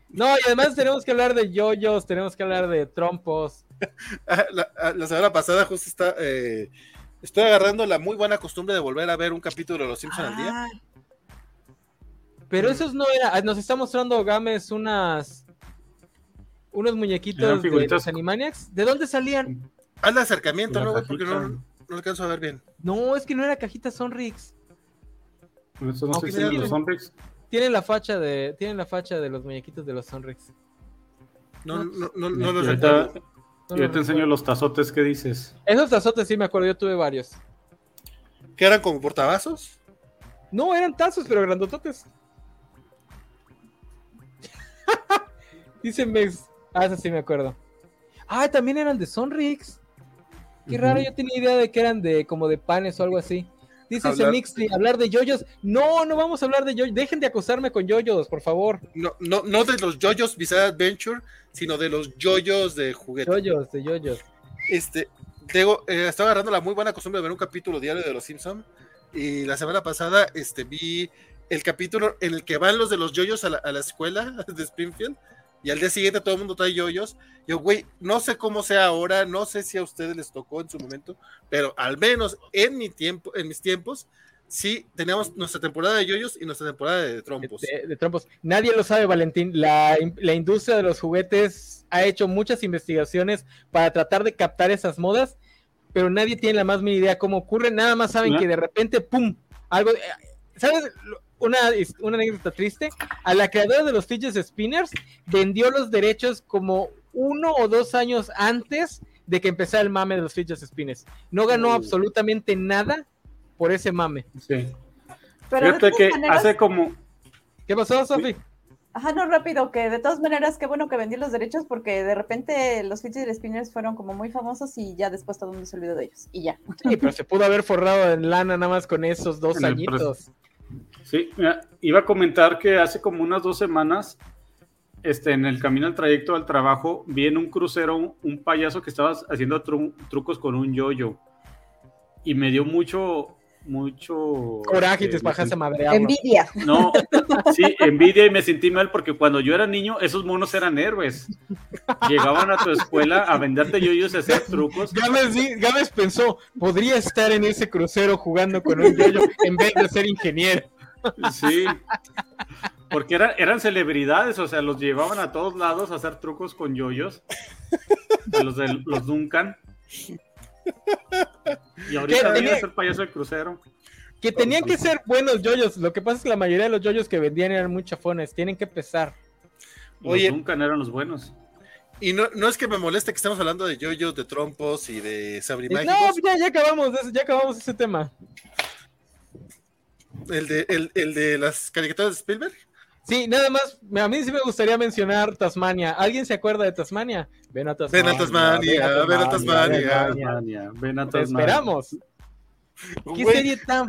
Speaker 2: No, y además tenemos que hablar de yoyos, tenemos que hablar de trompos.
Speaker 3: Ah, la, ah, la semana pasada justo está, eh, estoy agarrando la muy buena costumbre de volver a ver un capítulo de Los Simpsons al día.
Speaker 2: Pero esos no era, nos está mostrando Gámez unas unos muñequitos de los Animaniacs. ¿De dónde salían?
Speaker 3: Haz de acercamiento, ¿no, güey? Porque no, no alcanzo a ver bien.
Speaker 2: No, es que no era cajita Sonrix.
Speaker 4: Eso no
Speaker 2: Aunque
Speaker 4: sé si
Speaker 2: sí.
Speaker 4: los Sonrix.
Speaker 2: Tienen la facha de, tienen la facha de los muñequitos de los Sonrix.
Speaker 3: No, no, no, no los
Speaker 4: ahorita,
Speaker 3: recuerdo.
Speaker 2: No
Speaker 4: yo te enseño los tazotes que dices.
Speaker 2: Esos tazotes sí me acuerdo, yo tuve varios.
Speaker 3: ¿Que eran como portavasos?
Speaker 2: No, eran tazos, pero grandototes. Dice Mex. Ah, eso sí me acuerdo. Ah, también eran de Sonrix. Qué raro, yo tenía idea de que eran de como de panes o algo así. Dice
Speaker 3: Hablar-
Speaker 2: Semixty, hablar de yoyos. No, no vamos a hablar de yoyos. Dejen de acosarme con yoyos, por favor.
Speaker 3: No, no, no de los JoJo's Bizarre Adventure, sino de los JoJo's de juguete.
Speaker 2: Yoyos, de yoyos.
Speaker 3: Este, tengo, eh, estaba agarrando la muy buena costumbre de ver un capítulo diario de Los Simpson y la semana pasada este, vi el capítulo en el que van los de los yoyos a la, a la escuela de Springfield y al día siguiente todo el mundo trae yoyos. Yo, güey, no sé cómo sea ahora, no sé si a ustedes les tocó en su momento, pero al menos en mi tiempo, en mis tiempos, sí teníamos nuestra temporada de yoyos y nuestra temporada de trompos.
Speaker 2: De, de trompos. Nadie lo sabe, Valentín. La, in- la industria de los juguetes ha hecho muchas investigaciones para tratar de captar esas modas, pero nadie tiene la más mínima idea cómo ocurre. Nada más saben
Speaker 4: ¿No?
Speaker 2: que de repente, ¡pum! Algo. eh, ¿Sabes? Una, una anécdota triste. A la creadora de los fidget spinners vendió los derechos como uno o dos años antes de que empezara el mame de los fidget spinners. No ganó absolutamente nada por ese mame.
Speaker 4: Sí.
Speaker 5: Pero
Speaker 4: Fíjate que
Speaker 5: maneras,
Speaker 4: hace como.
Speaker 2: ¿Qué pasó, Sofi?
Speaker 5: ajá, no rápido, que de todas maneras, qué bueno que vendí los derechos porque de repente los fidget spinners fueron como muy famosos y ya después todo el mundo se olvidó de ellos. Y ya.
Speaker 2: Sí, pero se pudo haber forrado en lana nada más con esos dos
Speaker 4: En el
Speaker 2: añitos.
Speaker 4: Sí, iba a comentar que hace como unas dos semanas, este, en el camino al trayecto al trabajo, vi en un crucero un, payaso que estaba haciendo tru- trucos con un yoyo. Y me dio mucho, mucho.
Speaker 2: Coraje y te bajas a
Speaker 4: me
Speaker 2: madrearlo.
Speaker 5: Envidia.
Speaker 4: No, sí, envidia y me sentí mal porque cuando yo era niño, esos monos eran héroes. Llegaban a tu escuela a venderte yoyos y hacer trucos.
Speaker 2: Gámez, pensó, podría estar en ese crucero jugando con un yoyo en vez de ser ingeniero.
Speaker 4: Sí. Porque eran, eran celebridades, o sea, los llevaban a todos lados a hacer trucos con yoyos. Los de los Duncan. Y ahorita viene a ser payaso de crucero.
Speaker 2: Que tenían que ser buenos yoyos. Lo que pasa es que la mayoría de los yoyos que vendían eran muy chafones. Tienen que pesar.
Speaker 3: Oye.
Speaker 4: Duncan eran los buenos.
Speaker 3: Y no, no es que me moleste que estemos hablando de yoyos, de trompos y de
Speaker 2: No,
Speaker 3: sabrimágicos.
Speaker 2: ya, ya acabamos, de eso- ya acabamos ese tema.
Speaker 3: El, de, el, el de las caricaturas de Spielberg.
Speaker 2: Sí, nada más, a mí sí me gustaría mencionar Tasmania. ¿Alguien se acuerda de Tasmania? Ven a Tasmania.
Speaker 3: Ven a Tasmania, ven a Tasmania.
Speaker 4: Tasmania, ven a
Speaker 2: Te
Speaker 4: Tasmania.
Speaker 2: esperamos. ¿Qué
Speaker 3: Güey,
Speaker 2: serie tan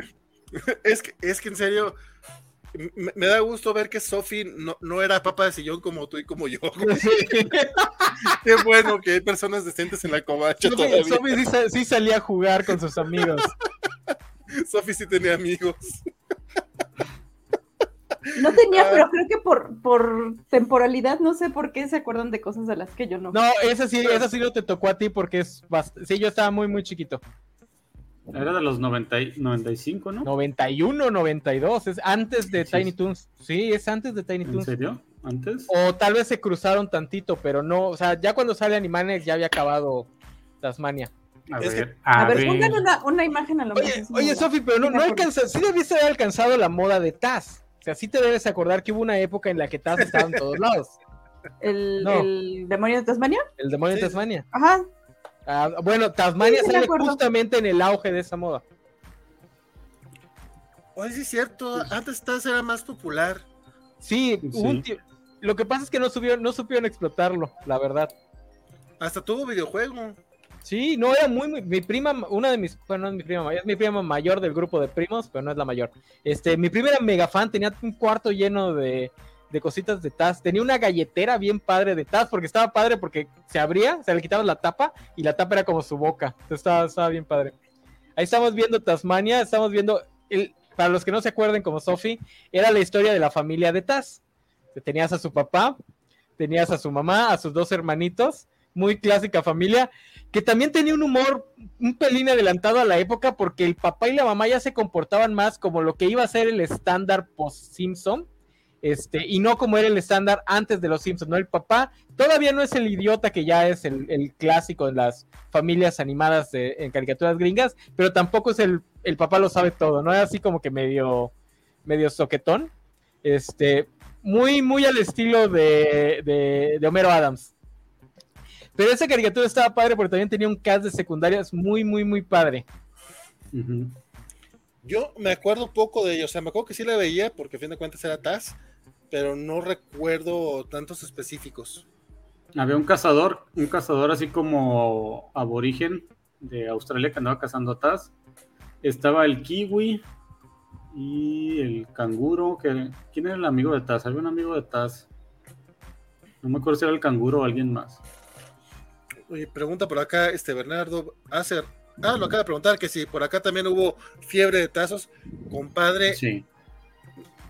Speaker 3: es, que, es que en serio, me, me da gusto ver que Sophie no, no era papa de sillón como tú y como yo. Qué bueno que hay personas decentes en la covacha
Speaker 2: Sophie,
Speaker 3: todavía.
Speaker 2: Sophie sí, sí salía a jugar con sus amigos.
Speaker 3: Sophie sí tenía amigos.
Speaker 5: No tenía,
Speaker 3: Ah.
Speaker 5: pero creo que por, por temporalidad, no sé por qué se acuerdan de cosas de las que yo no.
Speaker 2: No, esa sí, esa sí no te tocó a ti porque es bast- sí, yo estaba muy, muy chiquito.
Speaker 4: Era de los 90 y- 95, ¿no?
Speaker 2: 91, 92, es antes de
Speaker 4: Sí.
Speaker 2: Tiny Toons. Sí, es antes de Tiny
Speaker 4: ¿En
Speaker 2: Toons.
Speaker 4: serio? ¿Antes?
Speaker 2: O tal vez se cruzaron tantito, pero no, o sea, ya cuando sale Animaniacs ya había acabado Tasmania.
Speaker 4: A
Speaker 3: Es que-
Speaker 4: ver,
Speaker 5: A,
Speaker 4: a
Speaker 5: ver,
Speaker 4: ver.
Speaker 5: pongan una, una imagen a lo
Speaker 2: Oye,
Speaker 5: mejor.
Speaker 2: oye, Sofi, pero no, no alcanza, sí debiste haber alcanzado la moda de Taz. Sea, sí te debes acordar que hubo una época en la que Taz estaba en todos lados.
Speaker 5: ¿El,
Speaker 2: No.
Speaker 5: el demonio de Tasmania?
Speaker 2: El demonio
Speaker 3: Sí.
Speaker 2: de Tasmania.
Speaker 5: Ajá.
Speaker 2: Ah, bueno, Tasmania
Speaker 5: Sí, sí me
Speaker 2: sale justamente en el auge de esa moda.
Speaker 3: Oye, sí es cierto, antes Taz era más popular.
Speaker 2: Sí, un lo que pasa es que no no supieron explotarlo, la verdad.
Speaker 3: Hasta tuvo videojuego.
Speaker 2: Sí, no, era muy, muy- mi prima, una de mis, bueno, no es mi prima, es mi mayor del grupo de primos, pero no es la mayor. Este, mi prima era mega fan, tenía un cuarto lleno de, de cositas de Taz, tenía una galletera bien padre de Taz, porque estaba padre porque se abría, se le quitaba la tapa y la tapa era como su boca, estaba, estaba bien padre. Ahí estamos viendo Tasmania, estamos viendo, el, para los que no se acuerden como Sophie, era la historia de la familia de Taz. Tenías a su papá, tenías a su mamá, a sus dos hermanitos, muy clásica familia, que también tenía un humor un pelín adelantado a la época porque el papá y la mamá ya se comportaban más como lo que iba a ser el estándar post-Simpson, este, y no como era el estándar antes de los Simpsons, ¿no? El papá todavía no es el idiota que ya es el, clásico en las familias animadas en caricaturas gringas, pero tampoco es el, el papá lo sabe todo, ¿no? Es así como que medio, medio soquetón, este, muy, muy al estilo de, de, de Homero Adams. Pero esa caricatura estaba padre porque también tenía un cast de secundarias muy, muy, muy padre.
Speaker 3: Yo me acuerdo poco de ello, o sea, me acuerdo que sí la veía porque a fin de cuentas era Taz, pero no recuerdo tantos específicos.
Speaker 4: Había un cazador, un cazador así como aborigen de Australia que andaba cazando a Taz. Estaba el kiwi y el canguro. Que, ¿Quién era el amigo de Taz? Había un amigo de Taz. No me acuerdo si era el canguro o alguien más.
Speaker 3: Pregunta por acá, este Bernardo Acer. Ah, lo acaba de preguntar, que si por acá también hubo fiebre de tazos. Compadre,
Speaker 4: sí.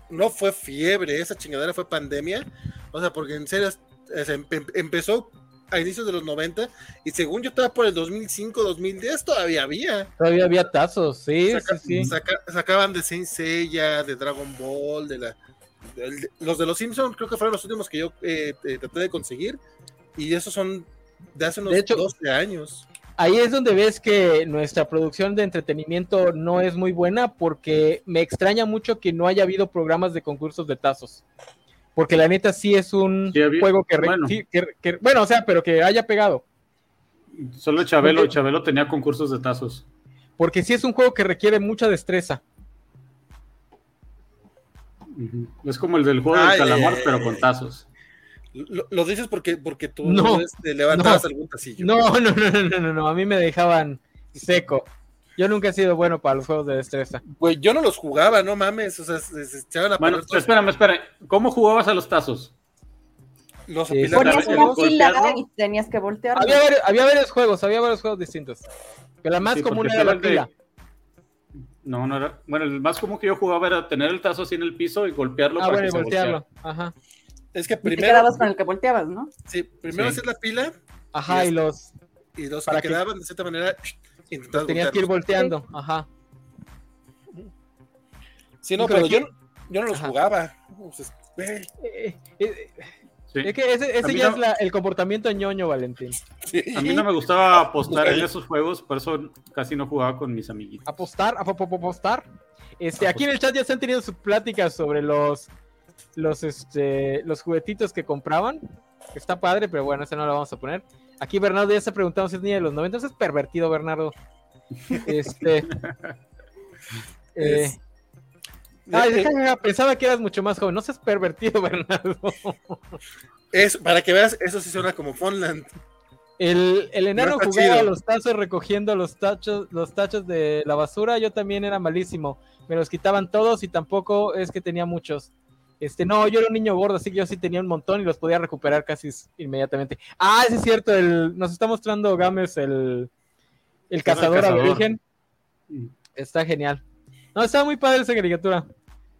Speaker 3: no fue fiebre, esa chingadera fue pandemia. O sea, porque en serio empezó a inicios de los 90 y según yo estaba por el 2005, 2010 todavía había.
Speaker 2: Todavía había tazos, sí, sí,
Speaker 3: sacaban de Saint Seiya, de Dragon Ball, de la... los de los Simpsons creo que fueron los últimos que yo eh, eh, traté de conseguir y esos son de hace unos 12 años.
Speaker 2: Ahí es donde ves que nuestra producción de entretenimiento no es muy buena porque me extraña mucho que no haya habido programas de concursos de tazos. Porque la neta sí es un juego que bueno. o sea, pero que haya pegado.
Speaker 4: Solo Chabelo, Chabelo tenía concursos de tazos.
Speaker 2: Porque sí es un juego que requiere mucha destreza.
Speaker 4: Es como el del juego del calamar, pero con tazos.
Speaker 3: Lo, dices porque, porque tú no, este, levantabas algún tacillo.
Speaker 2: No, no, no, no, no, no, a mí me dejaban seco. Yo nunca he sido bueno para los juegos de destreza.
Speaker 3: Güey, yo no los jugaba, no mames. O sea, se, echaban a
Speaker 4: Bueno, espérame, espérame. ¿Cómo jugabas a los tazos?
Speaker 5: Los sí, Ponías una fila y tenías que voltear.
Speaker 2: Había, varios, había varios juegos, había varios juegos distintos. Pero la más común era la fila.
Speaker 4: No, no era. Bueno, el más común que yo jugaba era tener el tazo así en el piso y golpearlo.
Speaker 2: Ah, bueno, y voltearlo. Ajá.
Speaker 3: Es que primero. te
Speaker 5: quedabas con el que volteabas, ¿no?
Speaker 3: Sí, primero hacer la pila.
Speaker 2: Ajá, y, los.
Speaker 3: Y los que, quedaban de cierta manera.
Speaker 2: Tenías que ir volteando, ajá.
Speaker 3: Sí, no, pero yo, yo no los jugaba.
Speaker 2: Eh, eh, eh, es que ese, ya es el comportamiento ñoño, Valentín.
Speaker 4: A mí no me gustaba apostar en esos juegos, por eso casi no jugaba con mis amiguitos.
Speaker 2: ¿Apostar? ¿Apostar? Este, aquí en el chat ya se han tenido sus pláticas sobre los los, este, los juguetitos que compraban. está padre, pero bueno, ese no lo vamos a poner. Aquí Bernardo ya se preguntado si es niño de los 90. Es pervertido, Bernardo. Este. Eh, pensaba que eras mucho más joven. No seas pervertido, Bernardo.
Speaker 3: Es, para que veas, eso sí suena como Fonland.
Speaker 2: El, el enano jugaba a los tazos recogiendo los tachos, los tachos de la basura. Yo también era malísimo. Me los quitaban todos y tampoco es que tenía muchos. Este, no, yo era un niño gordo, así que yo sí tenía un montón y los podía recuperar casi inmediatamente. Ah, es cierto, el, nos está mostrando Games el, el cazador, de origen. Está genial. No, estaba muy padre esa caricatura.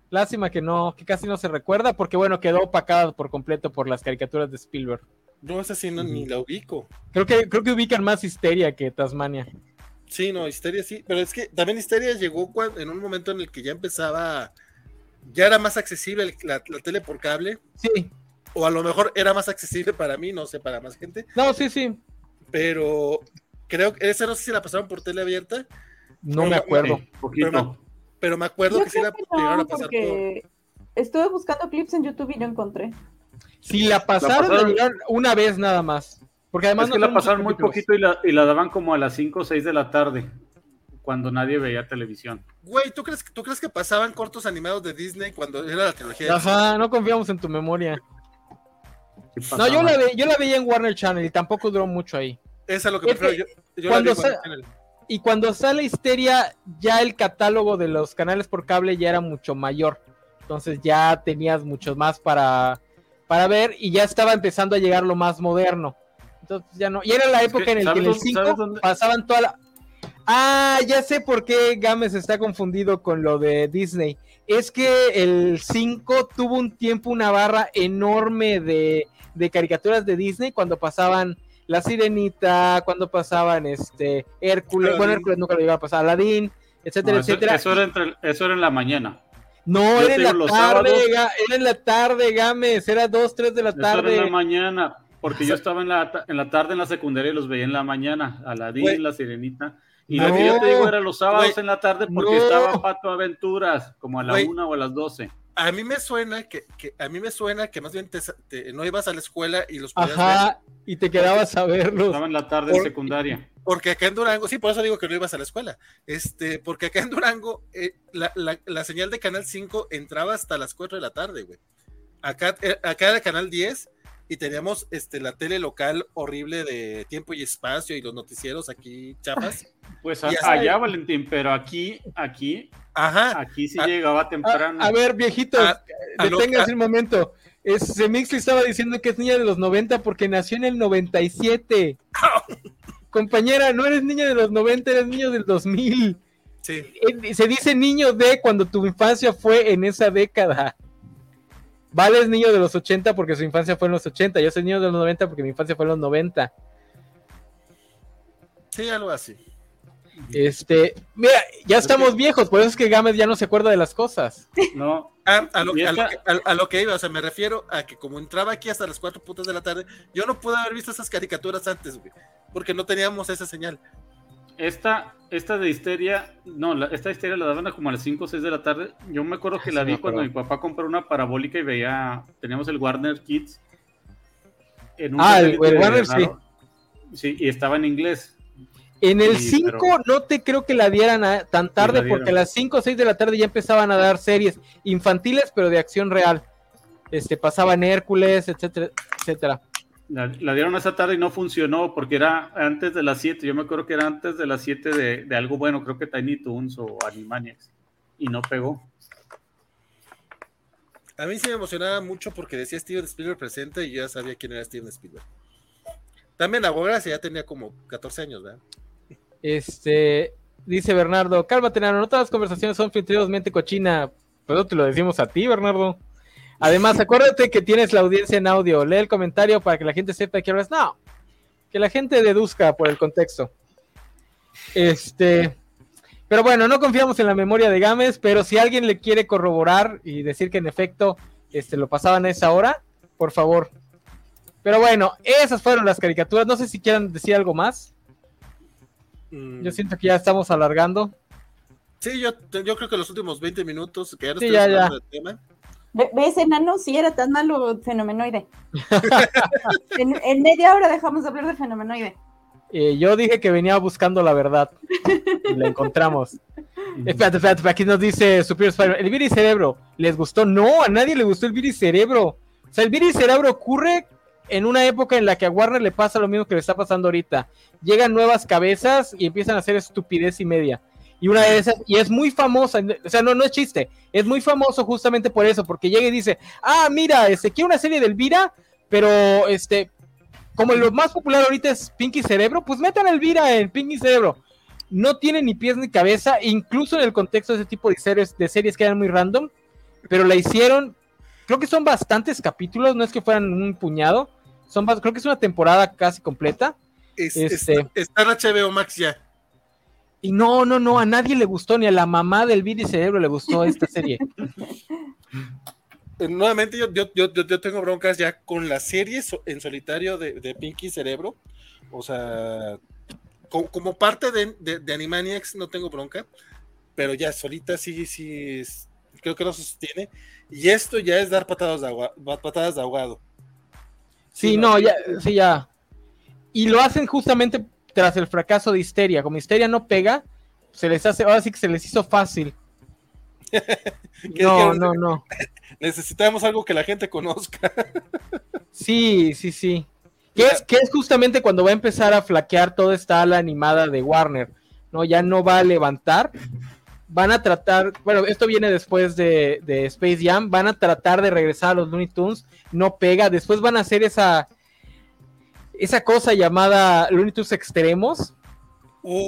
Speaker 2: Lástima que no, que casi no se recuerda, porque bueno, quedó opacada por completo por las caricaturas de Spielberg.
Speaker 3: No, esa sí no, ni la ubico.
Speaker 2: Creo que, creo que ubican más Histeria que Tasmania.
Speaker 3: Sí, no, Histeria sí, pero es que también Histeria llegó en un momento en el que ya empezaba ya era más accesible la, tele por cable.
Speaker 2: Sí.
Speaker 3: O a lo mejor era más accesible para mí, no sé, para más gente.
Speaker 2: No, sí, sí.
Speaker 3: Pero creo que esa no sé si la pasaron por tele abierta.
Speaker 2: No me acuerdo.
Speaker 3: Pero, me acuerdo que sí la llegaron a pasar por.
Speaker 5: Estuve buscando clips en YouTube y no encontré.
Speaker 2: Si la pasaron, una vez nada más. Porque además
Speaker 4: no la pasaron muy poquito y la, y la daban como a las 5 o 6 de la tarde cuando nadie veía televisión.
Speaker 3: Güey, ¿tú crees, ¿tú crees que pasaban cortos animados de Disney cuando era la trilogía?
Speaker 2: Ajá, no confiamos en tu memoria. No, yo la, yo la veía en Warner Channel y tampoco duró mucho ahí.
Speaker 3: Esa es lo que prefiero. Yo,
Speaker 2: cuando y cuando sale Histeria, ya el catálogo de los canales por cable ya era mucho mayor. Entonces ya tenías muchos más para, para ver y ya estaba empezando a llegar lo más moderno. Entonces ya no. Y era la época en la que en el 5 pasaban toda la. Ah, ya sé por qué Games está confundido con lo de Disney. es que el 5 tuvo un tiempo una barra enorme de, de caricaturas de Disney cuando pasaban La Sirenita, cuando pasaban este Hércules, bueno, Hércules nunca lo iba a pasar, Aladdin, etcétera,
Speaker 4: No, eso,
Speaker 2: etcétera.
Speaker 4: eso era entre- eso era en la mañana.
Speaker 2: No, era en la tarde, Ga- era en la tarde, Gámez, era 2, 3 de la
Speaker 4: Eso era en la
Speaker 2: tarde.
Speaker 4: mañana. Porque yo estaba en la, en la tarde en la secundaria y los veía en la mañana. Aladín,
Speaker 3: Güey.
Speaker 4: la sirenita. Y
Speaker 2: No.
Speaker 4: lo que yo te digo era los sábados en la tarde porque
Speaker 2: No.
Speaker 4: estaba Pato Aventuras, como a la una o a las doce.
Speaker 3: A mí me suena que, que- a mí me suena que más bien te, te- no ibas a la escuela y los podías ver.
Speaker 2: Ajá, y te quedabas a verlos.
Speaker 4: Estaba en la tarde en secundaria.
Speaker 3: Porque acá en Durango, sí, por eso digo que no ibas a la escuela. Este, porque acá en Durango, eh, la, la- la señal de Canal 5 entraba hasta las 4 de la tarde, güey. Acá, eh, acá era Canal 10 y teníamos este, la tele local horrible de tiempo y espacio y los noticieros aquí chapas.
Speaker 4: Pues a- allá, Valentín, pero aquí, aquí,
Speaker 3: Ajá.
Speaker 4: aquí sí
Speaker 3: Ah,
Speaker 4: llegaba temprano.
Speaker 2: A, a ver, viejitos,
Speaker 3: A- a lo-
Speaker 2: deténganse un momento. Este Mixly estaba diciendo que es niña de los 90 porque nació en el 97. Compañera, no eres niña de los 90, eres niño del 2000.
Speaker 3: Sí.
Speaker 2: Eh, Se dice niño de cuando tu infancia fue en esa década. Vale es niño de los 80 porque su infancia fue en los 80. Yo soy niño de los 90 porque mi infancia fue en los 90.
Speaker 3: Sí, algo así.
Speaker 2: Este, mira, ya estamos viejos, por eso es que Gámez ya no se acuerda de las cosas.
Speaker 4: No,
Speaker 3: Ah, a, lo, a lo que, a- a lo que iba, o sea, me refiero a que como entraba aquí hasta las 4 putas de la tarde, yo no pude haber visto esas caricaturas antes, güey, porque no teníamos esa señal.
Speaker 4: esta, esta de histeria, no, la- esta histeria la daban a como a las 5 o 6 de la tarde. Yo me acuerdo que
Speaker 2: Sí,
Speaker 4: la vi cuando mi papá compró una parabólica y veía, teníamos el Warner Kids. En un
Speaker 2: Ah, el- el Warner,
Speaker 4: raro. Sí, y estaba en inglés.
Speaker 2: En el
Speaker 4: Sí,
Speaker 2: 5
Speaker 4: pero-
Speaker 2: no te creo que la dieran a- tan tarde
Speaker 4: la
Speaker 2: porque a las 5 o 6 de la tarde ya empezaban a dar series infantiles pero de acción real. Este pasaban Hércules, etcétera, etcétera.
Speaker 4: La, la dieron esa tarde y no funcionó porque era antes de las 7. Yo me acuerdo que era antes de las 7 de, de algo bueno, creo que Tiny Toons o Animaniacs. Y no pegó.
Speaker 3: A mí sí me emocionaba mucho porque decía Steven Spielberg presente y yo ya sabía quién era Steven Spielberg. También la ya tenía como 14 años, ¿verdad?
Speaker 2: Este dice Bernardo, cálmate, Nano, no todas las conversaciones son filtradosmente cochina. Pero te lo decimos a ti, Bernardo. Además, acuérdate que tienes la audiencia en audio. Lee el comentario para que la gente sepa que hablas. No, que la gente deduzca por el contexto. Este, pero bueno, no confiamos en la memoria de Gámez, pero si alguien le quiere corroborar y decir que en efecto este, lo pasaban a esa hora, por favor. Pero bueno, esas fueron las caricaturas. No sé si quieran decir algo más.
Speaker 3: Mm,
Speaker 2: Yo siento que ya estamos alargando.
Speaker 3: Sí, yo, yo creo que los últimos 20 minutos que ya no
Speaker 2: Sí,
Speaker 3: estoy
Speaker 2: ya,
Speaker 3: hablando
Speaker 2: ya.
Speaker 3: del tema.
Speaker 5: Ve- ¿Ves, enano? Si era tan malo fenomenoide. en, en media hora dejamos de hablar de fenomenoide.
Speaker 2: Eh, yo dije que venía buscando la verdad. Y la encontramos. Espérate, espérate, aquí nos dice Superior Spider-Man. El virus cerebro, ¿les gustó? No, a nadie le gustó el virus cerebro. O sea, el virus cerebro ocurre en una época en la que a Warner le pasa lo mismo que le está pasando ahorita. Llegan nuevas cabezas y empiezan a hacer estupidez y media. Y una de esas, y es muy famosa, o sea, no, no es chiste, es muy famoso justamente por eso, porque llega y dice, ah, mira, este, quiero una serie de Elvira, pero este, como lo más popular ahorita es Pinky Cerebro, pues metan Elvira en Pinky Cerebro. No tiene ni pies ni cabeza, incluso en el contexto de ese tipo de series, de series que eran muy random, pero la hicieron, creo que son bastantes capítulos, no es que fueran un puñado, son creo que es una temporada casi completa.
Speaker 3: Es-
Speaker 2: Este-
Speaker 3: Está, está en HBO Max ya.
Speaker 2: Y no, no, no, a nadie le gustó, ni a la mamá del Viri Cerebro le gustó esta serie.
Speaker 3: Eh, Nuevamente, yo, yo, yo, yo- tengo broncas ya con la serie so- en solitario de, de Pinky Cerebro. O sea, co- como, parte de, de, de Animaniacs no tengo bronca, pero ya solita sí, sí, es- creo que no se sostiene. Y esto ya es dar patadas de, agua- patadas de ahogado.
Speaker 2: Sí, no, ya, sí, ya. Y lo hacen justamente tras el fracaso de Histeria. Como Histeria no pega, se les hace, ahora sí que se les hizo fácil.
Speaker 3: ¿Qué
Speaker 2: No, no, no.
Speaker 3: Necesitamos algo que la gente conozca.
Speaker 2: Sí, sí, sí. Que es, que es justamente cuando va a empezar a flaquear toda esta ala animada de Warner. No, ya no va a levantar. Van a tratar, bueno, esto viene después de, de Space Jam, van a tratar de regresar a los Looney Tunes, no pega, después van a hacer esa, esa cosa llamada Looney Tunes Extremos,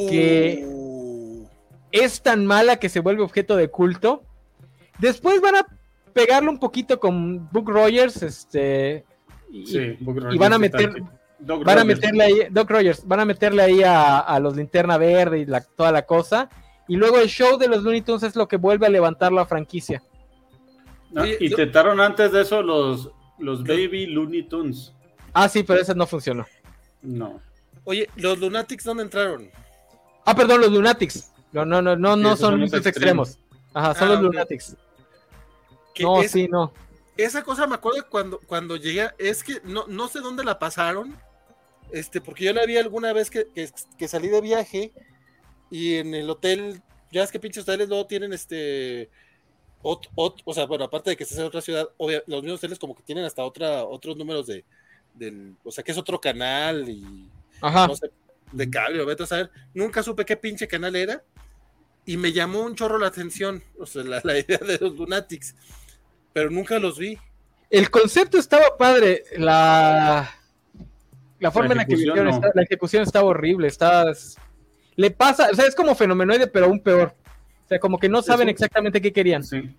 Speaker 2: Que-
Speaker 3: Uh,
Speaker 2: es tan mala que se vuelve objeto de culto. Después van a pegarlo un poquito con Book Rogers, este. Y,
Speaker 4: Sí,
Speaker 2: van a meter.
Speaker 4: Doc
Speaker 2: van a meterle ahí, Doc Rogers, van a meterle ahí a, a los linterna verde y la- toda la cosa. Y luego el show de los Looney Tunes es lo que vuelve a levantar la franquicia.
Speaker 4: No,
Speaker 3: yo-
Speaker 4: intentaron antes de eso los, los Baby Looney Tunes.
Speaker 2: Ah, sí, pero ese no funcionó.
Speaker 4: No.
Speaker 3: Oye, ¿los Lunatics dónde entraron?
Speaker 2: Ah, perdón, los Lunatics. No, no, no, no,
Speaker 4: Sí,
Speaker 2: no son
Speaker 4: son
Speaker 2: los extremos. Ajá, son
Speaker 3: Ah,
Speaker 2: los
Speaker 3: ok.
Speaker 2: Lunatics. No,
Speaker 3: es-
Speaker 2: sí, no.
Speaker 3: Esa cosa me acuerdo cuando, cuando llegué, es que no, no sé dónde la pasaron, este, porque yo la vi alguna vez que, que- que salí de viaje y en el hotel, ya es que pinches hoteles luego tienen este, ot- ot- o sea, bueno, aparte de que estás en otra ciudad, obvia- los mismos hoteles como que tienen hasta otra, otros números de, del, o sea, que es otro canal y
Speaker 2: Ajá.
Speaker 3: no sé, de cable, o vete a saber, nunca supe qué pinche canal era y me llamó un chorro la atención, o sea, la, la idea de los Lunatics, pero nunca los vi.
Speaker 2: El concepto estaba padre. La, la forma en la que vivieron,
Speaker 4: no.
Speaker 2: la ejecución estaba horrible. Está, le pasa, o sea, es como fenomenoide, pero aún peor. O sea, como que no saben
Speaker 4: un-
Speaker 2: exactamente qué querían.
Speaker 4: Sí.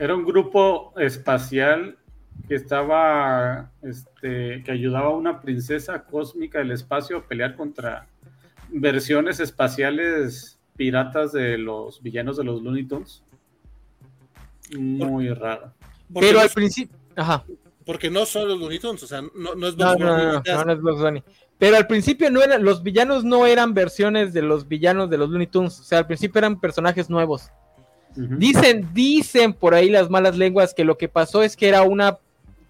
Speaker 4: Era un grupo espacial que estaba, este, que ayudaba a una princesa cósmica del espacio a pelear contra versiones espaciales piratas de los villanos de los Looney Tunes. Muy raro.
Speaker 2: Pero
Speaker 3: no,
Speaker 2: al principio. Ajá.
Speaker 3: porque no son los Looney Tunes, o sea, no, no es Bugs
Speaker 2: no, no,
Speaker 3: Bunny,
Speaker 2: no,
Speaker 3: no,
Speaker 2: no es Bugs Bunny. Pero al principio no eran, los villanos no eran versiones de los villanos de los Looney Tunes. O sea, al principio eran personajes nuevos. Dicen, dicen por ahí las malas lenguas que lo que pasó es que era una,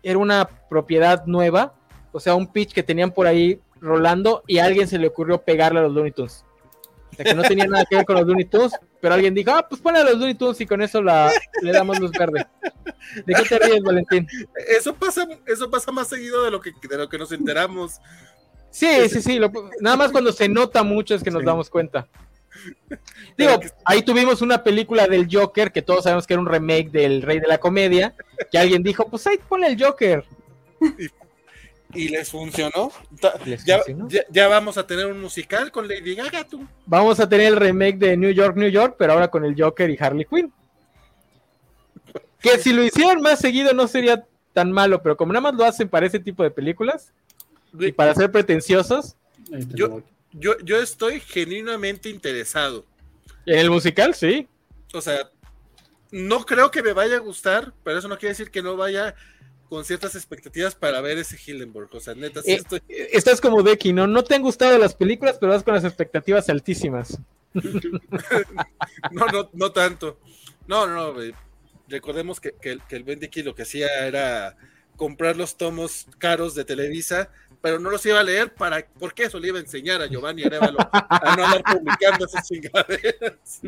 Speaker 2: era una propiedad nueva, o sea, un pitch que tenían por ahí rolando y a alguien se le ocurrió pegarle a los Looney Tunes. O sea, que no tenía nada que ver con los Looney Tunes, pero alguien dijo, ah, pues ponle a los Looney Tunes y con eso la, le damos luz verde. ¿De qué te ríes, Valentín?
Speaker 3: Eso pasa, eso pasa más seguido de lo que, de lo que nos enteramos.
Speaker 2: Sí, sí, sí, lo- nada más cuando se nota mucho es que nos
Speaker 3: Sí.
Speaker 2: damos cuenta. Digo, ahí tuvimos una película del Joker, que todos sabemos que era un remake del Rey de la Comedia, que alguien dijo, pues ahí ponle el Joker.
Speaker 3: Y les funcionó.
Speaker 2: Les
Speaker 3: ya,
Speaker 2: funcionó.
Speaker 3: ya- ya vamos a tener un musical con Lady Gaga, tú.
Speaker 2: Vamos a tener el remake de New York, New York, pero ahora con el Joker y Harley Quinn. Que si lo hicieran más seguido no sería tan malo, pero como nada más lo hacen para ese tipo de películas y para ser pretenciosos,
Speaker 3: Yo-. Yo, yo estoy genuinamente interesado.
Speaker 2: en el musical sí.
Speaker 3: O sea, no creo que me vaya a gustar, pero eso no quiere decir que no vaya con ciertas expectativas para ver ese Hildenburg. O sea, neta, sí
Speaker 2: Eh,
Speaker 3: estoy.
Speaker 2: Estás como Becky, ¿no? No te han gustado las películas, pero vas con las expectativas altísimas.
Speaker 3: No, no, no tanto. No, no, no. Recordemos que, que, el- que el Bendicky lo que hacía era comprar los tomos caros de Televisa, pero no los iba a leer para, porque eso le iba a enseñar a Giovanni Arevalo a no andar publicando esas chingaderas.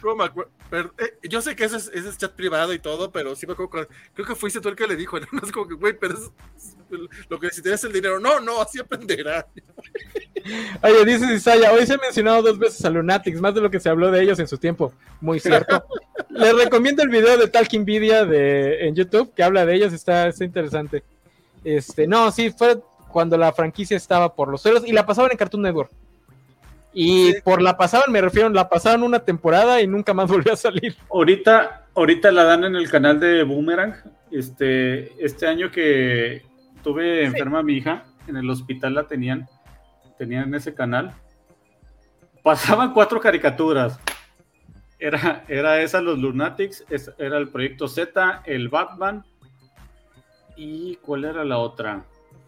Speaker 3: ¿Cómo me acuerdo? Pero, eh, yo sé que ese es, ese es chat privado y todo, pero sí me acuerdo, creo que fuiste tú el que le dijo, ¿no? Es como que, güey, pero es- es- lo que necesitas es el dinero. No, no, así aprenderá.
Speaker 2: Oye, dice Isaya, hoy se ha mencionado dos veces a Lunatics, más de lo que se habló de ellos en su tiempo. Muy cierto. Les recomiendo el video de Talking Media de, en YouTube que habla de ellos, está, está interesante. Este, no, sí, fue cuando la franquicia estaba por los suelos y la pasaban en Cartoon Network. Y
Speaker 3: Sí.
Speaker 2: por la pasaban, me refiero, la pasaban una temporada y nunca más volvió a salir.
Speaker 4: Ahorita, ahorita la dan en el canal de Boomerang. Este, este año que tuve enferma a mi hija, en el hospital la tenían, tenían ese canal. Pasaban cuatro caricaturas. Era, era esa los Lunatics, es- era el proyecto Z, el Batman. ¿Y cuál era la otra?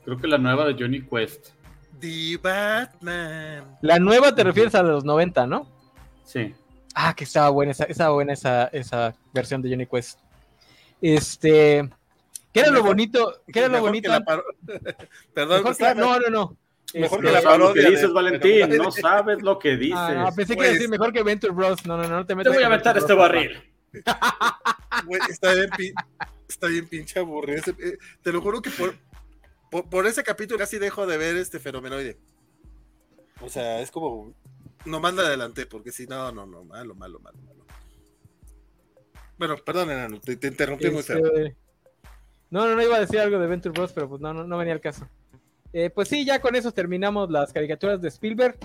Speaker 4: Creo que la nueva de Johnny Quest.
Speaker 3: The Batman.
Speaker 2: La nueva te refieres a los 90, ¿no?
Speaker 4: Sí.
Speaker 2: Ah, que estaba buena esa, estaba buena esa, esa versión de Johnny Quest. Este, ¿qué era lo bonito? ¿Qué era lo
Speaker 3: Mejor
Speaker 2: bonito?
Speaker 3: que la paro- Perdón,
Speaker 2: Mejor que-
Speaker 3: estaba-
Speaker 2: no, no, no.
Speaker 3: Mejor
Speaker 2: Este,
Speaker 3: que la
Speaker 4: lo que
Speaker 3: parodia de-
Speaker 4: dices, Valentín. No sabes lo que dices.
Speaker 2: Ah, pensé que
Speaker 3: Pues-
Speaker 2: iba a decir mejor que Venture Bros. No, no, no, no te
Speaker 4: Te
Speaker 2: metas
Speaker 4: voy a aventar este
Speaker 2: Bros,
Speaker 4: barril.
Speaker 3: Güey, está bien, pin- está bien pinche aburrido. ese- eh, te lo juro que por, por, por ese capítulo casi dejo de ver este fenomenoide. O sea, es como. No manda adelante, porque si no, no, no, malo, malo, malo, malo. Bueno, perdón, enano, te, te interrumpí muy feo.
Speaker 2: Este, No, no, no iba a decir algo de Venture Bros, pero pues no, no, no venía al caso. Eh, pues sí, ya con eso terminamos las caricaturas de Spielberg.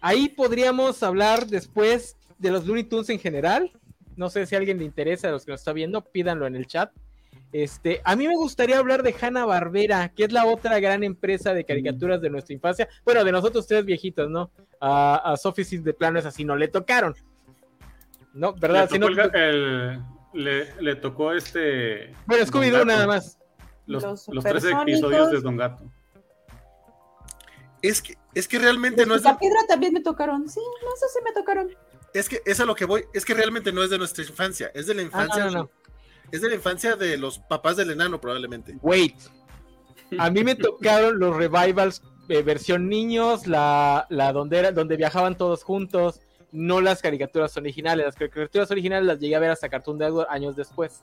Speaker 2: Ahí podríamos hablar después de los Looney Tunes en general. No sé si a alguien le interesa, a los que nos está viendo, pídanlo en el chat. Este, a mí me gustaría hablar de Hanna Barbera, que es la otra gran empresa de caricaturas de nuestra infancia. Bueno, de nosotros tres viejitos, ¿no? A, a de plano es así, no le tocaron. ¿No? ¿Verdad?
Speaker 4: Le
Speaker 2: Si no-
Speaker 4: tocó, el- el- le, le tocó este.
Speaker 2: bueno, Scooby-Doo nada más.
Speaker 4: Los,
Speaker 5: Los
Speaker 4: los tres episodios de Don Gato.
Speaker 3: Es que, es que realmente no es,
Speaker 5: La piedra también me tocaron. Sí, no sé si me tocaron.
Speaker 3: es que es a lo que voy, es que realmente no es de nuestra infancia, es de la
Speaker 2: Ah,
Speaker 3: infancia,
Speaker 2: no, no, no.
Speaker 3: Es de la infancia de los papás del enano probablemente.
Speaker 2: Wait. A mí me tocaron los revivals eh, versión niños, la, la donde, era, donde viajaban todos juntos, no las caricaturas originales. Las caricaturas originales las llegué a ver hasta Cartoon Network años después.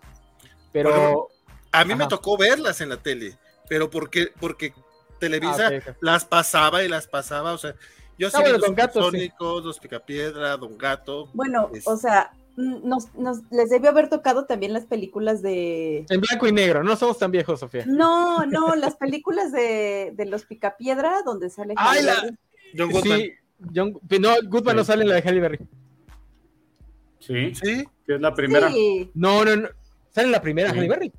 Speaker 2: Pero.
Speaker 3: A mí me tocó verlas en la tele, pero porque porque Televisa
Speaker 2: Ah,
Speaker 3: las pasaba y las pasaba, o sea, yo
Speaker 2: Ah,
Speaker 3: vi
Speaker 2: bueno,
Speaker 3: los
Speaker 2: Don Gato, sí.
Speaker 3: Sónicos, los Picapiedra, Don Gato.
Speaker 5: Bueno,
Speaker 3: Es-
Speaker 5: o sea, nos, nos- les debió haber tocado también las películas de.
Speaker 2: En blanco y negro, no somos tan viejos, Sofía.
Speaker 5: No, no, las películas de, de los Picapiedra, donde sale.
Speaker 2: Ay,
Speaker 5: Halle
Speaker 2: la-
Speaker 5: Berry.
Speaker 3: John Goodman.
Speaker 2: Sí, John- no, Goodman no
Speaker 4: Sí.
Speaker 2: sale en la de Halle Berry.
Speaker 4: Sí,
Speaker 3: Sí,
Speaker 4: que es la primera.
Speaker 5: Sí,
Speaker 2: No, no, no. Sale en la primera
Speaker 4: Sí.
Speaker 2: Halle Berry.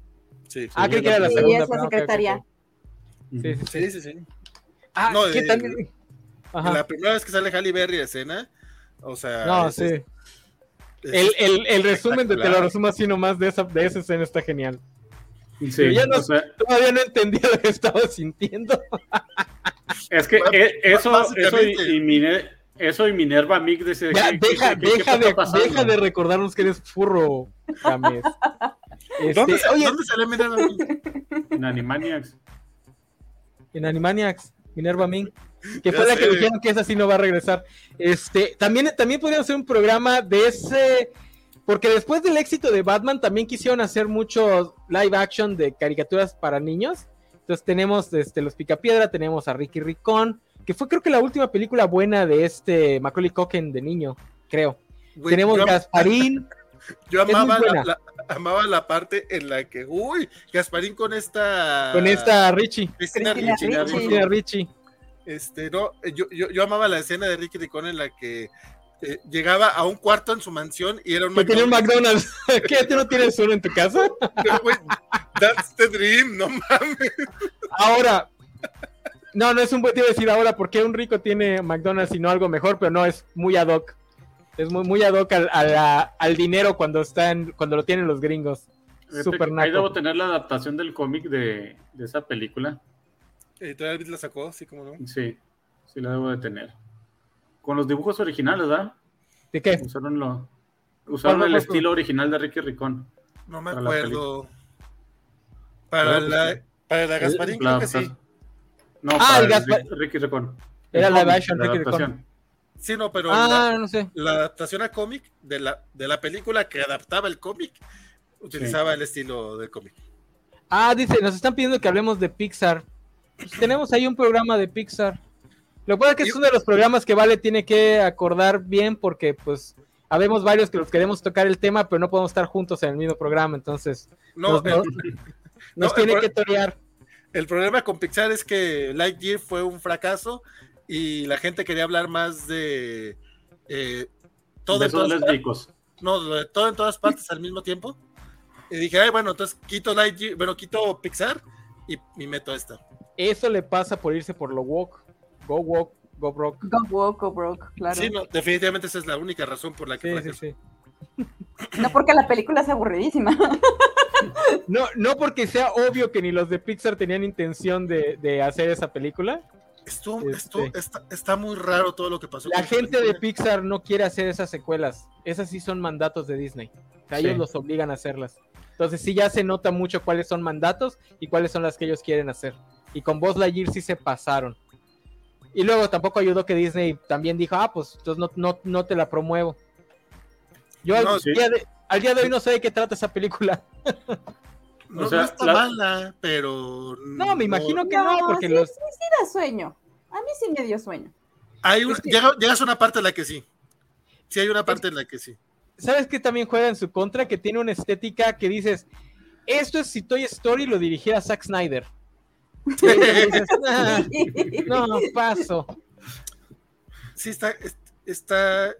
Speaker 3: sí,
Speaker 2: Ah,
Speaker 4: Sí,
Speaker 2: creí que era la
Speaker 4: sí,
Speaker 2: segunda.
Speaker 5: es la
Speaker 2: ok,
Speaker 5: secretaria.
Speaker 2: Sí, sí, sí.
Speaker 3: sí, sí, sí.
Speaker 2: Ah,
Speaker 3: No,
Speaker 2: ¿qué tal? Ajá.
Speaker 3: La primera vez que sale Halle Berry a escena, o sea,
Speaker 2: No,
Speaker 3: es-
Speaker 2: sí.
Speaker 3: es-
Speaker 2: El, el, el resumen de te lo resumo así nomás de esa, de esa escena está genial.
Speaker 4: Sí,
Speaker 2: Pero ya no-
Speaker 4: o sea,
Speaker 2: Todavía no entendía lo que estaba sintiendo.
Speaker 4: es que eh, eso, eso, y, y Mine- eso y Minerva Mick dice
Speaker 2: Ya,
Speaker 4: ¿qué- qué-
Speaker 2: deja,
Speaker 4: qué-
Speaker 2: deja, de,
Speaker 4: pasando?
Speaker 2: deja de recordarnos que eres furro, James. Este,
Speaker 3: ¿Dónde,
Speaker 2: oye,
Speaker 3: ¿Dónde sale Minerva Ming?
Speaker 4: En Animaniacs.
Speaker 2: en Animaniacs, Minerva Ming, que
Speaker 3: Ya
Speaker 2: fue la que dijeron que esa sí no va a regresar. Este, también, también podríamos hacer un programa de ese, porque después del éxito de Batman también quisieron hacer muchos live action de caricaturas para niños. Entonces tenemos este, los Picapiedra, tenemos a Ricky Ricón, que fue creo que la última película buena de este Macaulay Culkin de niño, creo.
Speaker 3: Güey,
Speaker 2: tenemos
Speaker 3: yo,
Speaker 2: Gasparín.
Speaker 3: yo amaba, la, la- amaba la parte en la que, uy, Gasparín con esta...
Speaker 2: Con esta Richie.
Speaker 3: Cristina Ricci.
Speaker 2: Cristina Richie.
Speaker 3: Este, no, yo, yo, yo amaba la escena de Ricky Ricón en la que eh, llegaba a un cuarto en su mansión y era un
Speaker 2: Que tenía un
Speaker 3: McDonald's.
Speaker 2: McDonald's. ¿Qué? ¿Tú no tienes uno en tu casa?
Speaker 3: Pero, That's the dream, no mames.
Speaker 2: Ahora. No, no es un buen te iba a decir ahora porque un rico tiene McDonald's y no algo mejor, pero no, es muy ad hoc. Es muy, muy ad hoc al, a la- al dinero cuando están, cuando lo tienen los gringos. Super
Speaker 4: Ahí
Speaker 2: naco.
Speaker 4: debo tener la adaptación del cómic de, de esa película.
Speaker 3: Editorial Beat la sacó, así como no.
Speaker 4: Sí, sí la debo de tener. Con los dibujos originales, ¿verdad?
Speaker 2: ¿De qué?
Speaker 4: Usaron, lo, usaron
Speaker 2: ¿Cuál
Speaker 4: el estilo original de Ricky Ricón.
Speaker 3: No me
Speaker 4: Para la
Speaker 3: acuerdo. Para
Speaker 4: que
Speaker 3: la,
Speaker 4: sí.
Speaker 3: para la Gasparín,
Speaker 4: La
Speaker 3: creo que sí.
Speaker 4: adaptación. No,
Speaker 2: Ah,
Speaker 4: para
Speaker 2: el
Speaker 4: Ricky- Ricón.
Speaker 2: Era
Speaker 4: El la
Speaker 2: Ricky Ricón.
Speaker 4: adaptación.
Speaker 3: Sí, no, pero
Speaker 2: Ah,
Speaker 3: la,
Speaker 2: no sé.
Speaker 3: la adaptación a cómic de la, de la película que adaptaba el cómic utilizaba el estilo del cómic.
Speaker 2: Ah, dice, nos están pidiendo que hablemos de Pixar. Pues tenemos ahí un programa de Pixar. Lo que pasa es que es uno de los programas que Vale tiene que acordar bien porque pues habemos varios que los queremos tocar el tema, pero no podemos estar juntos en el mismo programa, entonces
Speaker 3: No,
Speaker 2: nos, nos-
Speaker 3: el,
Speaker 2: nos
Speaker 3: no,
Speaker 2: tiene que torear.
Speaker 3: el problema con Pixar es que Lightyear fue un fracaso y la gente quería hablar más de eh, todo, en todas,
Speaker 4: lésbicos.
Speaker 3: no, de todo en todas partes al mismo tiempo. Y dije, ay, bueno, entonces quito Lightyear, bueno, quito Pixar y, y meto esta.
Speaker 2: Eso le pasa por irse por lo woke. Go woke, go broke.
Speaker 5: Go woke, go broke, claro.
Speaker 3: Sí, no, definitivamente esa es la única razón por la que
Speaker 2: Sí, sí,
Speaker 3: fracasó.
Speaker 2: sí.
Speaker 5: No porque la película es aburridísima.
Speaker 2: No, no porque sea obvio que ni los de Pixar tenían intención de, de hacer esa película.
Speaker 3: Estuvo-
Speaker 2: Este.
Speaker 3: estuvo- está, está muy raro todo lo que pasó.
Speaker 2: La gente de. Pixar no quiere hacer esas secuelas. Esas sí son mandatos de Disney. O sea,
Speaker 4: Sí.
Speaker 2: ellos los obligan a hacerlas. Entonces sí ya se nota mucho cuáles son mandatos y cuáles son las que ellos quieren hacer. Y con Buzz Lightyear sí se pasaron. Y luego tampoco ayudó que Disney también dijo, ah, pues entonces no, no, no te la promuevo. Yo al,
Speaker 4: sí.
Speaker 2: día de, al día de hoy no sé de qué trata esa película.
Speaker 3: No,
Speaker 4: O sea,
Speaker 3: no está
Speaker 4: la-
Speaker 3: mala, pero.
Speaker 2: No, me imagino que no, porque
Speaker 5: sí,
Speaker 2: los...
Speaker 5: sí, sí da sueño. A mí sí me dio sueño.
Speaker 3: Hay un,
Speaker 2: Es que-
Speaker 3: llega- llegas a una parte en la que sí. Sí, hay una parte en la que sí.
Speaker 2: ¿Sabes qué también juega en su contra? Que tiene una estética que dices, esto es si Toy Story lo dirigiera Zack Snyder. Y dices, "Ah, no, paso.
Speaker 3: Sí, está. es- está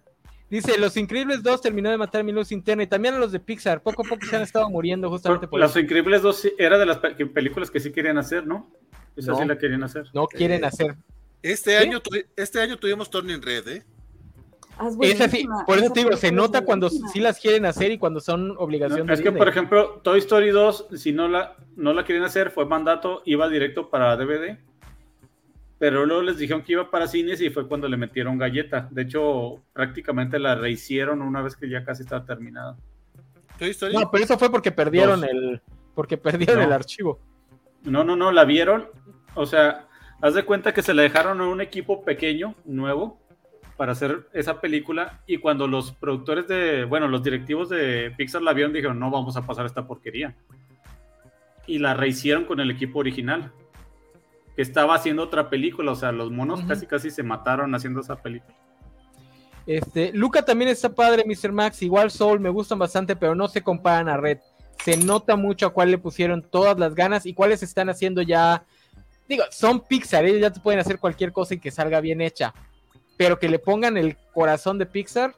Speaker 2: Dice, Los Increíbles 2 terminó de matar mi luz interna y también a los de Pixar. Poco a poco se han estado muriendo justamente por
Speaker 4: Los
Speaker 2: eso.
Speaker 4: Increíbles 2 sí- era de las pe- películas que sí querían hacer, ¿no? Esa
Speaker 2: No.
Speaker 4: sí la querían hacer.
Speaker 2: No quieren hacer.
Speaker 3: Este, año, este año tuvimos Turning Red, ¿eh?
Speaker 5: Ah, es
Speaker 2: Esa sí,
Speaker 5: buenísima,
Speaker 2: por eso te digo, se nota cuando sí las quieren hacer y cuando son obligación
Speaker 4: No,
Speaker 2: de
Speaker 4: es que,
Speaker 2: Disney.
Speaker 4: por ejemplo, Toy Story 2, si no la, no la querían hacer, fue mandato, iba directo para DVD. Pero luego les dijeron que iba para cines y fue cuando le metieron galleta. De hecho, prácticamente la rehicieron una vez que ya casi estaba terminada.
Speaker 3: Toy Story.
Speaker 2: No, pero eso fue porque perdieron
Speaker 4: Dos.
Speaker 2: el porque perdieron
Speaker 4: No.
Speaker 2: el archivo.
Speaker 4: No, no, no, la vieron. O sea, haz de cuenta que se la dejaron a un equipo pequeño, nuevo, para hacer esa película. Y cuando los productores de, bueno, los directivos de Pixar la vieron, dijeron, no vamos a pasar esta porquería. Y la rehicieron con el equipo original, que estaba haciendo otra película. O sea, los monos casi casi se mataron haciendo esa película.
Speaker 2: Este, Luca también está padre, Mr. Max. Igual Soul me gustan bastante, pero no se comparan a Red. Se nota mucho a cuál le pusieron todas las ganas y cuáles están haciendo ya. Digo, son Pixar, ellos ya te pueden hacer cualquier cosa y que salga bien hecha. Pero que le pongan el corazón de Pixar,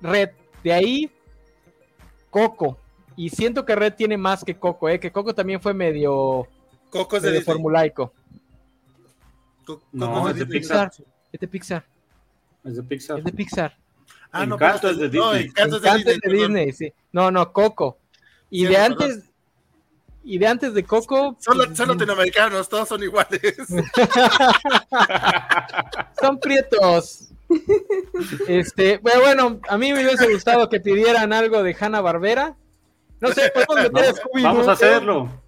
Speaker 2: Red. De ahí, Coco. Y siento que Red tiene más que Coco, ¿eh? que Coco también fue medio,
Speaker 3: Coco es de
Speaker 2: medio formulaico.
Speaker 3: Co-
Speaker 4: No,
Speaker 3: Coco
Speaker 4: es de.
Speaker 2: Pixar. Es de Pixar.
Speaker 4: Es de Pixar.
Speaker 2: Es de Pixar.
Speaker 3: Ah, no,
Speaker 4: Encanto es de
Speaker 3: no,
Speaker 4: Disney.
Speaker 3: Encanto es de Disney.
Speaker 2: es de. Disney, sí. No, no, Coco. Y
Speaker 3: Sí,
Speaker 2: de antes. Y de antes de Coco.
Speaker 3: Son,
Speaker 2: pues,
Speaker 3: son latinoamericanos, todos son iguales.
Speaker 2: son prietos. Este, pero bueno, a mí me hubiese gustado que pidieran algo de Hanna Barbera. No sé, podemos meter a Scooby-Doo,
Speaker 4: Vamos a hacerlo.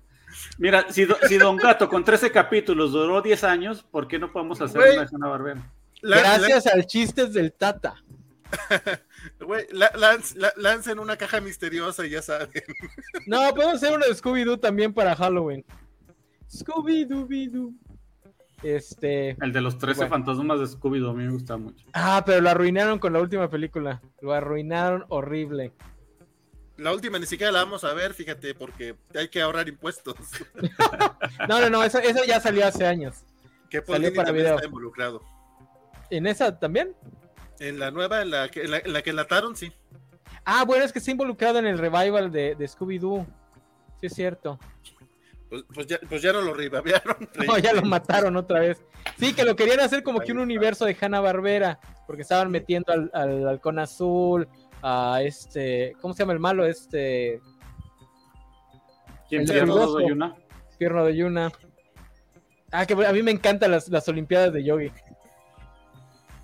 Speaker 4: Mira, si, Do- si Don Gato con 13 capítulos duró 10 años, ¿por qué no podemos hacer
Speaker 3: Güey.
Speaker 4: una de Hanna Barbera?
Speaker 3: La-
Speaker 2: Gracias al chistes del Tata.
Speaker 3: Güey, la- lanz- la- lancen una caja misteriosa y ya saben.
Speaker 2: No, podemos hacer uno de Scooby-Doo también para Halloween. Scooby-Doo. Este.
Speaker 4: El de los 13
Speaker 2: Bueno.
Speaker 4: fantasmas de Scooby-Doo a mí me gusta mucho.
Speaker 2: Ah, pero lo arruinaron con la última película. Lo arruinaron horrible.
Speaker 3: La última ni siquiera la vamos a ver, fíjate, porque hay que ahorrar impuestos.
Speaker 2: No, no, no, eso, eso ya salió hace años.
Speaker 3: Que Paul
Speaker 2: Salió
Speaker 3: Dini
Speaker 2: para
Speaker 3: también
Speaker 2: video.
Speaker 3: está involucrado.
Speaker 2: ¿En esa también?
Speaker 3: En la nueva, en la que, en la, en la que enlataron, sí.
Speaker 2: Ah, bueno, es que está involucrado en el revival de, de Scooby-Doo. Sí, es cierto.
Speaker 3: Pues, pues ya, pues ya no lo rebabearon.
Speaker 2: No, ya lo mataron otra vez. Sí, que lo querían hacer como que un universo de Hanna Barbera, porque estaban metiendo al, al halcón azul, a este, ¿cómo se llama el malo? Este,
Speaker 4: ¿Quién
Speaker 2: oso.
Speaker 4: Yuna?
Speaker 2: Pierno de Yuna. Ah, que a mí me encantan las, las Olimpiadas de Yogi.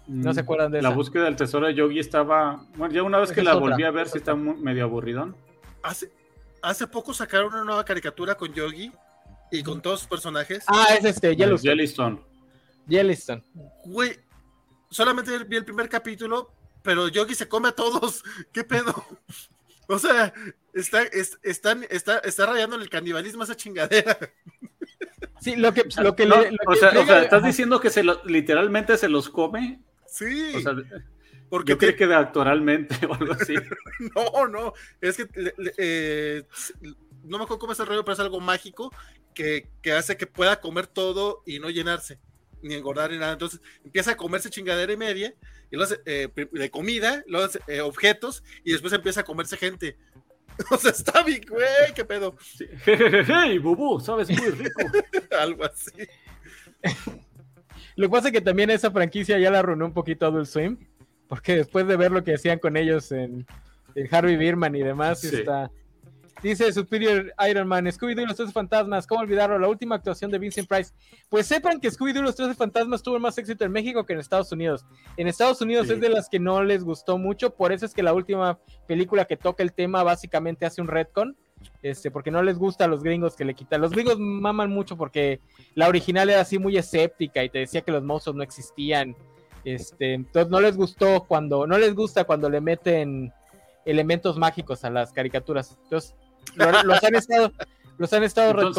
Speaker 2: No se acuerdan de
Speaker 4: La
Speaker 2: esa.
Speaker 4: búsqueda del tesoro de Yogi estaba. Bueno, ya una vez
Speaker 2: Esa
Speaker 4: que
Speaker 2: es
Speaker 4: la
Speaker 2: otra,
Speaker 4: volví a ver, sí está muy- medio aburridón.
Speaker 3: Hace, hace poco sacaron una nueva caricatura con Yogi y con todos sus personajes.
Speaker 2: Ah, es este, Yellowstone.
Speaker 4: Yellowstone.
Speaker 2: Yellowstone.
Speaker 3: Güey, solamente vi el primer capítulo, pero Yogi se come a todos. ¿Qué pedo? O sea, está, es- están, está, está rayando en el canibalismo esa chingadera.
Speaker 2: Sí, lo que, lo que
Speaker 4: No,
Speaker 2: le. lo
Speaker 4: o
Speaker 2: que
Speaker 4: sea, o sea, ¿estás diciendo que se lo- literalmente se los come?
Speaker 3: Sí,
Speaker 4: O sea,
Speaker 3: porque
Speaker 4: yo creí que de actoralmente o algo así.
Speaker 3: no, no, es que le- le- eh, no me acuerdo cómo es el rollo, pero es algo mágico que, que hace que pueda comer todo y no llenarse, ni engordar ni nada. Entonces empieza a comerse chingadera y media, y luego hace, eh, de comida, luego hace, eh, objetos, y después empieza a comerse gente. O sea, está bien, güey, qué pedo.
Speaker 4: Sí. Jejeje, bubú, sabes muy rico.
Speaker 3: Algo así.
Speaker 2: Lo que pasa es que también esa franquicia ya la arruinó un poquito Adult Swim, porque después de ver lo que hacían con ellos en, en Harvey Birman y demás,
Speaker 4: Sí.
Speaker 2: está... Dice Superior Iron Man, Scooby-Doo y los tres fantasmas, ¿cómo olvidarlo? La última actuación de Vincent Price. Pues sepan que Scooby-Doo y los tres fantasmas tuvo más éxito en México que en Estados Unidos. En Estados Unidos
Speaker 4: Sí.
Speaker 2: es de las que no les gustó mucho, por eso es que la última película que toca el tema básicamente hace un retcon, este, porque no les gusta a los gringos que le quitan. Los gringos maman mucho porque la original era así muy escéptica y te decía que los monstruos no existían. Este, entonces no les gustó cuando, no les gusta cuando le meten elementos mágicos a las caricaturas. Entonces, lo- los han estado, los han estado
Speaker 4: Entonces.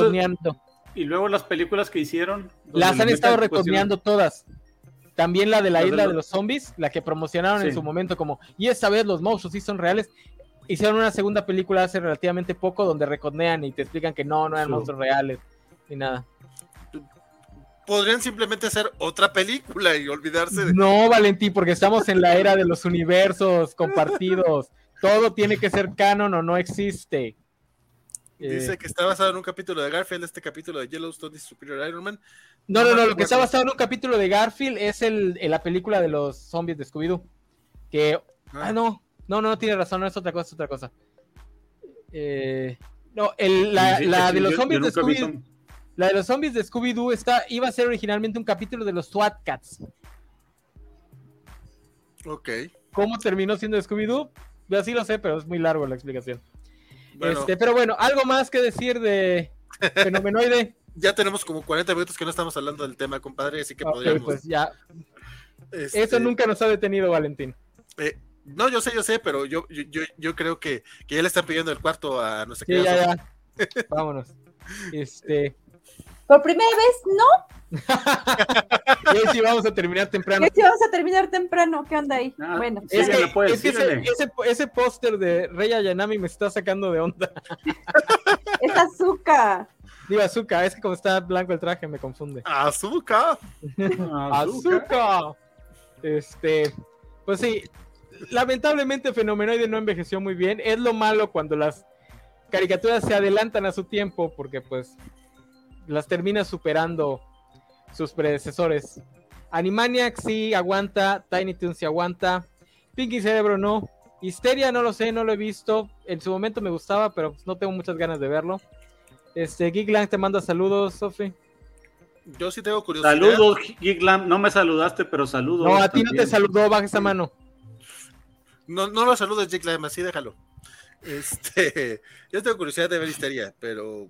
Speaker 4: Y luego las películas que hicieron.
Speaker 2: Las han estado retoneando todas. También la de la isla de
Speaker 4: los-
Speaker 2: zombies, la que promocionaron en su momento como, y esta vez los monstruos sí son reales. Hicieron una segunda película hace relativamente poco donde reconean y te explican que no, no eran
Speaker 4: Sí.
Speaker 2: monstruos reales ni nada.
Speaker 3: podrían simplemente hacer otra película y olvidarse de.
Speaker 2: No, Valentín, porque estamos en la era de los universos compartidos. Todo tiene que ser canon o no existe.
Speaker 3: Dice
Speaker 2: Eh,
Speaker 3: que está basado en un capítulo de Garfield, este capítulo de Yellowstone y Superior Iron Man.
Speaker 2: no, no, no, lo que está basado en un capítulo de Garfield es el, en la película de los zombies de Scooby-Doo. Que. Ah, no, no, no, no tiene razón, no es otra cosa, es otra cosa. Eh, no, el- la,
Speaker 4: Sí,
Speaker 2: la
Speaker 4: sí,
Speaker 2: de los
Speaker 4: yo-
Speaker 2: zombies
Speaker 4: yo
Speaker 2: de Scooby-Doo. La de los zombies de Scooby-Doo está, iba a ser originalmente un capítulo de los SWAT Cats.
Speaker 3: Ok.
Speaker 2: ¿Cómo terminó siendo Scooby-Doo? Yo sí lo sé, pero es muy largo la explicación.
Speaker 3: Bueno,
Speaker 2: Este, pero bueno, algo más que decir de Fenomenoide.
Speaker 3: ya tenemos como 40 minutos que no estamos hablando del tema, compadre, así que
Speaker 2: Ok,
Speaker 3: podríamos.
Speaker 2: pues ya.
Speaker 3: este,
Speaker 2: Eso nunca nos ha detenido, Valentín.
Speaker 3: eh, no, yo sé, yo sé, pero yo, yo, yo, yo creo que, que ya le están pidiendo el cuarto a nuestra
Speaker 2: Sí,
Speaker 3: querida
Speaker 2: ya, ya. Vámonos. Este.
Speaker 5: Por primera vez, no,
Speaker 2: Y sí vamos a terminar temprano.
Speaker 5: que si vamos a terminar temprano, ¿qué onda ahí?
Speaker 4: Ah,
Speaker 5: bueno,
Speaker 4: sí,
Speaker 2: Es que,
Speaker 4: puedes,
Speaker 2: es que ese, ese, ese póster de Rey Ayanami me está sacando de onda.
Speaker 5: es azúcar.
Speaker 2: Digo, azúcar, es que como está blanco el traje me confunde.
Speaker 3: Azúcar.
Speaker 2: ¡Azúcar! Este, pues sí, lamentablemente Fenomenoide no envejeció muy bien. Es lo malo cuando las caricaturas se adelantan a su tiempo, porque pues las termina superando sus predecesores. Animaniacs sí aguanta, Tiny Toons sí aguanta, Pinky Cerebro no, Histeria no lo sé, no lo he visto. En su momento me gustaba, pero pues, no tengo muchas ganas de verlo. Este, Geeklang te manda saludos, Sofi.
Speaker 3: Yo sí tengo curiosidad.
Speaker 4: Saludos, Giglam. No me saludaste, pero saludos.
Speaker 2: No, a ti no te saludó, baja esa mano.
Speaker 3: No, no lo saludes, Jake Lime, así déjalo. Este, yo tengo curiosidad de ver Histeria, pero,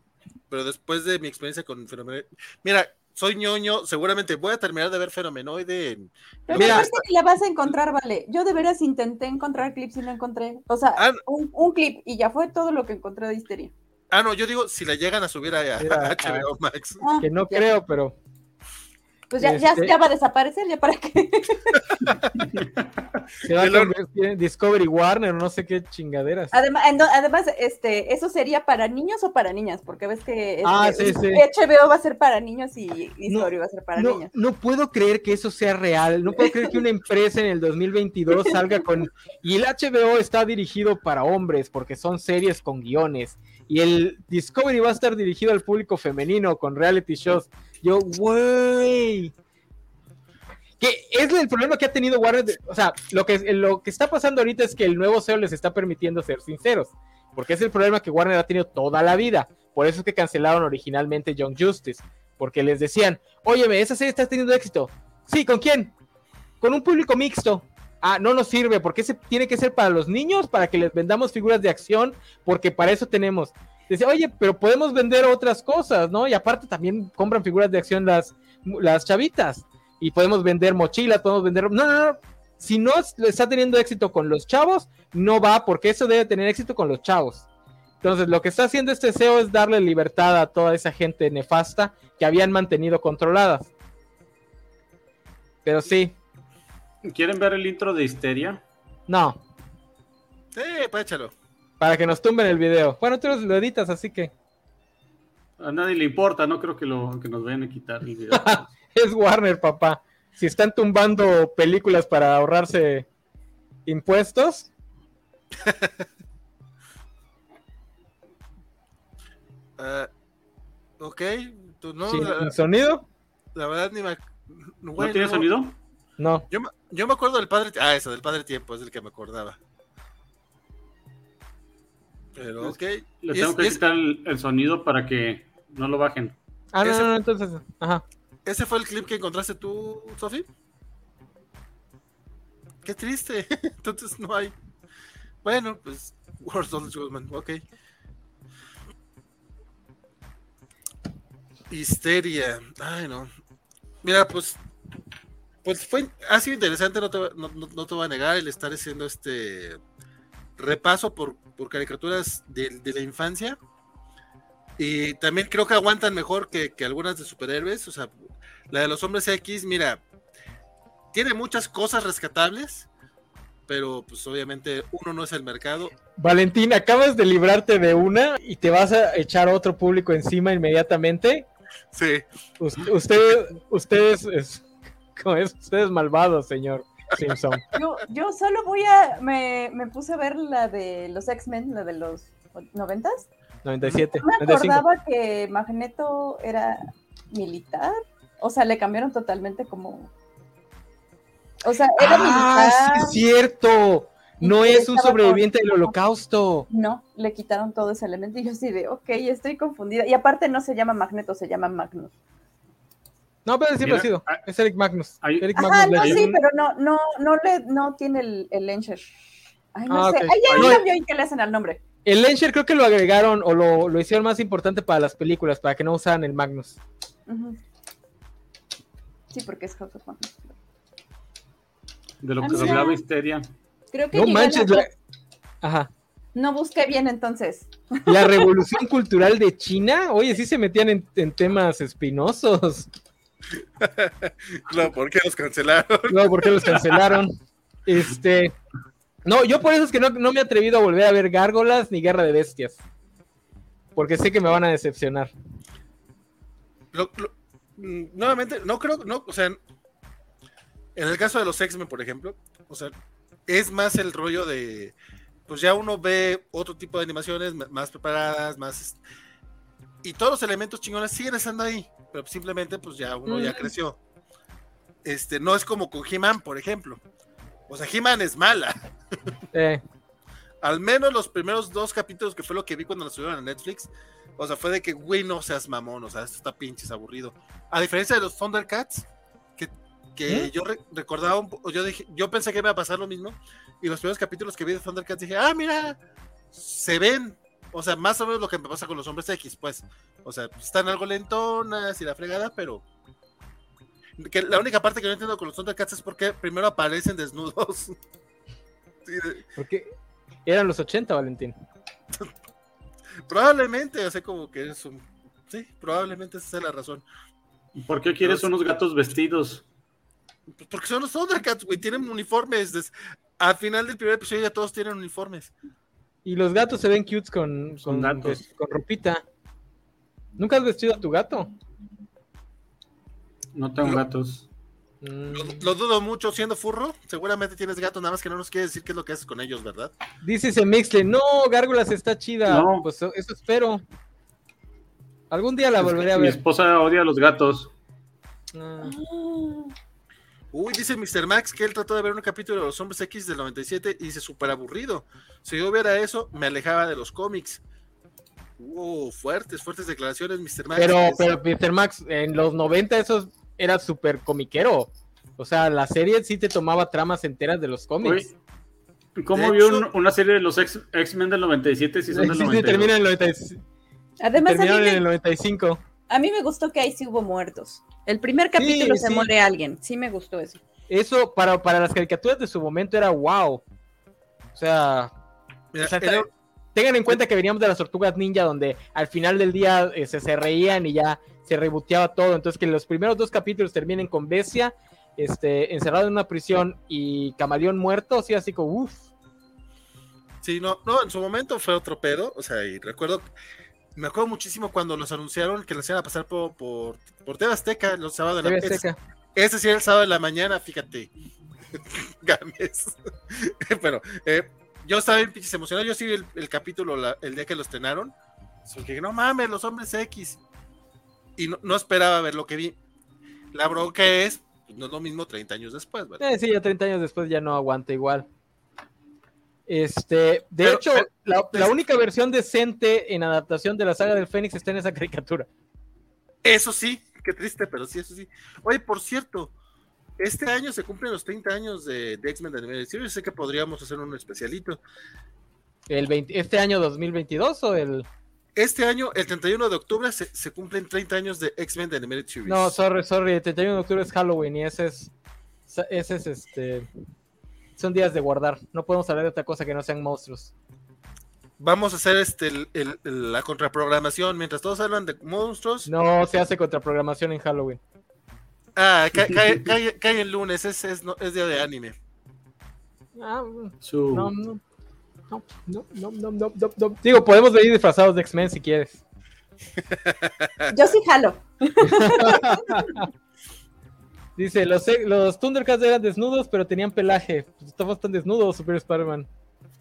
Speaker 3: pero después de mi experiencia con Fenomenoide. Mira, soy ñoño, seguramente voy a terminar de ver Fenomenoide. en-
Speaker 5: Pero
Speaker 2: Mira.
Speaker 5: me parece que la vas a encontrar, vale. Yo de veras intenté encontrar clips y no encontré. O sea,
Speaker 3: Ah,
Speaker 5: un, un clip y ya fue todo lo que encontré de histeria.
Speaker 3: Ah, no, yo digo, si la llegan a subir a, a HBO Max.
Speaker 5: Ah,
Speaker 2: Que no creo, pero
Speaker 5: Pues ya, ya,
Speaker 2: Este-
Speaker 5: ya va a desaparecer, ya para qué.
Speaker 2: se va a convertir en Discovery Warner, no sé qué chingaderas.
Speaker 5: Además, además, este, eso sería para niños o para niñas, porque ves que
Speaker 2: Ah,
Speaker 5: este,
Speaker 2: sí, sí.
Speaker 5: HBO va a ser para niños y Discovery va a ser para
Speaker 2: No,
Speaker 5: niños.
Speaker 2: no puedo creer que eso sea real. No puedo creer que una empresa en el 2022 salga con. Y el HBO está dirigido para hombres porque son series con guiones. Y el Discovery va a estar dirigido al público femenino con reality shows. Yo, güey. Que es el problema que ha tenido Warner. de- o sea, lo que, lo que está pasando ahorita es que el nuevo CEO les está permitiendo ser sinceros. Porque es el problema que Warner ha tenido toda la vida. Por eso es que cancelaron originalmente Young Justice. Porque les decían, óyeme, esa serie está teniendo éxito. Sí, ¿con quién? Con un público mixto. Ah, no nos sirve, porque ese tiene que ser para los niños, para que les vendamos figuras de acción, porque para eso tenemos. Dice, oye, pero podemos vender otras cosas, ¿no? Y aparte también compran figuras de acción las, las chavitas. Y podemos vender mochilas, podemos vender... No, no, no. Si no está teniendo éxito con los chavos, no va, porque eso debe tener éxito con los chavos. Entonces, lo que está haciendo este CEO es darle libertad a toda esa gente nefasta que habían mantenido controladas. Pero sí,
Speaker 4: ¿Quieren ver el intro de Histeria?
Speaker 2: no,
Speaker 3: Sí, pues échalo.
Speaker 2: Para que nos tumben el video. Bueno, tú lo editas, así que
Speaker 4: A nadie le importa, no creo que, lo, que nos vayan a quitar el video.
Speaker 2: es Warner, papá. Si están tumbando películas para ahorrarse impuestos,
Speaker 3: Ah, ok, tú no,
Speaker 2: sin
Speaker 3: la,
Speaker 2: sonido,
Speaker 3: la verdad ni me. ac-
Speaker 4: ¿No tiene sonido?
Speaker 2: no.
Speaker 3: Yo, me- yo me acuerdo del padre. Ah, eso, del padre tiempo, es el que me acordaba. Pero, ok.
Speaker 4: Le tengo
Speaker 3: es-
Speaker 4: que
Speaker 3: es-
Speaker 4: quitar el, el sonido para que no lo bajen.
Speaker 2: Ah, no, no, no, entonces, ajá.
Speaker 3: ¿Ese fue el clip que encontraste tú, Sofi? Qué triste. Entonces no hay. Bueno, pues. World of Goldman, ok. Histeria. Ay, no. Mira, pues. Pues fue. Ha sido interesante, no te, no, no- no te voy a negar, el estar haciendo este repaso por, por caricaturas de, de la infancia. Y también creo que aguantan mejor que, que algunas de superhéroes. O sea, la de los hombres X, mira, tiene muchas cosas rescatables, pero pues obviamente uno no es el mercado.
Speaker 2: Valentín, acabas de librarte de una y te vas a echar otro público encima inmediatamente.
Speaker 3: Sí.
Speaker 2: Usted, usted, ustedes, es, ¿cómo es? Ustedes malvados, señor Simpson.
Speaker 5: Yo, yo solo voy a. Me, me puse a ver la de los X-Men, la de los noventas.
Speaker 2: 97.
Speaker 5: No me
Speaker 2: 95.
Speaker 5: acordaba que Magneto era militar. O sea, le cambiaron totalmente como. O sea, era
Speaker 2: Ah, sí,
Speaker 5: militar.
Speaker 2: es cierto. No es un sobreviviente
Speaker 5: con-
Speaker 2: del holocausto.
Speaker 5: No, le quitaron todo ese elemento y yo así de, ok, estoy confundida. Y aparte no se llama Magneto, se llama Magnus.
Speaker 2: No, pero siempre
Speaker 4: Mira,
Speaker 2: ha sido.
Speaker 4: hay-
Speaker 2: Es Eric Magnus.
Speaker 4: hay-
Speaker 2: Eric
Speaker 5: Ajá,
Speaker 2: Magnus
Speaker 5: no,
Speaker 2: Ledger.
Speaker 5: sí, pero no, no, no le, no tiene el, el Encher. Ay, no
Speaker 2: Ah,
Speaker 5: sé.
Speaker 2: ok.
Speaker 5: Ahí hay
Speaker 2: No,
Speaker 5: ahí que le hacen al nombre.
Speaker 2: El Lensher creo que lo agregaron o lo, lo hicieron más importante para las películas, para que no usaran el Magnus.
Speaker 5: Ujú. Sí, porque es House of Magnus.
Speaker 4: De lo
Speaker 5: Ah,
Speaker 4: que se hablaba Histeria.
Speaker 5: Creo que
Speaker 2: No manches,
Speaker 5: la-
Speaker 2: Ajá.
Speaker 5: No busqué bien entonces.
Speaker 2: La revolución cultural de China, oye, sí se metían en, en temas espinosos.
Speaker 3: No, ¿por qué los cancelaron?
Speaker 2: No, ¿por qué los cancelaron? Este. No, yo por eso es que no, no me he atrevido a volver a ver Gárgolas ni Guerra de Bestias. Porque sé que me van a decepcionar.
Speaker 3: Lo- lo- mm, nuevamente, no creo, no, o sea, en el caso de los X-Men, por ejemplo, o sea, es más el rollo de, pues ya uno ve otro tipo de animaciones más preparadas, más, y todos los elementos chingones siguen estando ahí, pero simplemente, pues ya uno ya
Speaker 2: Mm.
Speaker 3: creció. Este, no es como con He-Man, por ejemplo. O sea, He-Man es mala.
Speaker 2: Eh,
Speaker 3: Al menos los primeros dos capítulos, que fue lo que vi cuando la subieron a Netflix. O sea, fue de que, güey, no seas mamón. O sea, esto está pinches aburrido. A diferencia de los Thundercats, que, que
Speaker 2: ¿Eh?
Speaker 3: yo re- recordaba un yo dije, yo pensé que iba a pasar lo mismo. Y los primeros capítulos que vi de Thundercats dije, ah, mira, se ven. O sea, más o menos lo que me pasa con los hombres X, pues. O sea, están algo lentonas y la fregada, pero. Que la única parte que no entiendo con los Thundercats es porque primero aparecen desnudos. Sí, de-
Speaker 2: porque eran los 80, Valentín.
Speaker 3: Probablemente, o sea, como que es un. Sí, probablemente esa es la razón.
Speaker 4: ¿Por qué quieres unos gatos vestidos?
Speaker 3: Pues porque son los Thundercats, güey, tienen uniformes. des- Al final del primer episodio ya todos tienen uniformes.
Speaker 2: Y los gatos se ven cutes con,
Speaker 4: Son
Speaker 2: con,
Speaker 4: gatos.
Speaker 2: con ropita. ¿Nunca has vestido a tu gato?
Speaker 4: No tengo
Speaker 3: No.
Speaker 4: gatos.
Speaker 2: Mm,
Speaker 3: Lo, lo dudo mucho siendo furro. Seguramente tienes gatos, nada más que no nos quieres decir qué es lo que haces con ellos, ¿verdad?
Speaker 2: Dice ese Mixle, no, Gárgolas está chida.
Speaker 4: No.
Speaker 2: Pues eso espero. Algún día la volveré a
Speaker 4: Mi
Speaker 2: ver.
Speaker 4: esposa odia a los gatos.
Speaker 2: Ah,
Speaker 3: Uy, dice Mr. Max que él trató de ver un capítulo de los Hombres X del 97 y dice súper aburrido. Si yo viera eso, me alejaba de los cómics. Uh, fuertes, fuertes declaraciones, Mr. Max.
Speaker 2: pero, pero, Mr. Max, en los 90 eso era súper comiquero. O sea, la serie sí te tomaba tramas enteras de los cómics.
Speaker 4: ¿Cómo vio un- una serie de los X-Men del 97 si son
Speaker 2: Sí,
Speaker 4: del
Speaker 2: sí,
Speaker 4: 92?
Speaker 2: termina en el 90
Speaker 5: Además, a mí,
Speaker 2: terminaron en
Speaker 5: me,
Speaker 2: el 95.
Speaker 5: a mí me gustó que ahí sí hubo muertos. El primer capítulo se
Speaker 2: sí.
Speaker 5: muere alguien. Sí me gustó eso.
Speaker 2: Eso para, para las caricaturas de su momento era wow. O sea,
Speaker 3: Mira,
Speaker 2: o sea,
Speaker 3: en el-
Speaker 2: tengan en cuenta que veníamos de las tortugas ninja donde al final del día eh, se, se reían y ya se reboteaba todo. Entonces que los primeros dos capítulos terminen con Bestia, este, encerrado en una prisión y Camaleón muerto, así así como uff.
Speaker 3: Sí, no, no, en su momento fue otro pedo, o sea, y recuerdo, me acuerdo muchísimo cuando los anunciaron que los iban a pasar por, por, por TV Azteca los sábados de la
Speaker 2: TV
Speaker 3: ese, sí era el sábado de la mañana, fíjate. Games. Pero eh, yo estaba bien pinches emocionado, yo sí vi el, el capítulo la- el día que los estrenaron. Porque no mames, los hombres X. Y no, no esperaba ver lo que vi. La bronca es, pues, no es lo mismo 30 años después, ¿verdad?
Speaker 2: Eh, sí, ya 30 años después ya no aguanta igual. Este, de
Speaker 3: Pero-
Speaker 2: hecho,
Speaker 3: pero-
Speaker 2: la, la única versión decente en adaptación de la saga del Fénix está en esa caricatura.
Speaker 3: Eso sí, qué triste, pero sí, eso sí. Oye, por cierto, este año se cumplen los 30 años de, de X-Men de Animated Series. Sé que podríamos hacer un especialito.
Speaker 2: El 20 ¿Este año 2022 o el...?
Speaker 3: Este año, el 31 de octubre, se, se cumplen 30 años de X-Men de Animated Series.
Speaker 2: No, sorry, sorry, el 31 de octubre es Halloween y ese es... Ese es este... Son días de guardar. No podemos hablar de otra cosa que no sean monstruos.
Speaker 3: Vamos a hacer este el- el- el- la contraprogramación. Mientras todos hablan de monstruos.
Speaker 2: No se hace contraprogramación en Halloween.
Speaker 3: Ah, ca- cae, cae- cae el lunes, es, es, no- es día de anime.
Speaker 2: Ah,
Speaker 4: Su-
Speaker 2: no, no. No, no, no, no, no, no, no. Digo, podemos venir disfrazados de X-Men si quieres.
Speaker 5: Yo sí jalo.
Speaker 2: Dice, los, los Thundercats eran desnudos, pero tenían pelaje. Pues estabas tan desnudo, Super Spider-Man.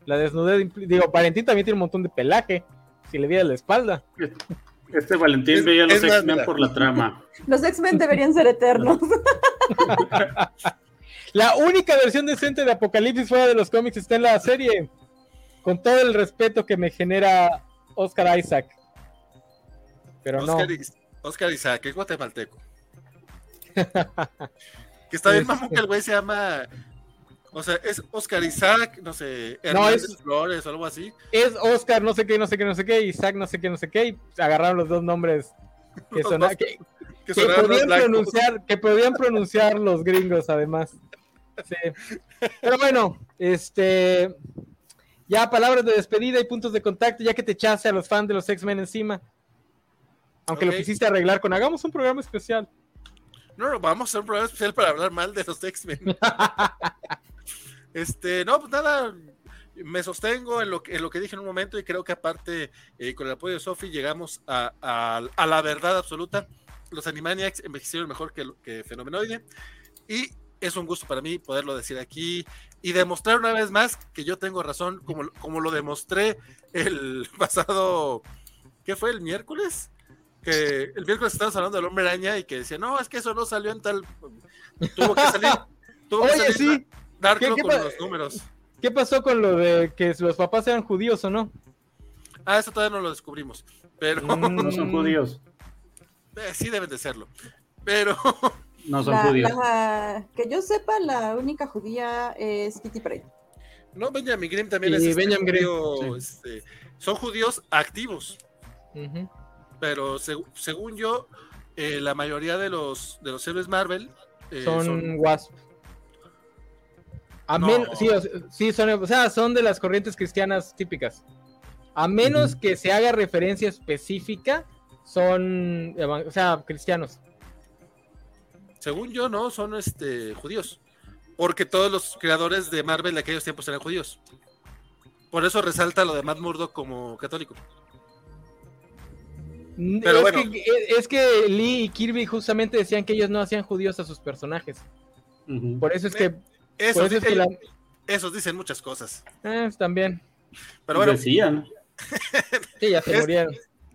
Speaker 2: La desnudez, digo, Valentín también tiene un montón de pelaje. Si le viera la espalda.
Speaker 4: Este Valentín veía los X-Men por la trama.
Speaker 5: Los X-Men deberían ser eternos.
Speaker 2: la única versión decente de Apocalipsis fuera de los cómics está en la serie. Con todo el respeto que me genera Oscar Isaac. Pero
Speaker 3: Oscar,
Speaker 2: no.
Speaker 3: Oscar Isaac, es guatemalteco. que está bien, mamón, que el güey se llama. O sea, es Oscar Isaac, no sé, Hernández no, es, Flores o algo así.
Speaker 2: Es Oscar, no sé qué, no sé qué, no sé qué, Isaac, no sé qué, no sé qué, y agarraron los dos nombres que, son, que, que, que podían pronunciar, que podían pronunciar los gringos, además. Sí. Pero bueno, este. Ya palabras de despedida y puntos de contacto, ya que te echaste a los fans de los X-Men encima. Aunque okay. lo quisiste arreglar con hagamos un programa especial.
Speaker 3: No, no, vamos a hacer un programa especial para hablar mal de los X-Men. este, no, pues nada, me sostengo en lo, que, en lo que dije en un momento y creo que aparte, eh, con el apoyo de Sophie, llegamos a, a, a, la verdad absoluta. Los Animaniacs envejecieron mejor que, que Fenomenoide y es un gusto para mí poderlo decir aquí y demostrar una vez más que yo tengo razón, como, como lo demostré el pasado, ¿qué fue? ¿El miércoles? Que el miércoles estábamos hablando del hombre araña y que decía, no, es que eso no salió en tal. Tuvo que salir. Tuvo
Speaker 2: Oye,
Speaker 3: que salir
Speaker 2: sí.
Speaker 3: Darklo con los números.
Speaker 2: ¿Qué pasó con lo de que los papás eran judíos o no?
Speaker 3: Ah, eso todavía no lo descubrimos. Pero.
Speaker 4: No son judíos.
Speaker 3: Eh, sí, deben de serlo. Pero.
Speaker 4: No son
Speaker 5: la,
Speaker 4: judíos.
Speaker 5: La, que yo sepa, la única judía es Kitty Pryde.
Speaker 3: No, Benjamin Grimm también
Speaker 2: y
Speaker 3: es. Este
Speaker 2: Benjamin
Speaker 3: judío,
Speaker 2: Grimm,
Speaker 3: este, son judíos activos.
Speaker 2: Uh -huh.
Speaker 3: Pero seg según yo, eh, la mayoría de los, de los héroes Marvel eh,
Speaker 2: son,
Speaker 3: son,
Speaker 2: Wasp. A
Speaker 3: No.
Speaker 2: sí, o, sí, son, o sea, son de las corrientes cristianas típicas. A menos que se haga referencia específica, son, o sea, cristianos.
Speaker 3: según yo, no, son este, judíos. Porque todos los creadores de Marvel de aquellos tiempos eran judíos. Por eso resalta lo de Matt Murdock como católico. Pero
Speaker 2: es,
Speaker 3: bueno.
Speaker 2: que, es que Lee y Kirby justamente decían que ellos no hacían judíos a sus personajes. Por eso es que,
Speaker 3: Esos,
Speaker 2: por eso es que la-
Speaker 3: esos dicen muchas cosas.
Speaker 2: eh, también.
Speaker 3: Pero bueno,
Speaker 4: Decían.
Speaker 2: Sí, ya se
Speaker 3: Es-
Speaker 2: murieron.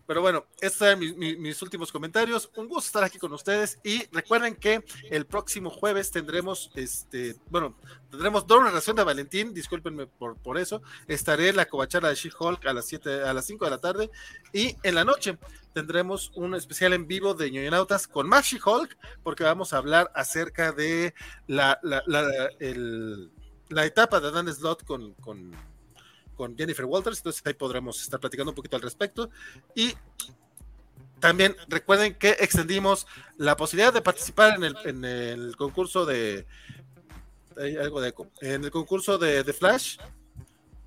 Speaker 3: Pero bueno, estos eran mis, últimos comentarios. Un gusto estar aquí con ustedes. Y recuerden que el próximo jueves tendremos, este, bueno, tendremos doble narración de Valentín. Discúlpenme por, por eso. Estaré en la covachara de She-Hulk a las 7, a las 5 de la tarde. Y en la noche tendremos un especial en vivo de ñoñonautas con más She-Hulk, porque vamos a hablar acerca de la, la, el- la etapa de Dan Slott con, con, con Jennifer Walters. Entonces ahí podremos estar platicando un poquito al respecto. Y también recuerden que extendimos la posibilidad de participar en el, en el concurso de. Hay algo de. En el concurso de, de Flash.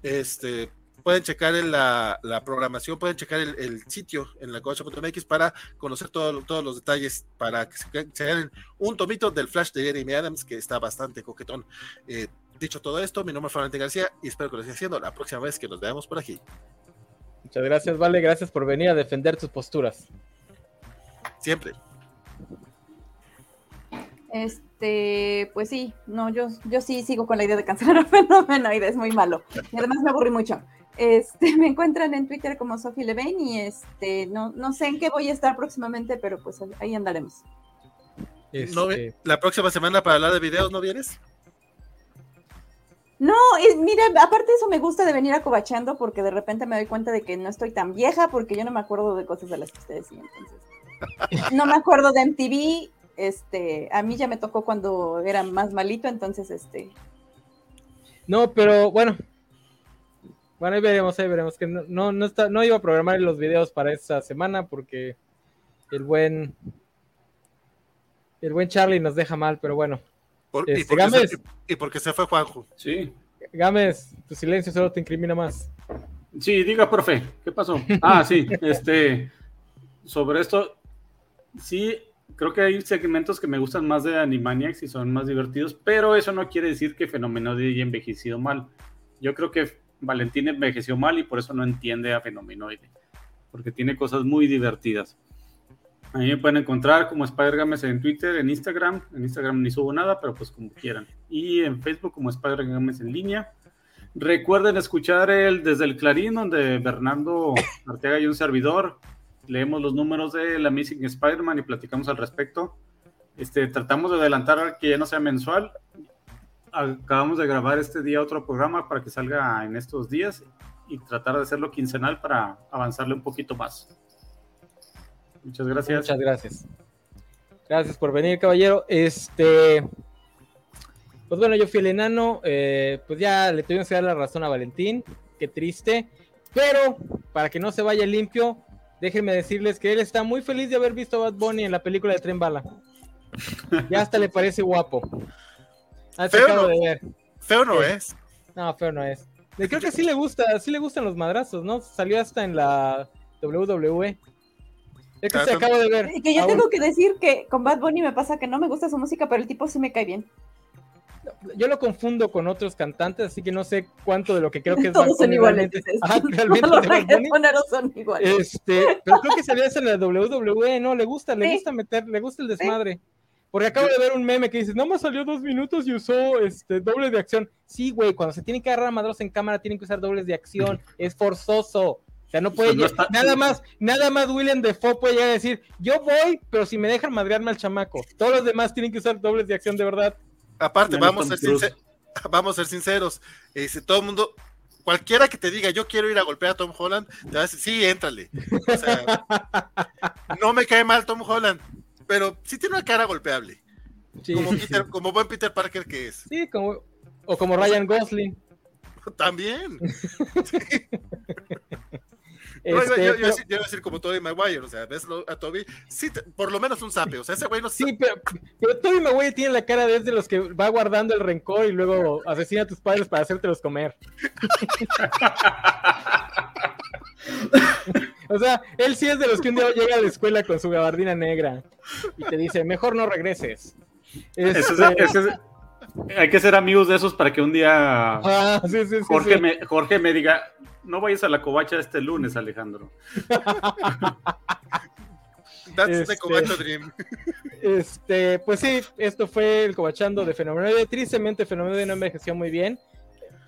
Speaker 3: Este. Pueden checar en la, la programación, pueden checar el, sitio en la covacha.mx para conocer todo- todos los detalles, para que se, se un tomito del Flash de Jeremy Adams, que está bastante coquetón. Eh, dicho todo esto, mi nombre es Valentín García y espero que lo siga haciendo la próxima vez que nos veamos por aquí.
Speaker 2: Muchas gracias, Vale. Gracias por venir a defender tus posturas.
Speaker 3: Siempre.
Speaker 5: Este, pues sí, no, yo, yo sí sigo con la idea de cancelar a Fenomenoide, es muy malo. Y además me aburrí mucho. Este, me encuentran en Twitter como Sophie Levine y este, no, no sé en qué voy a estar próximamente, pero pues ahí andaremos.
Speaker 3: No,
Speaker 2: Este,
Speaker 3: la próxima semana para hablar de videos, ¿no vienes?
Speaker 5: No, y mira, aparte eso me gusta de venir a Cobachando porque de repente me doy cuenta de que no estoy tan vieja porque yo no me acuerdo de cosas de las que ustedes sí, entonces. No me acuerdo de MTV, este, a mí ya me tocó cuando era más malito, entonces este,
Speaker 2: No, pero bueno. Bueno, ahí veremos, ahí veremos. Que no, no, no, está, no iba a programar los videos para esta semana porque el buen. El buen Charlie nos deja mal, pero bueno.
Speaker 3: Por- y,
Speaker 2: Este,
Speaker 3: porque
Speaker 2: Gámez.
Speaker 3: se, y porque se fue Juanjo.
Speaker 4: Sí.
Speaker 2: Gámez, tu silencio solo te incrimina más.
Speaker 4: Sí, diga, profe, ¿qué pasó? Ah, sí, este, sobre esto, sí, creo que hay segmentos que me gustan más de Animaniacs y son más divertidos, pero eso no quiere decir que Fenomenoide haya envejecido mal. Yo creo que Valentín envejeció mal y por eso no entiende a Fenomenoide, porque tiene cosas muy divertidas. A mí me pueden encontrar como Spider Games en Twitter, en Instagram. En Instagram ni subo nada, pero pues como quieran. Y en Facebook como Spider Games en línea. Recuerden escuchar el Desde el Clarín, donde Bernardo Arteaga y un servidor leemos los números de la Missing Spider-Man y platicamos al respecto. Este, tratamos de adelantar que ya no sea mensual. Acabamos de grabar este día otro programa para que salga en estos días y tratar de hacerlo quincenal para avanzarle un poquito más. Muchas gracias.
Speaker 2: Muchas gracias. Gracias por venir, caballero. Este, pues bueno, yo fui el enano. Eh, pues ya le tuvimos que dar la razón a Valentín. Qué triste. Pero para que no se vaya limpio, déjenme decirles que él está muy feliz de haber visto a Bad Bunny en la película de Tren Bala. Ya hasta le parece guapo.
Speaker 3: Feo, no, de ver. feo no es.
Speaker 2: No, feo no es. Creo que sí le gusta, sí le gustan los madrazos, ¿no? Salió hasta en la WWE. Es que se acaba de ver.
Speaker 5: Y que yo tengo que decir que con Bad Bunny me pasa que no me gusta su música, pero el tipo sí me cae bien.
Speaker 2: Yo lo confundo con otros cantantes, así que no sé cuánto de lo que creo que es
Speaker 5: Todos son iguales.
Speaker 2: Ajá, realmente
Speaker 5: los son iguales.
Speaker 2: Este, pero creo que salió en la WWE, ¿no? Le gusta, le gusta meter, le gusta el desmadre. Porque acabo de ver un meme que dice, no me salió dos minutos y usó este doble de acción. Sí, güey, cuando se tiene que agarrar a madros en cámara tienen que usar dobles de acción. Es forzoso. O sea, no puede nada más, nada más William Defoe puede llegar a decir, yo voy, pero si me dejan madrearme al chamaco. Todos los demás tienen que usar dobles de acción de verdad.
Speaker 3: Aparte, vamos a, ser vamos a ser sinceros. Este, todo el mundo, cualquiera que te diga, yo quiero ir a golpear a Tom Holland, te va a decir, sí, éntrale. O sea, no me cae mal Tom Holland, pero sí tiene una cara golpeable. como, como buen Peter Parker que es.
Speaker 2: Sí, como, o como Ryan Gosling.
Speaker 3: También. Este, yo, iba a decir como Tobey Maguire, o sea, ves a Toby, sí, por lo menos un sape, o sea, ese güey no
Speaker 2: Sí, pero, pero Tobey Maguire tiene la cara de, de los que va guardando el rencor y luego asesina a tus padres para hacértelos comer. o sea, él sí es de los que un día llega a la escuela con su gabardina negra y te dice, mejor no regreses.
Speaker 4: Este, hay que ser amigos de esos para que un día ah, Jorge, Me, Jorge me diga, no vayas a la covacha este lunes, Alejandro.
Speaker 3: That's the este, Dream.
Speaker 2: Este, pues sí, esto fue el cobachando de Fenómeno. Tristemente, Fenómeno no envejeció muy bien.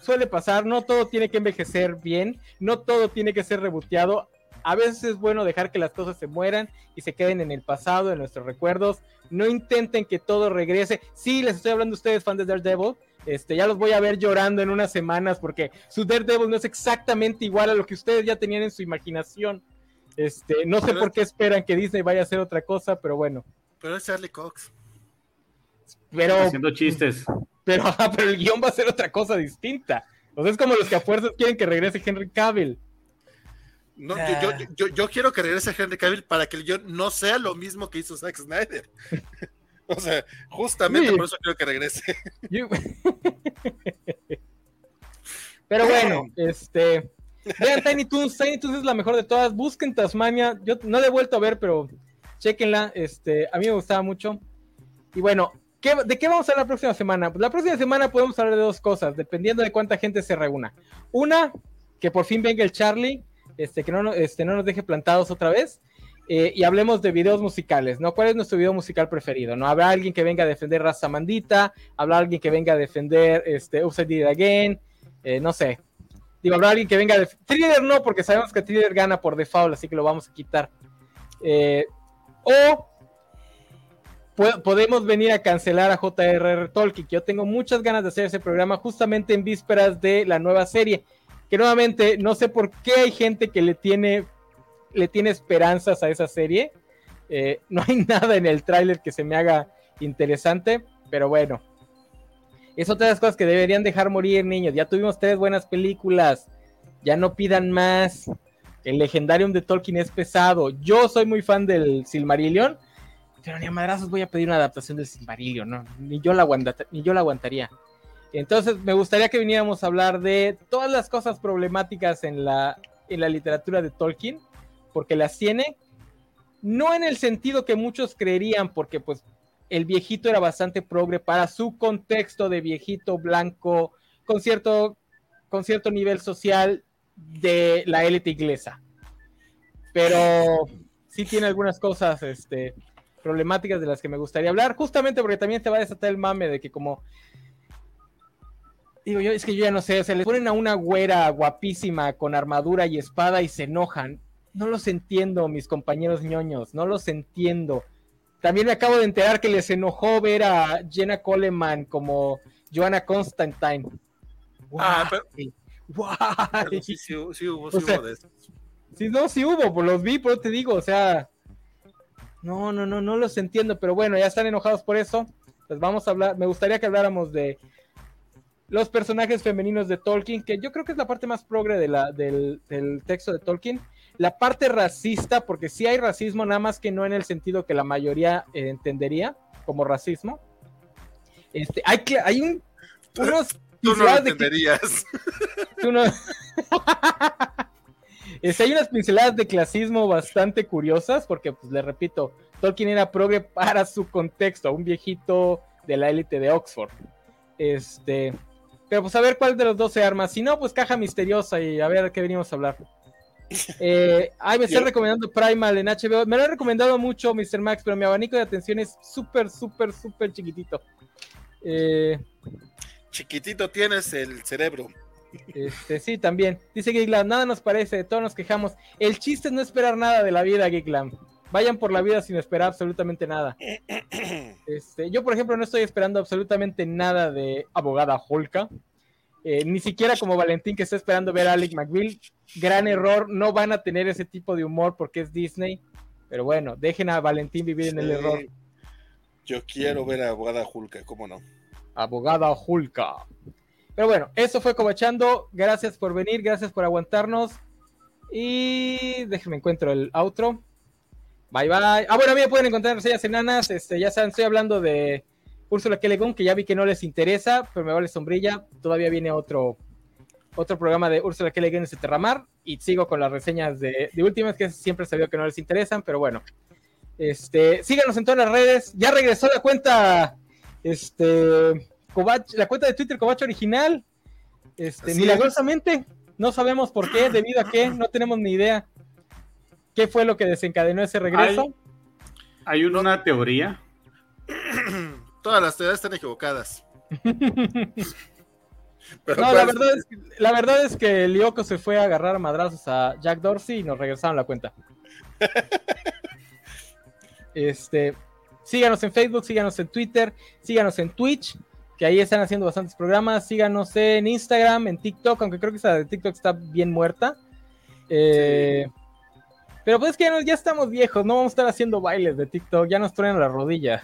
Speaker 2: Suele pasar, no todo tiene que envejecer bien, no todo tiene que ser reboteado. A veces es bueno dejar que las cosas se mueran y se queden en el pasado, en nuestros recuerdos. No intenten que todo regrese. Sí, les estoy hablando a ustedes, fans de Daredevil. Este, ya los voy a ver llorando en unas semanas porque su Daredevil no es exactamente igual a lo que ustedes ya tenían en su imaginación. Este, no sé por qué esperan que Disney vaya a hacer otra cosa, pero bueno.
Speaker 3: Pero es Charlie Cox.
Speaker 2: Pero,
Speaker 4: haciendo chistes.
Speaker 2: Pero, pero el guion va a ser otra cosa distinta. O sea, es como los que a fuerzas quieren que regrese Henry Cavill.
Speaker 3: No, yo, yo, yo, quiero que regrese Henry Cavill para que el guion no sea lo mismo que hizo Zack Snyder. O sea, justamente por eso quiero que regrese.
Speaker 2: Pero bueno, este. Vean Tiny Toons, Tiny Toons es la mejor de todas. Busquen Tasmania. Yo no la he vuelto a ver, pero chequenla. Este, a mí me gustaba mucho. Y bueno, ¿de qué vamos a hablar la próxima semana? Pues la próxima semana podemos hablar de dos cosas, dependiendo de cuánta gente se reúna. Una, que por fin venga el Charlie, este, que no, este, no nos deje plantados otra vez. Eh, y hablemos de videos musicales, ¿no? ¿Cuál es nuestro video musical preferido? ¿No? ¿Habrá alguien que venga a defender Raza Mandita? ¿Habrá alguien que venga a defender este, Upside Did Again? Eh, no sé. Digo, ¿habrá alguien que venga a defender... Thriller no, porque sabemos que Thriller gana por default, así que lo vamos a quitar. Eh, o podemos venir a cancelar a J.R.R. Tolkien, que yo tengo muchas ganas de hacer ese programa justamente en vísperas de la nueva serie, que nuevamente no sé por qué hay gente que le tiene le tiene esperanzas a esa serie. Eh, no hay nada en el tráiler que se me haga interesante, pero bueno. Es otra de las cosas que deberían dejar morir, niños. Ya tuvimos tres buenas películas. Ya no pidan más. El Legendarium de Tolkien es pesado. Yo soy muy fan del Silmarillion, pero ni a madrazos voy a pedir una adaptación del Silmarillion, ¿no? Ni yo la, ni yo la aguantaría. Entonces, me gustaría que viniéramos a hablar de todas las cosas problemáticas en la, en la literatura de Tolkien porque las tiene, no en el sentido que muchos creerían, porque pues el viejito era bastante progre para su contexto de viejito blanco, con cierto, con cierto nivel social de la élite inglesa. Pero sí tiene algunas cosas este, problemáticas de las que me gustaría hablar, justamente porque también te va a desatar el mame de que como... Digo yo, es que yo ya no sé, se le ponen a una güera guapísima con armadura y espada y se enojan. No los entiendo, mis compañeros ñoños, no los entiendo. También me acabo de enterar que les enojó ver a Jenna Coleman como Joanna Constantine.
Speaker 3: Ah, pero, sí, sí, hubo, sí hubo de eso.
Speaker 2: Sí, no, sí hubo, pues los vi, pero te digo, o sea, no, no, no, no los entiendo, pero bueno, ya están enojados por eso. Pues vamos a hablar, me gustaría que habláramos de los personajes femeninos de Tolkien, que yo creo que es la parte más progre de la, del, texto de Tolkien. La parte racista, porque sí hay racismo, nada más que no en el sentido que la mayoría eh, entendería como racismo. Este, hay, que, hay un, unos
Speaker 3: Tú no lo entenderías.
Speaker 2: Tú no... hay unas pinceladas de clasismo bastante curiosas, porque, pues, le repito, Tolkien era progre para su contexto, un viejito de la élite de Oxford. Este, pero pues a ver cuál de los dos se arma. Si no, pues caja misteriosa y a ver qué venimos a hablar. Eh, ay, me está recomendando Primal en HBO. Me lo ha recomendado mucho Mr. Max, pero mi abanico de atención es súper, súper, súper chiquitito. Eh,
Speaker 3: chiquitito tienes el cerebro.
Speaker 2: Este, sí, también. Dice Geeklam, nada nos parece, todos nos quejamos. El chiste es no esperar nada de la vida, Geeklam. Vayan por la vida sin esperar absolutamente nada. Este, yo, por ejemplo, no estoy esperando absolutamente nada de abogada Holka. Eh, ni siquiera como Valentín que está esperando ver a Alec McBeal. Gran error, no van a tener ese tipo de humor porque es Disney. Pero bueno, dejen a Valentín vivir en el error.
Speaker 3: Yo quiero ver a abogada Hulka, ¿cómo no?
Speaker 2: Abogada Hulka. Pero bueno, eso fue Cobachando. Gracias por venir, gracias por aguantarnos. Y déjenme encuentro el outro. Bye bye. Ah, bueno, a mí me pueden encontrar en reseñas enanas. Este, ya saben, estoy hablando de Úrsula Kelegon, que ya vi que no les interesa, pero me vale sombrilla. Todavía viene otro, otro programa de Úrsula Kelegon en Terramar. Y sigo con las reseñas de, de últimas, que siempre sabía que no les interesan, pero bueno. Este, síganos en todas las redes. Ya regresó la cuenta. Este la cuenta de Twitter Covacho original. Este, milagrosamente, no sabemos por qué, debido a qué, no tenemos ni idea qué fue lo que desencadenó ese regreso.
Speaker 4: Hay, una teoría.
Speaker 3: Todas las teorías están equivocadas.
Speaker 2: no, la verdad, es que, la verdad es que Lyoko se fue a agarrar a madrazos a Jack Dorsey y nos regresaron la cuenta. este, síganos en Facebook, síganos en Twitter, síganos en Twitch que ahí están haciendo bastantes programas. Síganos en Instagram, en TikTok, aunque creo que esa de TikTok está bien muerta. Eh, pero pues que ya, estamos viejos, no vamos a estar haciendo bailes de TikTok, ya nos ponen la rodilla.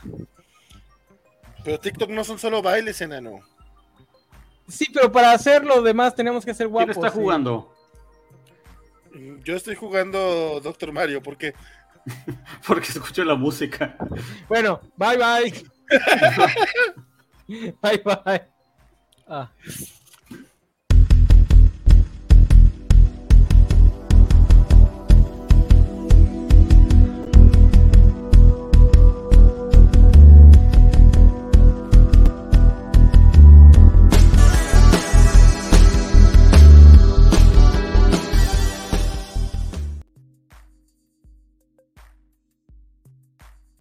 Speaker 3: Pero TikTok no son solo bailes, enano.
Speaker 2: Sí, pero para hacer lo demás tenemos que ser guapos.
Speaker 4: ¿Quién está jugando?
Speaker 3: Yo estoy jugando Doctor Mario, ¿por qué?
Speaker 4: Porque escucho la música.
Speaker 2: Bueno, bye bye. bye bye. Ah.